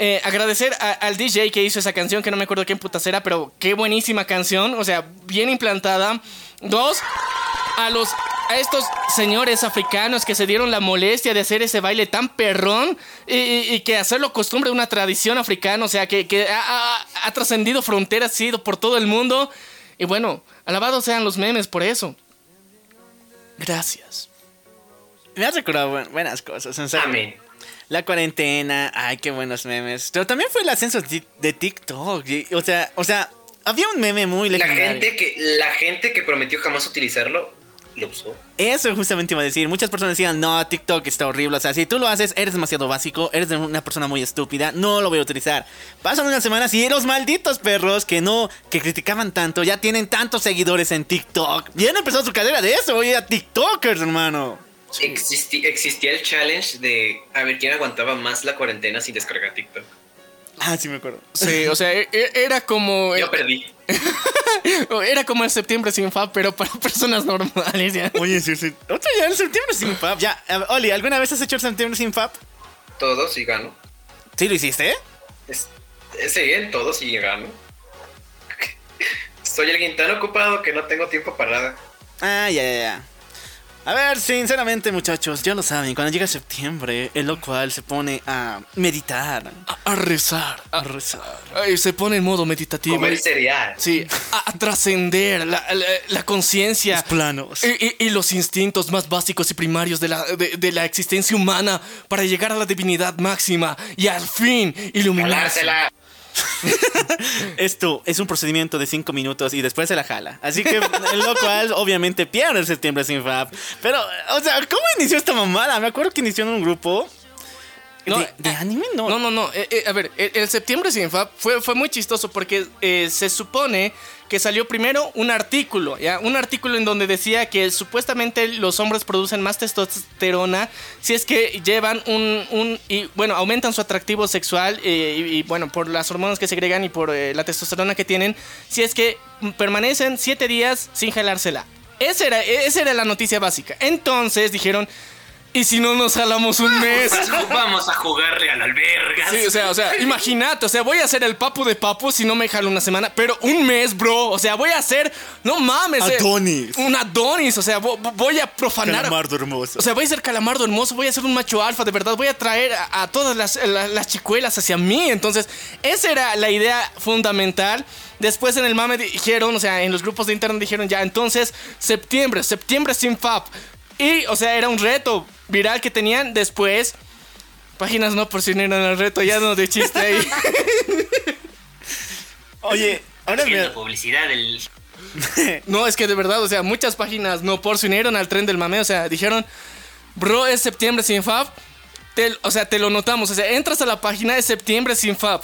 eh, agradecer al DJ que hizo esa canción, que no me acuerdo quién putas era, pero qué buenísima canción, o sea, bien implantada. Dos, a los a estos señores africanos que se dieron la molestia de hacer ese baile tan perrón y, y- y que hacerlo costumbre, una tradición africana, o sea, que, que ha, ha- ha trascendido fronteras, ha ido por todo el mundo. Y bueno, alabados sean los memes por eso. Gracias. Me has recordado buen- buenas cosas, en serio. Amén. La cuarentena, ay, qué buenos memes. Pero también fue el ascenso de de TikTok. o sea, o sea, había un meme muy La legendario. gente, que, la gente que prometió jamás utilizarlo, lo usó. Eso justamente iba a decir. Muchas personas decían, no, TikTok está horrible. O sea, si tú lo haces, eres demasiado básico, eres una persona muy estúpida, no lo voy a utilizar. Pasan unas semanas y los malditos perros que no, que criticaban tanto, ya tienen tantos seguidores en TikTok. Y han empezado su carrera de eso, oye, a TikTokers, hermano. Existía el challenge de a ver quién aguantaba más la cuarentena sin descargar TikTok. Ah, sí me acuerdo. Sí, o sea, e- e- era como. Yo perdí. Era como el septiembre sin FAB, pero para personas normales. ¿ya? Oye, sí, sí. Otro ya, el septiembre sin FAP. Ya, Oli, ¿alguna vez has hecho el septiembre sin FAP? Todos y gano. Sí, lo hiciste. Es, es- sí, en todos y gano. Soy alguien tan ocupado que no tengo tiempo para nada. Ah, ya, ya, ya. A ver, sinceramente, muchachos, ya lo saben, cuando llega septiembre, el locual se pone a meditar. A, a rezar. A rezar. Ay, se pone en modo meditativo. Comer cereal. Sí, a, a trascender la, la- la conciencia. Los planos. Y, y- y los instintos más básicos y primarios de la, de, de la existencia humana para llegar a la divinidad máxima y al fin iluminarse. Jalársela. Esto es un procedimiento de 5 minutos y después se la jala. Así que el locual obviamente pierde el septiembre sin FAP. Pero, o sea, ¿cómo inició esta mamada? Me acuerdo que inició en un grupo. No, ¿De, de anime? No. No, no, no. eh, eh, a ver, el, el septiembre sin FAB fue, fue muy chistoso porque eh, se supone que salió primero un artículo, ¿ya? Un artículo en donde decía que supuestamente los hombres producen más testosterona si es que llevan un... un y bueno, aumentan su atractivo sexual eh, y, bueno, por las hormonas que segregan y por eh, la testosterona que tienen, si es que permanecen siete días sin jalársela. Esa era, esa era la noticia básica. Entonces dijeron... ¿Y si no nos jalamos un mes? Vamos a jugarle al albergas. Sí, o sea, o sea, imagínate, o sea, voy a hacer el papu de papu si no me jalo una semana, pero un mes, bro, o sea, voy a hacer, no mames, eh, Adonis. un Adonis, o sea, vo- vo- voy a profanar. Calamardo hermoso. O sea, voy a ser calamardo hermoso, voy a ser un macho alfa, de verdad, voy a traer a, a todas las, la- las chicuelas hacia mí. Entonces, esa era la idea fundamental. Después en el mame dijeron, o sea, en los grupos de internet dijeron ya, entonces, septiembre, septiembre sin FAP. Y, o sea, era un reto viral que tenían después. Páginas no por si no eran el reto, ya no de chiste ahí. Oye, ahora me... Publicidad del. No, es que de verdad, o sea, muchas páginas no por se unieron al tren del mame, o sea, dijeron, bro, es septiembre sin Fab. Te- o sea, te lo notamos, o sea, entras a la página de septiembre sin Fab.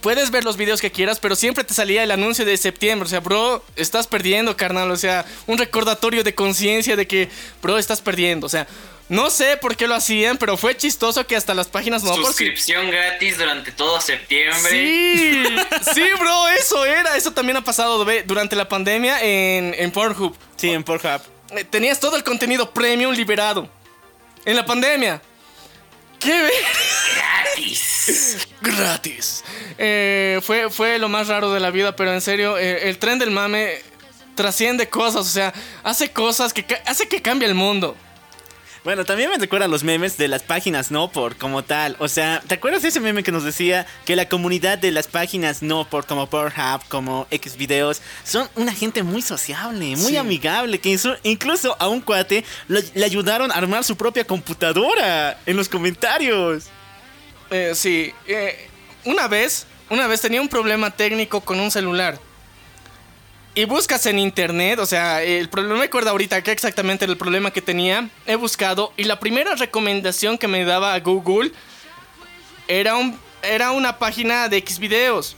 Puedes ver los videos que quieras, pero siempre te salía el anuncio de septiembre. O sea, bro, estás perdiendo, carnal. O sea, un recordatorio de conciencia de que, bro, estás perdiendo. O sea, no sé por qué lo hacían, pero fue chistoso que hasta las páginas no Suscripción gratis durante todo septiembre. Sí, sí, bro, eso era. Eso también ha pasado ve, durante la pandemia en, en Pornhub. Sí, en Pornhub. Eh, Tenías todo el contenido premium liberado. En la pandemia. ¿Qué ve? Gratis. Gratis. Eh, fue, fue lo más raro de la vida, pero en serio, eh, el tren del mame trasciende cosas, o sea, hace cosas que hace que cambie el mundo. Bueno, también me recuerda los memes de las páginas no por como tal. O sea, ¿te acuerdas de ese meme que nos decía que la comunidad de las páginas no por como Pornhub, como Xvideos, son una gente muy sociable, muy Sí. amigable, que incluso a un cuate lo- le ayudaron a armar su propia computadora en los comentarios? Eh, sí, eh, una vez, una vez tenía un problema técnico con un celular. Y buscas en internet, o sea, el problema, no me acuerdo ahorita qué exactamente era el problema que tenía. He buscado y la primera recomendación que me daba Google era, un, era una página de Xvideos.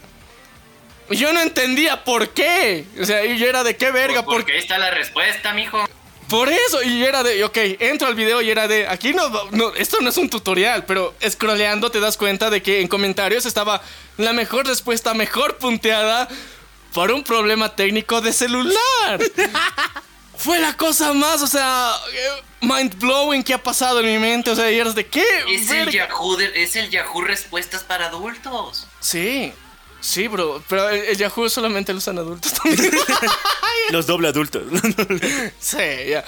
Y Yo no entendía por qué. O sea, y yo era de qué verga, por Porque ahí está la respuesta, mijo. por eso, y era de, ok, entro al video y era de, aquí no, no, esto no es un tutorial, pero scrolleando te das cuenta de que en comentarios estaba la mejor respuesta, mejor punteada por un problema técnico de celular. Fue la cosa más, o sea, eh, mind blowing que ha pasado en mi mente, o sea, y eras de qué. Es el? Yahoo de- es el Yahoo Respuestas para adultos. Sí, sí, bro, pero el, el Yahoo solamente lo usan adultos también. Los doble adultos. Sí, ya.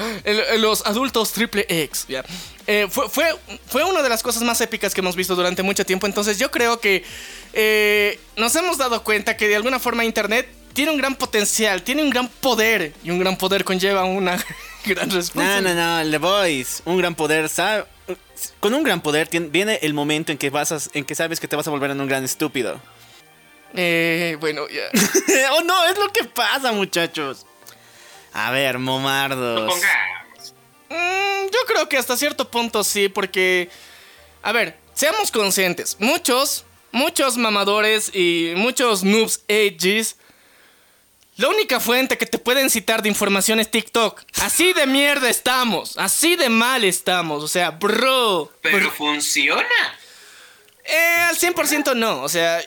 Los adultos triple X, ya. Eh, fue, fue, fue una de las cosas más épicas que hemos visto durante mucho tiempo. Entonces yo creo que eh, nos hemos dado cuenta que de alguna forma Internet tiene un gran potencial, tiene un gran poder. Y un gran poder conlleva una gran no, respuesta. no, no, The Voice, un gran poder, ¿sabe? Con un gran poder viene el momento en que vas a- en que sabes que te vas a volver en un gran estúpido. Eh, bueno, ya. oh no, es lo que pasa, muchachos. A ver, momardos. Supongamos. Mm, yo creo que hasta cierto punto sí, porque... A ver, seamos conscientes. Muchos, muchos mamadores y muchos noobs ages... La única fuente que te pueden citar de información es TikTok. Así de mierda estamos. Así de mal estamos. O sea, bro. Pero funciona. Eh, al 100% no. O sea,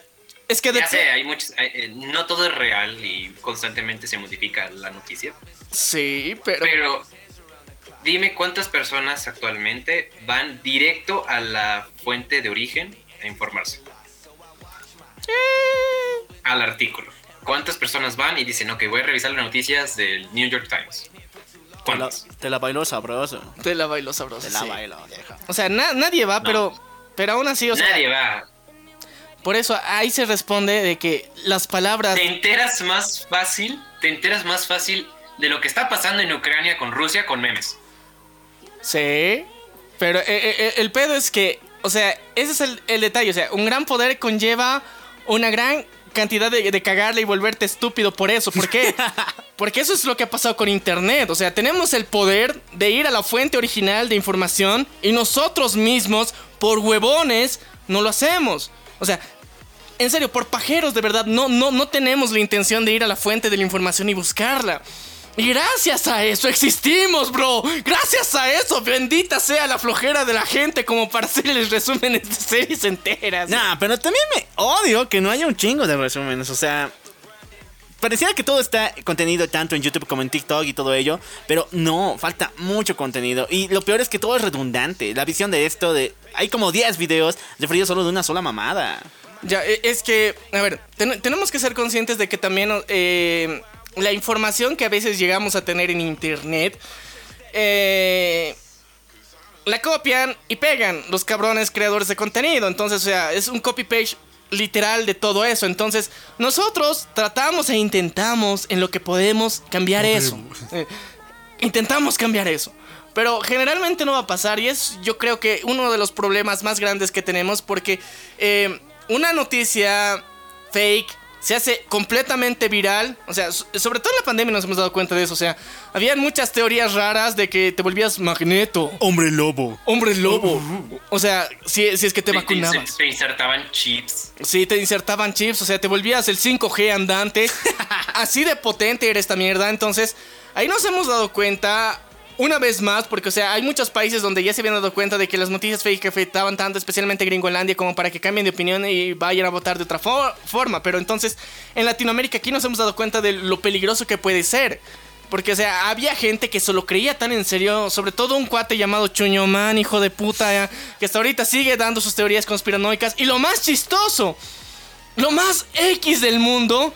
es que... Ya dep- sé, hay muchos. hay- eh, no todo es real y constantemente se modifica la noticia. Sí, pero... Pero dime cuántas personas actualmente van directo a la fuente de origen a informarse. Eh, Al artículo. ¿Cuántas personas van y dicen, ok, voy a revisar las noticias del New York Times? Te la, ¿Cuántas? te la bailó sabroso. Te la bailo sabroso. Te la sí. bailó, vieja. O sea, na- nadie va, pero... Pero aún así, o sea... Nadie va. Por eso ahí se responde de que las palabras... Te enteras más fácil, te enteras más fácil de lo que está pasando en Ucrania con Rusia con memes. Sí. Pero eh, eh, eh, el pedo es que, o sea, ese es el, el detalle. O sea, un gran poder conlleva una gran cantidad de, de cagarle y volverte estúpido por eso. ¿Por qué? Porque eso es lo que ha pasado con Internet. O sea, tenemos el poder de ir a la fuente original de información y nosotros mismos, por huevones, no lo hacemos. O sea, en serio, por pajeros, de verdad, no, no, no tenemos la intención de ir a la fuente de la información y buscarla. Y gracias a eso existimos, bro. Gracias a eso, bendita sea la flojera de la gente como para hacerles resúmenes de series enteras. Nah, pero también me odio que no haya un chingo de resúmenes. O sea, pareciera que todo está contenido tanto en YouTube como en TikTok y todo ello, pero no, falta mucho contenido. Y lo peor es que todo es redundante. La visión de esto, de hay como 10 videos referidos solo de una sola mamada. Ya, e- es que, a ver, ten- tenemos que ser conscientes de que también eh, la información que a veces llegamos a tener en internet, eh, la copian y pegan los cabrones creadores de contenido. Entonces, o sea, es un copy-page literal de todo eso. Entonces, nosotros tratamos e intentamos en lo que podemos cambiar eso. Eh, intentamos cambiar eso. Pero generalmente no va a pasar y es yo creo que uno de los problemas más grandes que tenemos porque eh, una noticia fake se hace completamente viral. O sea, so- sobre todo en la pandemia nos hemos dado cuenta de eso. O sea, habían muchas teorías raras de que te volvías magneto, Hombre lobo. hombre lobo. O sea, si, si es que te Te- vacunabas. Te insertaban chips. Sí, te insertaban chips, o sea, te volvías el 5G andante. Así de potente era esta mierda. Entonces, ahí nos hemos dado cuenta una vez más, porque, o sea, hay muchos países donde ya se habían dado cuenta de que las noticias fake afectaban tanto, especialmente Gringolandia, como para que cambien de opinión y vayan a votar de otra fo- forma. Pero entonces, en Latinoamérica aquí nos hemos dado cuenta de lo peligroso que puede ser. Porque, o sea, había gente que se lo creía tan en serio, sobre todo un cuate llamado Chuño Man, hijo de puta, eh, que hasta ahorita sigue dando sus teorías conspiranoicas. Y lo más chistoso, lo más X del mundo,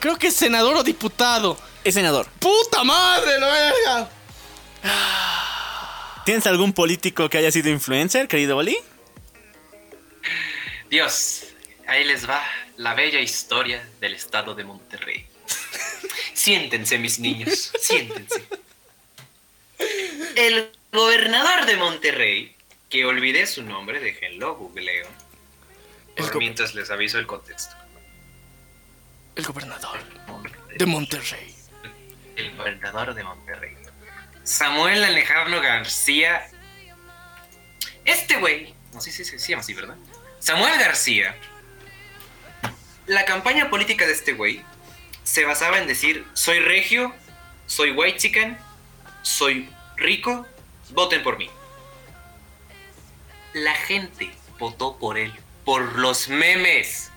creo que es senador o diputado. Es senador. ¡Puta madre, la verga! ¿Tienes algún político que haya sido influencer, querido Oli? Dios, ahí les va la bella historia del estado de Monterrey. siéntense, mis niños, siéntense. El gobernador de Monterrey, que olvidé su nombre, déjenlo, googleo. El Por go- mientras les aviso el contexto. El gobernador de Monterrey. El gobernador de Monterrey. Samuel Alejandro García. Este güey. No sé si se llama así, ¿verdad? Samuel García. La campaña política de este güey se basaba en decir: soy regio, soy white chicken, soy rico, voten por mí. La gente votó por él, por los memes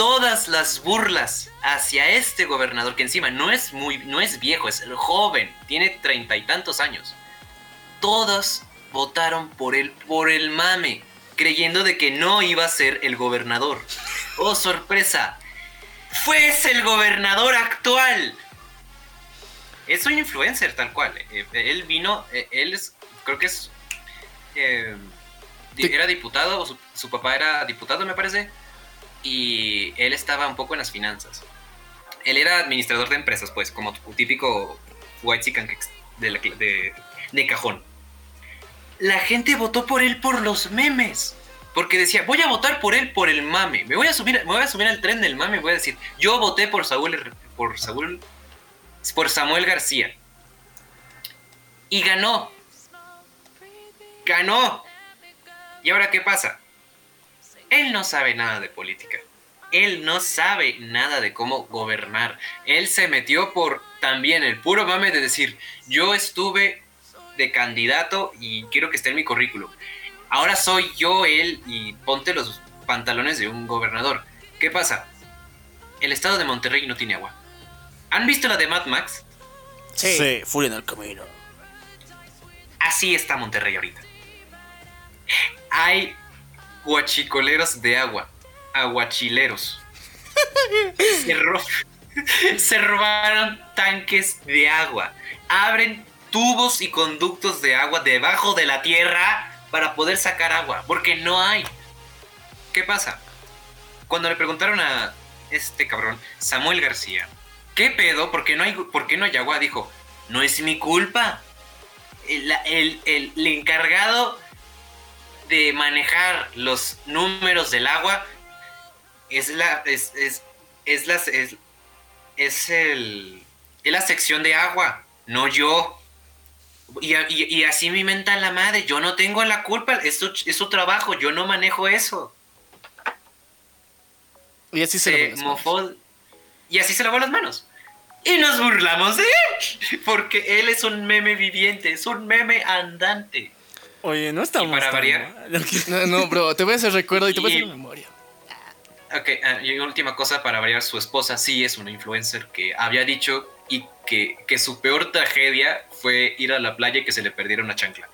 todas las burlas hacia este gobernador, que encima no es muy, no es viejo, es joven, tiene treinta y tantos años. Todos votaron por él, por el mame, creyendo de que no iba a ser el gobernador. Oh, sorpresa. Fue ese el gobernador actual. Es un influencer tal cual. Eh, él vino, eh, él es, creo que es, eh, era diputado, o su, su papá era diputado, me parece y él estaba un poco en las finanzas. Él era administrador de empresas, pues, como típico white chicken de, cajón. La gente votó por él por los memes. Porque decía, voy a votar por él por el mame. Me voy a subir, me voy a subir al tren del mame y voy a decir, yo voté por Saúl, por Saúl, por Samuel García. Y ganó. Ganó. ¿Y ahora qué pasa? Él no sabe nada de política. Él no sabe nada de cómo gobernar. Él se metió por también el puro mame de decir, yo estuve de candidato y quiero que esté en mi currículum. Ahora soy yo él y ponte los pantalones de un gobernador. ¿Qué pasa? El estado de Monterrey no tiene agua. ¿Han visto la de Mad Max? Sí. furia en el camino. Así está Monterrey ahorita. Hay guachicoleros de agua, aguachileros. Se, ro- se robaron tanques de agua. Abren tubos y conductos de agua debajo de la tierra para poder sacar agua, porque no hay. ¿Qué pasa? Cuando le preguntaron a este cabrón, Samuel García, ¿qué pedo? ¿Por qué no hay, por qué no hay agua? Dijo, no es mi culpa el, el- el- el encargado de manejar los números del agua es la es, es, es la es, es el es la sección de agua no yo. Y, y- y así me mentan la madre yo no tengo la culpa es su, es su trabajo yo no manejo eso. Y así se, mofó y así se lavó las manos. Y nos burlamos de él porque él es un meme viviente es un meme andante Oye, no estamos. para variar. No, no, bro, te voy a hacer recuerdo y te voy a hacer memoria. Ok, ah, y última cosa para variar, su esposa sí es una influencer que había dicho y que, que su peor tragedia fue ir a la playa y que se le perdiera una chancla.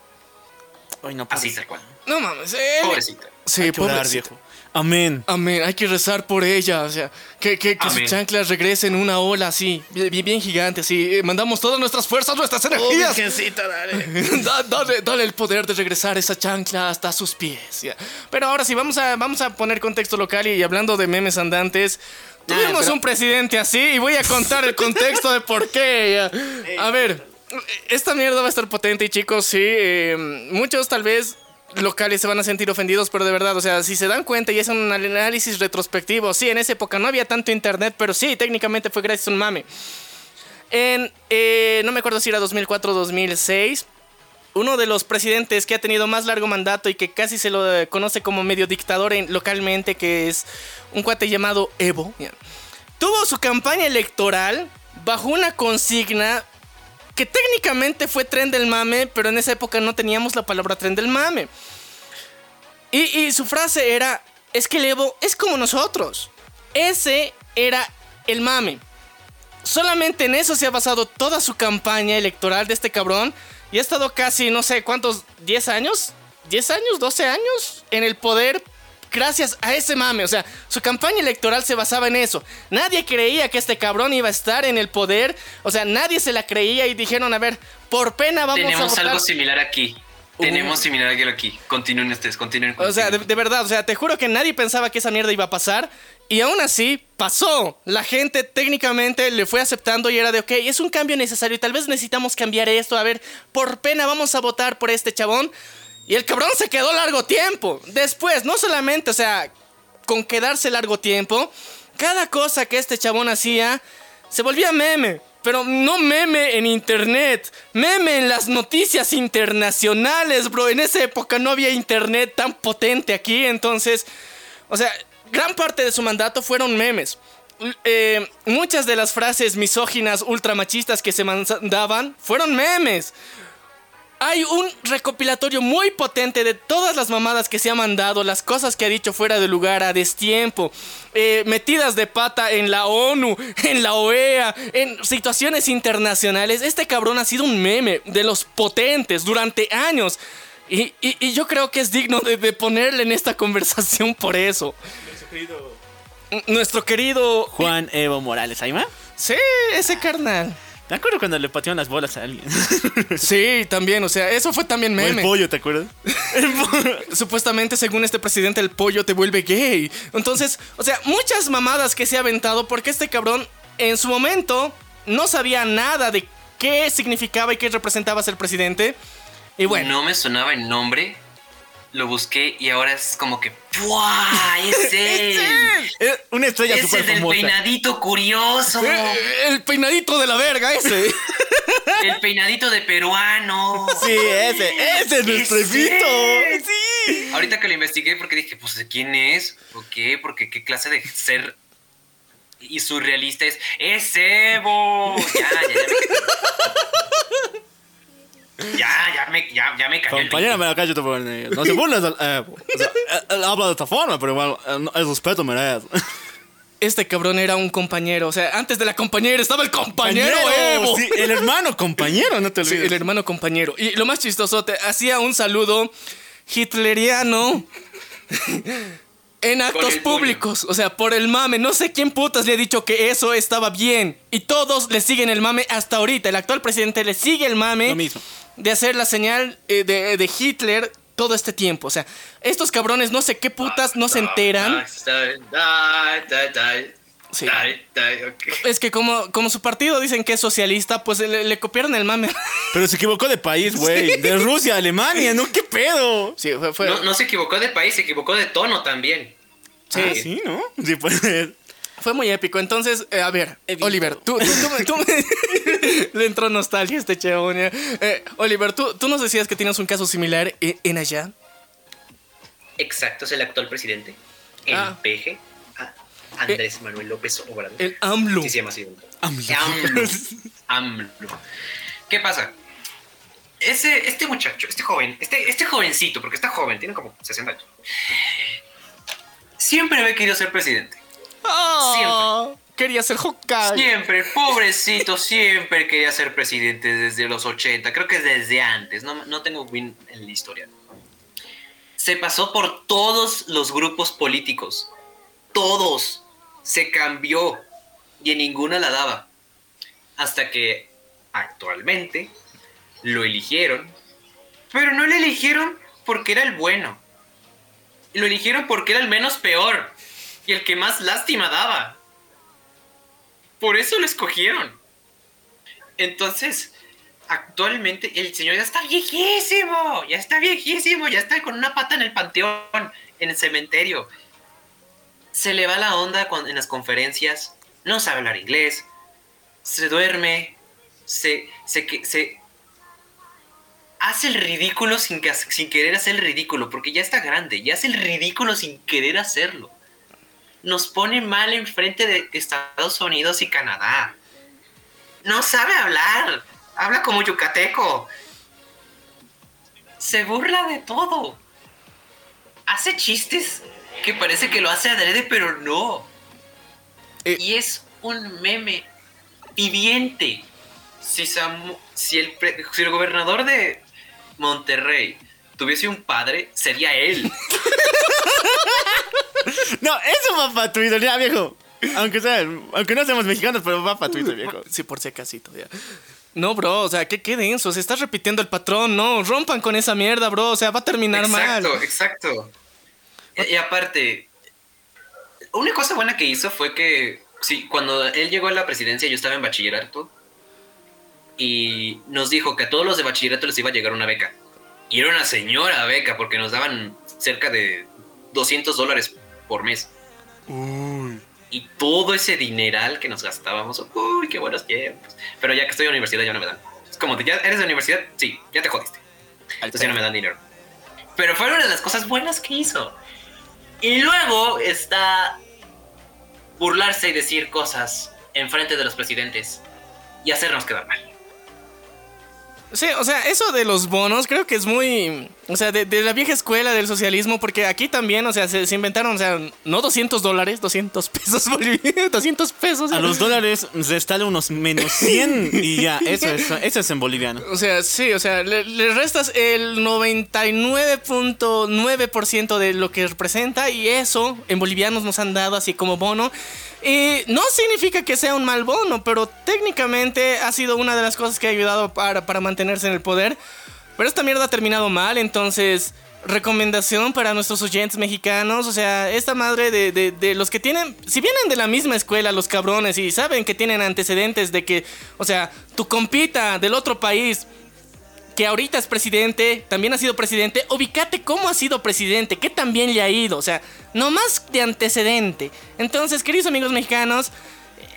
Ay, no, Así tal cual. No mames, él- Pobrecita. Sí, pobrecita. viejo. Amén. Amén, hay que rezar por ella, o sea, que, que, que sus chanclas regresen en una ola así, bien, gigante, así. Eh, Mandamos todas nuestras fuerzas, nuestras Oh, energías. virgencita, dale. Da- dale, dale el poder de regresar esa chancla hasta sus pies. ya. Pero ahora sí, vamos a, vamos a poner contexto local y hablando de memes andantes. Tuvimos pero- un presidente así y voy a contar el contexto de por qué. A ver, esta mierda va a estar potente y chicos, sí, eh, muchos tal vez locales se van a sentir ofendidos, pero de verdad, o sea, si se dan cuenta y es un análisis retrospectivo, sí, en esa época no había tanto internet, pero sí, técnicamente fue gracias a un mame. En, eh, no me acuerdo si era 2004 o 2006, uno de los presidentes que ha tenido más largo mandato y que casi se lo eh, conoce como medio dictador en- localmente, que es un cuate llamado Evo, tuvo su campaña electoral bajo una consigna que técnicamente fue tren del mame, pero en esa época no teníamos la palabra tren del mame. Y, su frase era, es que el Evo es como nosotros. Ese era el mame. Solamente en eso se ha basado toda su campaña electoral de este cabrón. Y ha estado casi, no sé, ¿cuántos? ¿10 años? ¿10 años? ¿12 años? En el poder gracias a ese mame. O sea, su campaña electoral se basaba en eso. Nadie creía que este cabrón iba a estar en el poder. O sea, nadie se la creía y dijeron, a ver, por pena vamos a Tenemos algo similar aquí. Tenemos similar algo aquí. Continúen ustedes, continúen. O sea, de verdad, o sea, te juro que nadie pensaba que esa mierda iba a pasar. Y aún así, pasó. La gente técnicamente le fue aceptando y era de, ok, es un cambio necesario y tal vez necesitamos cambiar esto. A ver, por pena vamos a votar por este chabón. Y el cabrón se quedó largo tiempo. Después, no solamente, o sea, con quedarse largo tiempo, cada cosa que este chabón hacía se volvía meme. Pero no meme en internet, meme en las noticias internacionales, bro. En esa época no había internet tan potente aquí, entonces, o sea, gran parte de su mandato fueron memes. Eh, muchas de las frases misóginas, ultramachistas que se mandaban fueron memes. Hay un recopilatorio muy potente de todas las mamadas que se ha mandado, las cosas que ha dicho fuera de lugar a destiempo, eh, metidas de pata en la ONU, en la OEA, en situaciones internacionales. Este cabrón ha sido un meme de los potentes durante años. Y, y- y yo creo que es digno de, de ponerle en esta conversación por eso. N- Nuestro querido... Juan Evo Morales, ¿ahí va? Sí, ese carnal. Me acuerdo cuando le patearon las bolas a alguien. Sí, también, o sea, eso fue también O el meme. pollo, ¿te acuerdas? Supuestamente, según este presidente, el pollo te vuelve gay. Entonces, o sea, muchas mamadas que se ha aventado porque este cabrón en su momento no sabía nada de qué significaba y qué representaba ser presidente. Y bueno, No me sonaba el nombre. Lo busqué y ahora es como que. ¡Puah! ¡Es él! Eh, Una estrella ¡Es súper el del famosa. peinadito curioso! eh, el peinadito de la verga ese. El peinadito de peruano. Sí, ese, ese es nuestro. Evito. Sí. Ahorita que lo investigué porque dije, pues, ¿de quién es? ¿O qué? Porque qué clase de ser y surrealista es. ¡Es Evo! Ya, ya, ya me Ya, ya me, ya, ya me cayó el Compañera, me acá yo te. No se burles del Evo. O sea, él- él habla de esta forma, pero igual eh, no- el respeto merece. Este cabrón era un compañero. O sea, antes de la compañera estaba el compañero Evo. Sí, el hermano compañero, no te Sí, olvides. el hermano compañero. Y lo más chistoso, te hacía un saludo hitleriano en actos el puño. públicos. O sea, por el mame. No sé quién putas le ha dicho que eso estaba bien. Y todos le siguen el mame hasta ahorita. El actual presidente le sigue el mame Lo mismo. De hacer la señal eh, de, de Hitler todo este tiempo. O sea, estos cabrones no sé qué putas no se enteran. Sí. Es que como, como su partido dicen que es socialista, pues le, le copiaron el mame. Pero se equivocó de país, güey. De Rusia a Alemania, ¿no? ¿Qué pedo? Sí, fue... fue- No, no se equivocó de país, se equivocó de tono también. sí. Ah, sí, ¿no? Sí, puede ser. Fue muy épico. Entonces, eh, a ver, Evito. Oliver, tú, tú, tú me- tú me- Le entró nostalgia a este chabón. ya. Eh, Oliver, ¿tú, tú nos decías que tienes un caso similar en, en allá. Exacto, es el actual presidente. El Ah. PG. ah, Andrés Manuel López Obrador. El AMLO. Sí, se llama así. AMLO. AMLO. AMLO. ¿Qué pasa? Ese, este muchacho, este joven, este, este jovencito, porque está joven, tiene como 60 años. siempre había querido ser presidente. Ah, Quería ser Hokage. Siempre, pobrecito, siempre quería ser presidente desde los 80, creo que desde antes, no, no tengo bien en la historia. Se pasó por todos los grupos políticos, todos, se cambió y en ninguna la daba. Hasta que actualmente lo eligieron, pero no lo eligieron porque era el bueno. Lo eligieron porque era el menos peor y el que más lástima daba. Por eso lo escogieron. Entonces, actualmente el señor ya está viejísimo, ya está viejísimo, ya está con una pata en el panteón, en el cementerio. Se le va la onda en las conferencias, no sabe hablar inglés, se duerme, se, se, se hace el ridículo sin, sin querer hacer el ridículo, porque ya está grande, ya hace el ridículo sin querer hacerlo. Nos pone mal enfrente de Estados Unidos y Canadá. No sabe hablar, habla como yucateco. Se burla de todo. Hace chistes que parece que lo hace adrede, pero no. Eh. Y es un meme viviente. Si, Samu- si, el, pre- si el gobernador de Monterrey tuviese un padre, sería él. No, eso va para Twitter, ya, viejo. Aunque sea, aunque no seamos mexicanos, pero va para Twitter, viejo. Sí, por si acasito, ya. No, bro, o sea, qué, qué denso. Se está repitiendo el patrón, no. Rompan con esa mierda, bro. O sea, va a terminar mal. Exacto, exacto. Y, y aparte, una cosa buena que hizo fue que, sí, cuando él llegó a la presidencia, yo estaba en bachillerato y nos dijo que a todos los de bachillerato les iba a llegar una beca. Y era una señora beca porque nos daban cerca de 200 dólares por mes. Y todo ese dineral que nos gastábamos, uy, qué buenos tiempos. Pero ya que estoy en la universidad ya no me dan. Es como, de, ¿ya eres de universidad? Sí, ya te jodiste. Entonces ya no me dan dinero. Pero fue una de las cosas buenas que hizo. Y luego está burlarse y decir cosas en frente de los presidentes y hacernos quedar mal. Sí, o sea, eso de los bonos creo que es muy. O sea, de, de la vieja escuela del socialismo, porque aquí también, o sea, se, se inventaron, o sea, no 200 dólares, 200 pesos bolivianos, 200 pesos. A los dólares restale unos menos 100 y ya, eso es, eso es en boliviano. O sea, sí, o sea, le, le restas el 99.9% de lo que representa y eso en bolivianos nos han dado así como bono. Y no significa que sea un mal bono, pero técnicamente ha sido una de las cosas que ha ayudado para, para mantenerse en el poder. Pero esta mierda ha terminado mal, entonces recomendación para nuestros oyentes mexicanos, o sea, esta madre de, de, de los que tienen, si vienen de la misma escuela los cabrones y saben que tienen antecedentes de que, o sea, tu compita del otro país que ahorita es presidente, también ha sido presidente, ubicate cómo ha sido presidente, qué tan bien le ha ido, o sea, no más de antecedente. Entonces, queridos amigos mexicanos,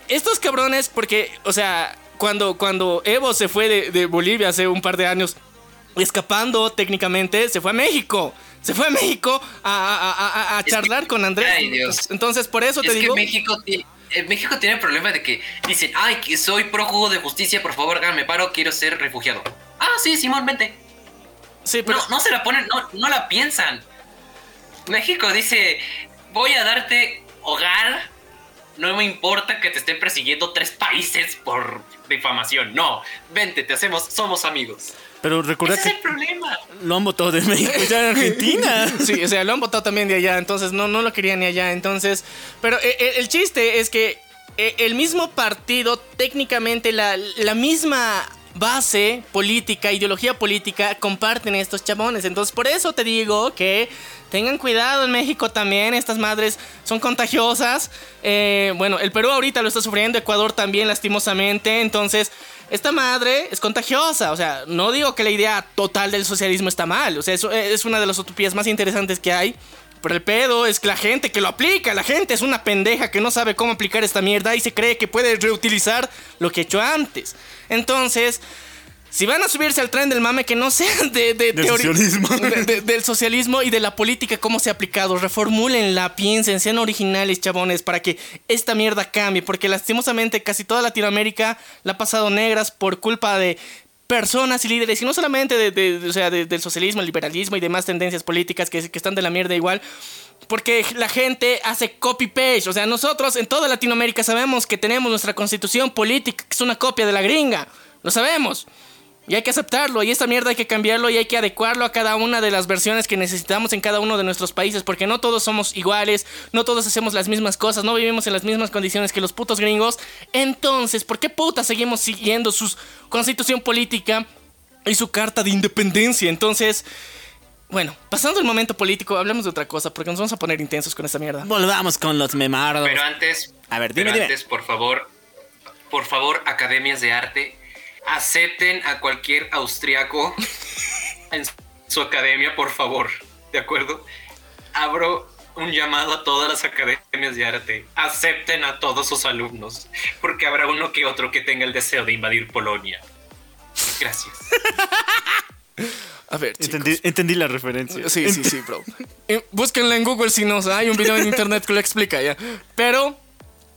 estos cabrones, porque, o sea, cuando, cuando Evo se fue de, de Bolivia hace un par de años, escapando técnicamente, se fue a México. Se fue a México a, a- a- que- charlar con Andrés. Ay, Dios. Entonces, por eso te es digo... que México, eh, México tiene el problema de que dicen, ay, que soy prófugo de justicia, por favor, háganme paro, quiero ser refugiado. Ah, sí, Simón, vente. Sí, pero... No, no se la ponen, no, no la piensan. México dice, voy a darte hogar, no me importa que te estén persiguiendo tres países por difamación. No, vente, te hacemos, somos amigos. Pero recuerda Ese es que el problema. lo han votado de México ya en Argentina. Sí, o sea, lo han votado también de allá, entonces no, no lo querían ni allá, entonces... Pero eh, eh, el chiste es que eh, el mismo partido, técnicamente la, la misma base política, ideología política, comparten estos chabones. Entonces, por eso te digo que tengan cuidado en México también, estas madres son contagiosas. Eh, bueno, el Perú ahorita lo está sufriendo, Ecuador también lastimosamente, entonces... Esta madre es contagiosa, o sea, no digo que la idea total del socialismo está mal, o sea, eso es una de las utopías más interesantes que hay, pero el pedo es que la gente que lo aplica, la gente es una pendeja que no sabe cómo aplicar esta mierda y se cree que puede reutilizar lo que he hecho antes. Entonces, si van a subirse al tren del mame, que no sean de, de Del socialismo. de- de- del socialismo y de la política, cómo se ha aplicado. Reformúlenla, piensen, sean originales, chabones, para que esta mierda cambie. Porque lastimosamente casi toda Latinoamérica la ha pasado negras por culpa de personas y líderes, y no solamente de, o sea, de- del socialismo, el liberalismo y demás tendencias políticas que, que están de la mierda igual, porque la gente hace copy-paste. O sea, nosotros en toda Latinoamérica sabemos que tenemos nuestra constitución política, que es una copia de la gringa. Lo sabemos. Y hay que aceptarlo. Y esta mierda hay que cambiarlo y hay que adecuarlo a cada una de las versiones que necesitamos en cada uno de nuestros países. Porque no todos somos iguales, no todos hacemos las mismas cosas, no vivimos en las mismas condiciones que los putos gringos. Entonces, ¿por qué puta seguimos siguiendo su constitución política y su carta de independencia? Entonces, bueno, pasando el momento político, hablemos de otra cosa porque nos vamos a poner intensos con esta mierda. Volvamos con los memardos. Pero antes, A ver, dime, pero dime. antes, por favor, por favor, academias de arte, acepten a cualquier austriaco en su academia, por favor, ¿de acuerdo? Abro un llamado a todas las academias de arte, acepten a todos sus alumnos, porque habrá uno que otro que tenga el deseo de invadir Polonia. Gracias. A ver. Entendí, entendí la referencia. Sí, sí, sí, bro. Eh, Búsquenla en Google si no, hay un video en internet que lo explica ya. Pero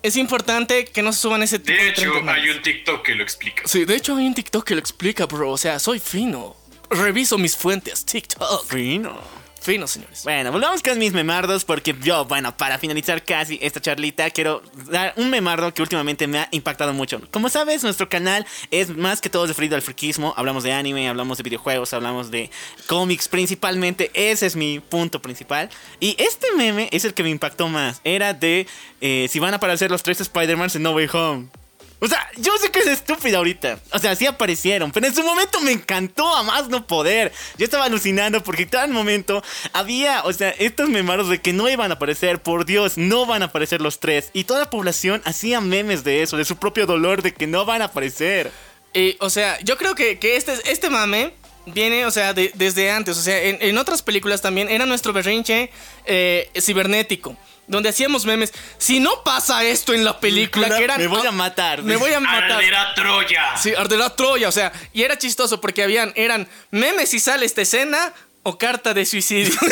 es importante que no se suban ese tipo de, De hecho, hay un TikTok que lo explica. Sí, de hecho hay un TikTok que lo explica, bro. O sea, soy fino. Reviso mis fuentes. TikTok. Fino. Señores. Bueno, volvamos con mis memardos porque yo, bueno, para finalizar casi esta charlita, quiero dar un memardo que últimamente me ha impactado mucho. Como sabes, nuestro canal es más que todo referido al friquismo. Hablamos de anime, hablamos de videojuegos, hablamos de cómics principalmente. Ese es mi punto principal. Y este meme es el que me impactó más. Era de eh, si van a aparecer los tres Spider-Man en No Way Home. O sea, yo sé que es estúpido ahorita. O sea, sí aparecieron, pero en su momento me encantó a más no poder. Yo estaba alucinando porque cada momento había, o sea, estos memaros de que no iban a aparecer. Por Dios, no van a aparecer los tres. Y toda la población hacía memes de eso, de su propio dolor de que no van a aparecer. Y, o sea, yo creo que, que este, este mame viene, o sea, de- desde antes. O sea, en, en otras películas también era nuestro berrinche eh, cibernético. Donde hacíamos memes. Si no pasa esto en la película, que eran. Me voy a matar. Me voy a matar. ¡Arderá Troya! Sí, arderá Troya, o sea, y era chistoso porque habían, eran memes si sale esta escena o carta de suicidio.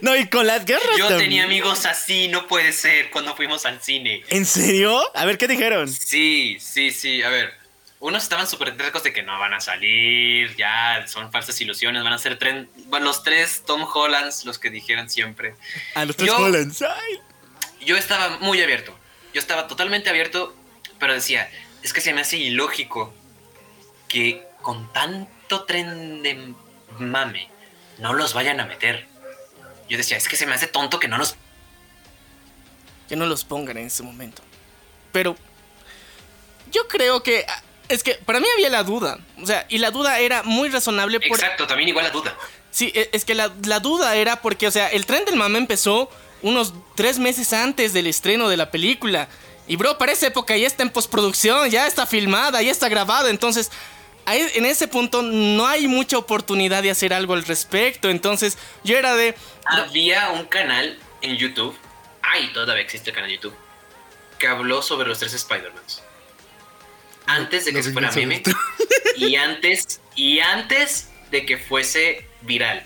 No, y con las guerras. Yo también. tenía amigos así, no puede ser, cuando fuimos al cine. ¿En serio? A ver, ¿qué dijeron? Sí, sí, sí, a ver. Unos estaban súper tercos de que no van a salir, ya son falsas ilusiones, van a ser tren, bueno, los tres Tom Hollands, los que dijeran siempre. A los tres Yo- Hollands. Ay. Yo estaba muy abierto, yo estaba totalmente abierto, pero decía, es que se me hace ilógico que con tanto tren de mame no los vayan a meter. Yo decía, es que se me hace tonto que no los que no los pongan en ese momento. Pero yo creo que es que para mí había la duda, o sea, y la duda era muy razonable por Exacto, también igual la duda. Sí, e- es que la, la duda era porque, o sea, el tren del mame empezó unos tres meses antes del estreno de la película. Y bro, para esa época ya está en postproducción, ya está filmada, ya está grabada. Entonces, en ese punto no hay mucha oportunidad de hacer algo al respecto. Entonces, yo era de... Había un canal en YouTube, ay, todavía existe el canal de YouTube, que habló sobre los tres Spider-Mans. Antes de que se fuera meme y antes, y antes de que fuese viral.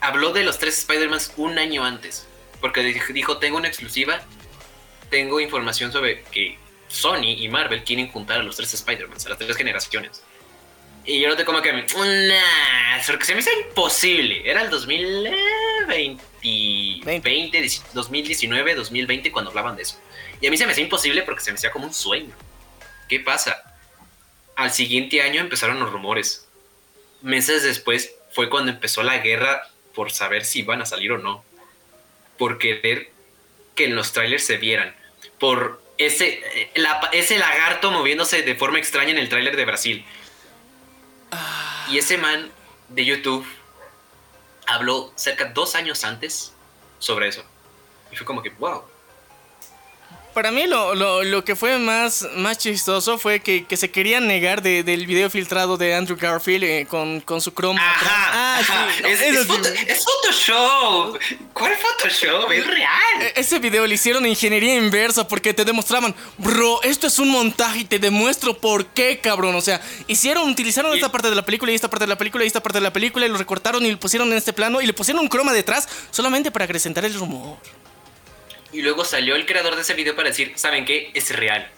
Habló de los tres Spider-Mans un año antes. Porque dijo- tengo una exclusiva, tengo información sobre que Sony y Marvel quieren juntar a los tres Spider-Mans, a las tres generaciones. Y yo no te como que, nah, porque se me hizo imposible. Era el 2020, 20, 2019, 2020 cuando hablaban de eso. Y a mí se me hacía imposible porque se me hacía como un sueño. ¿Qué pasa? Al siguiente año empezaron los rumores. Meses después fue cuando empezó la guerra por saber si iban a salir o no. Por querer que en los trailers se vieran. Por ese, eh, ese lagarto moviéndose de forma extraña en el tráiler de Brasil. Y ese man de YouTube habló cerca de dos años antes sobre eso. Y fue como que, wow. Para mí lo, lo- lo que fue más, más chistoso fue que, que se querían negar de- del video filtrado de Andrew Garfield eh, con, con su croma. atrás. Ah, ajá. sí, es, es foto- es Photoshop. ¿Cuál Photoshop? Es real. E- Ese video le hicieron ingeniería inversa porque te demostraban, bro, esto es un montaje y te demuestro por qué, cabrón. O sea, hicieron, utilizaron Y- esta parte de la película y esta parte de la película y esta parte de la película y lo recortaron y lo pusieron en este plano y le pusieron un croma detrás solamente para acrecentar el rumor. Y luego salió el creador de ese video para decir, ¿saben qué? Es real.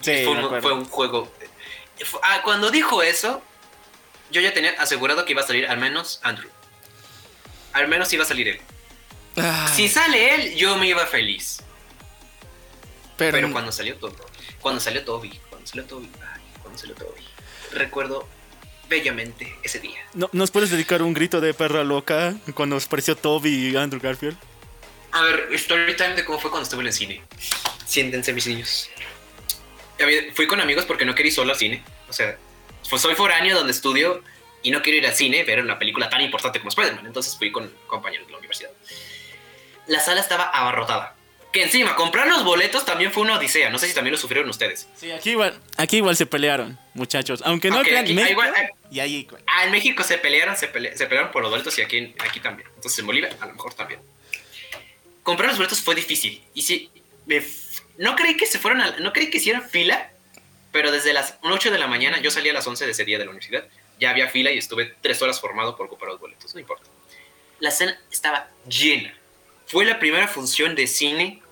Sí, fue, un, acuerdo. fue un juego. ah, cuando dijo eso, yo ya tenía asegurado que iba a salir al menos Andrew. Al menos iba a salir él. Ah, Si sale él, yo me iba feliz. pero, Pero cuando salió todo, cuando salió Toby, cuando salió Toby, ay, cuando salió Toby, recuerdo bellamente ese día. ¿No- ¿Nos puedes dedicar un grito de perra loca cuando apareció Toby y Andrew Garfield? A ver, story time de cómo fue cuando estuve en el cine. Siéntense, mis niños. Fui con amigos porque no quería ir solo al cine. O sea, pues soy foráneo donde estudio y no quiero ir al cine ver una película tan importante como Spider-Man. Entonces fui con compañeros de la universidad. La sala estaba abarrotada. Que encima, comprar los boletos también fue una odisea. No sé si también lo sufrieron ustedes. Sí, aquí igual, aquí igual se pelearon, muchachos. Aunque no Ok, crean, aquí- México, igual- y ahí igual. Ah, en México se pelearon, se, pele- se pelearon por los boletos y aquí, aquí también. Entonces en Bolivia a lo mejor también. Comprar los boletos fue difícil. Y sí, no creí que se fueran a- no creí que hicieran fila, pero desde las 8 de la mañana, yo salí a las 11 de ese día de la universidad, ya había fila y estuve tres horas formado por comprar los boletos, no importa. La cena estaba llena. Fue la primera función de cine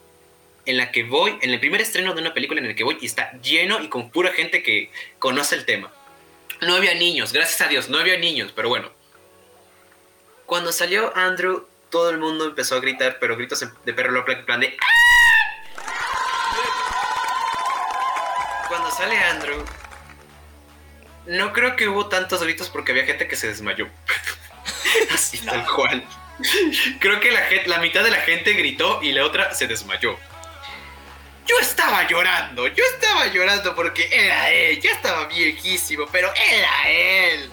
en la que voy, en el primer estreno de una película en el que voy y está lleno y con pura gente que conoce el tema. No había niños, gracias a Dios, no había niños, pero bueno. Cuando salió Andrew, todo el mundo empezó a gritar, pero gritos de perro loco, en plan de ¡Ah! Cuando sale Andrew, no creo que hubo tantos gritos porque había gente que se desmayó. Así tal cual. Creo que la, la mitad de la gente gritó y la otra se desmayó. Yo estaba llorando, yo estaba llorando porque era él, ya estaba viejísimo, pero era él.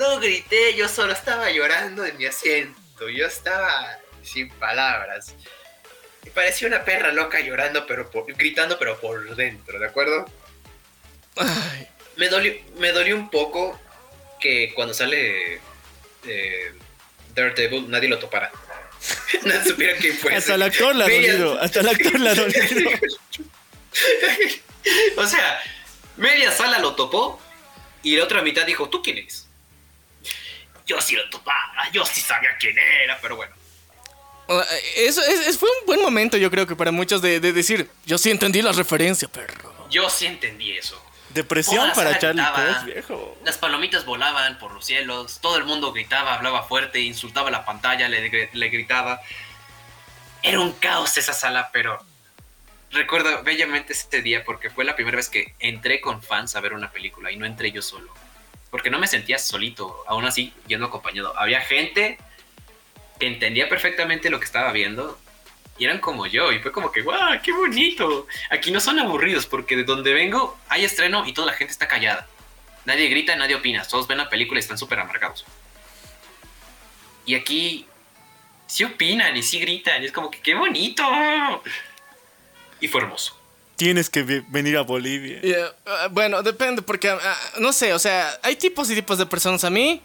No grité, yo solo estaba llorando en mi asiento, yo estaba sin palabras. Me parecía una perra loca llorando, pero por- gritando, pero por dentro, ¿de acuerdo? ay, Me dolió, me dolió un poco que cuando sale eh, Daredevil nadie lo topara. Nadie supiera quién fue. Hasta el actor la dolido, hasta el actor la dolido. o sea, media sala lo topó y la otra mitad dijo, ¿tú quién eres? Yo sí lo topaba, yo sí sabía quién era, pero bueno. ah, eso es- es- fue un buen momento, yo creo que para muchos de, de decir, yo sí entendí la referencia, perro. Yo sí entendí eso. Depresión para Charlie gritaba. Cox, viejo. Las palomitas volaban por los cielos, todo el mundo gritaba, hablaba fuerte, insultaba la pantalla, le, gr- le gritaba. Era un caos esa sala, pero recuerdo bellamente este día porque fue la primera vez que entré con fans a ver una película y no entré yo solo. Porque no me sentía solito, aún así yendo acompañado. Había gente que entendía perfectamente lo que estaba viendo y eran como yo. Y fue como que, ¡guau! ¡Qué bonito! Aquí no son aburridos porque de donde vengo hay estreno y toda la gente está callada. Nadie grita, nadie opina. Todos ven la película y están súper amargados. Y aquí sí opinan y sí gritan. Y es como que, ¡qué bonito! Y fue hermoso. Tienes que ve- venir a Bolivia. Yeah, ah, bueno, depende, porque ah, no sé, o sea, hay tipos y tipos de personas. A mí,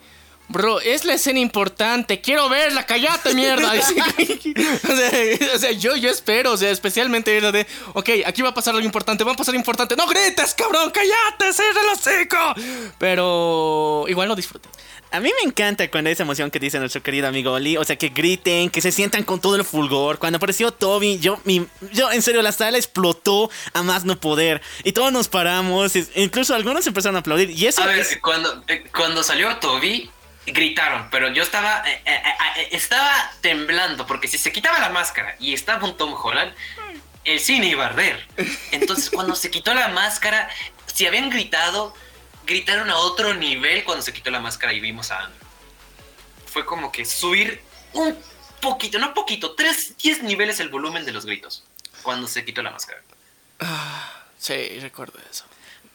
bro, es la escena importante. Quiero verla, cállate, mierda. o, sea, o sea, yo, yo espero, o sea, especialmente era de, ok, aquí va a pasar algo importante, va a pasar importante. No grites, cabrón, cállate, cierra el hocico. Pero igual lo disfruté. A mí me encanta cuando hay esa emoción que dice nuestro querido amigo Oli. O sea, que griten, que se sientan con todo el fulgor. Cuando apareció Toby, yo, mi- yo en serio, la sala explotó a más no poder. Y todos nos paramos. e- Incluso algunos empezaron a aplaudir. Y eso A ver, es- cuando, eh, cuando salió Toby, gritaron, pero yo estaba, eh, eh, estaba temblando, porque si se quitaba la máscara y estaba un Tom Holland, el cine iba a arder. Entonces, cuando se quitó la máscara, si habían gritado, gritaron a otro nivel cuando se quitó la máscara y vimos a Andrew. Fue como que subir un poquito, no poquito, 3, 10 niveles el volumen de los gritos cuando se quitó la máscara. Sí, recuerdo eso.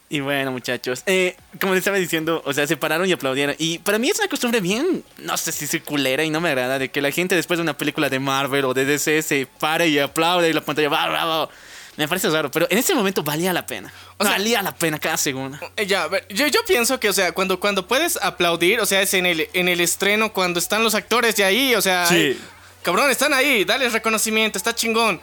Y bueno, muchachos, eh, como les estaba diciendo, o sea, se pararon y aplaudieron. Y para mí es una costumbre bien, no sé si circulera y no me agrada, de que la gente después de una película de Marvel o de DC se pare y aplaude y la pantalla va, bravo. Me parece raro, pero en ese momento valía la pena. O sea- valía la pena cada segundo. Eh, Ya, yo, yo pienso que, o sea, cuando, cuando puedes aplaudir, o sea, es en el, en el estreno, cuando están los actores de ahí, o sea, Sí. ay, cabrón, están ahí, dale reconocimiento, está chingón.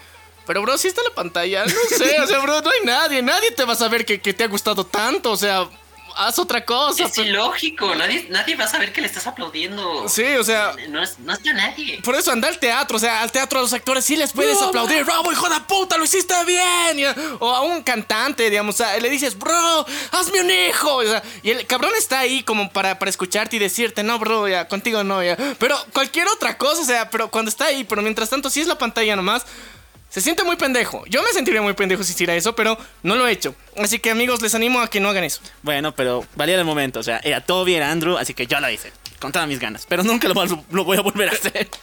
Pero, bro, si está la pantalla, no sé, o sea, bro, no hay nadie, nadie te va a saber que, que te ha gustado tanto, o sea, haz otra cosa. Es pero- ilógico, nadie, nadie va a saber que le estás aplaudiendo. Sí, o sea, No, es, no está nadie. Por eso anda al teatro, o sea, al teatro a los actores sí les puedes aplaudir, bravo, hijo de puta, lo hiciste bien. O a un cantante, digamos, o sea, le dices, bro, hazme un hijo. O sea, y el cabrón está ahí como para, para escucharte y decirte, no, bro, ya, contigo no, ya. Pero cualquier otra cosa, o sea, pero cuando está ahí, pero mientras tanto, si es la pantalla nomás. Se siente muy pendejo. Yo me sentiría muy pendejo si hiciera eso, pero no lo he hecho. Así que amigos, les animo a que no hagan eso. Bueno, pero valía el momento. O sea, era Toby, era Andrew, así que yo lo hice. Con todas mis ganas. Pero nunca lo, lo voy a volver a hacer.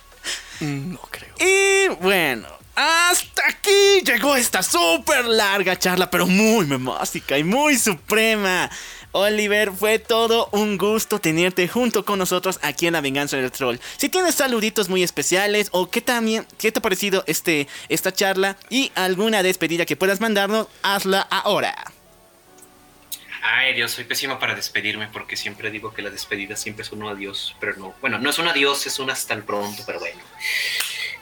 No creo. Y bueno, hasta aquí llegó esta súper larga charla, pero muy memóstica y muy suprema. Oliver, fue todo un gusto tenerte junto con nosotros aquí en La Venganza del Troll. Si tienes saluditos muy especiales o qué también, qué te ha parecido este, esta charla y alguna despedida que puedas mandarnos, hazla ahora. Ay, Dios, soy pésimo para despedirme porque siempre digo que la despedida siempre es un adiós, pero no. Bueno, no es un adiós, es un hasta el pronto, pero bueno.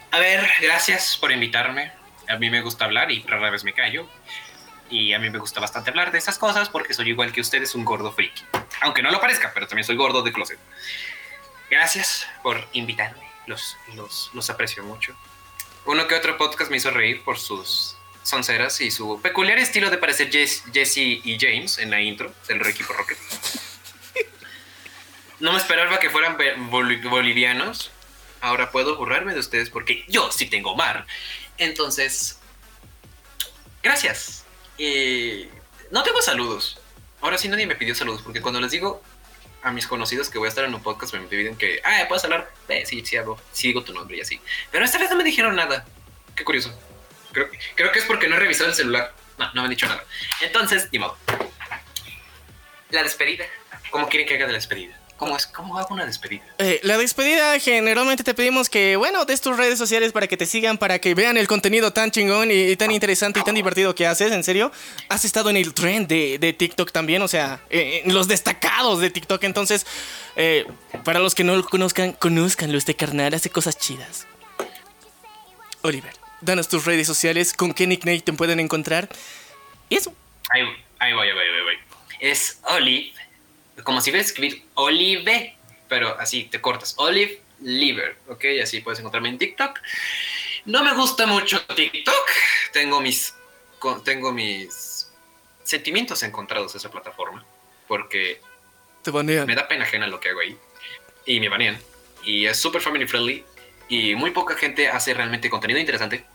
A ver, gracias por invitarme. A mí me gusta hablar y rara vez me callo. Y a mí me gusta bastante hablar de esas cosas porque soy igual que ustedes, un gordo friki. Aunque no lo parezca, pero también soy gordo de closet. Gracias por invitarme. Los, los, los aprecio mucho. Uno que otro podcast me hizo reír por sus sonceras y su peculiar estilo de parecer Jess- Jesse y James en la intro del equipo Rocket. No me esperaba que fueran bolivianos. Ahora puedo burlarme de ustedes porque yo sí tengo mar. Entonces, gracias. Eh, no tengo saludos. Ahora sí nadie me pidió saludos porque cuando les digo a mis conocidos que voy a estar en un podcast me piden que, ah, ¿puedes hablar? Eh, sí, sí hablo. Sí digo tu nombre y así. Pero esta vez no me dijeron nada. Qué curioso. Creo, creo que es porque no he revisado el celular. No, no me han dicho nada. Entonces, ni modo. La despedida. ¿Cómo quieren que haga la despedida? ¿Cómo, es, ¿Cómo hago una despedida? Eh, la despedida, generalmente te pedimos que, bueno, des tus redes sociales para que te sigan, para que vean el contenido tan chingón y, y tan interesante y tan divertido que haces, en serio. Has estado en el trend de, de TikTok también, o sea, eh, en los destacados de TikTok. Entonces, eh, para los que no lo conozcan, conozcanlo, este carnal hace cosas chidas. Oliver, danos tus redes sociales, con qué nickname te pueden encontrar. Y eso. Ahí, ahí voy, ahí voy, ahí voy. Es Olive, como si fuera a escribir Olive, pero así te cortas. Olive Liver, ¿ok? Así puedes encontrarme en TikTok. No me gusta mucho TikTok. Tengo mis, tengo mis sentimientos encontrados a esa plataforma. Porque Te banean. me da pena ajena lo que hago ahí. Y me banean. Y es súper family friendly. Y muy poca gente hace realmente contenido interesante.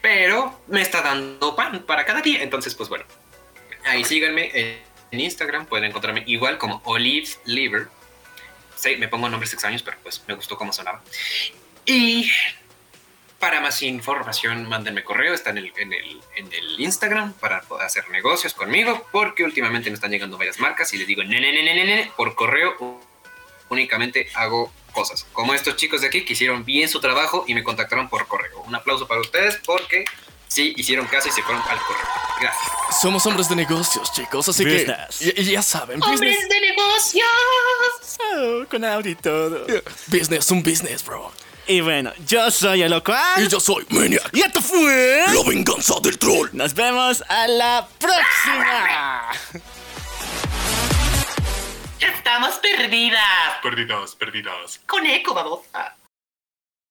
Pero me está dando pan para cada día. Entonces, pues bueno. Ahí síganme en, en Instagram. Pueden encontrarme igual como Olive Liver. Sí, me pongo nombres extraños, pero pues me gustó cómo sonaba. Y para más información, mándenme correo. Está en el, en el, en el Instagram para poder hacer negocios conmigo. Porque últimamente me están llegando varias marcas y les digo, nene, nene, nene, por correo únicamente hago cosas. Como estos chicos de aquí que hicieron bien su trabajo y me contactaron por correo. Un aplauso para ustedes porque sí hicieron caso y se fueron al correo. Gracias. Somos hombres de negocios, chicos, así Business. que ya, ya saben. Business, de negocios! Oh, con audio y todo. business, un business, bro. Y bueno, yo soy el locual. Y yo soy Maniac. Y esto fue. La venganza del troll. Nos vemos a la próxima. ¡Ya estamos perdidas! Perdidas, perdidas. Con eco, babosa.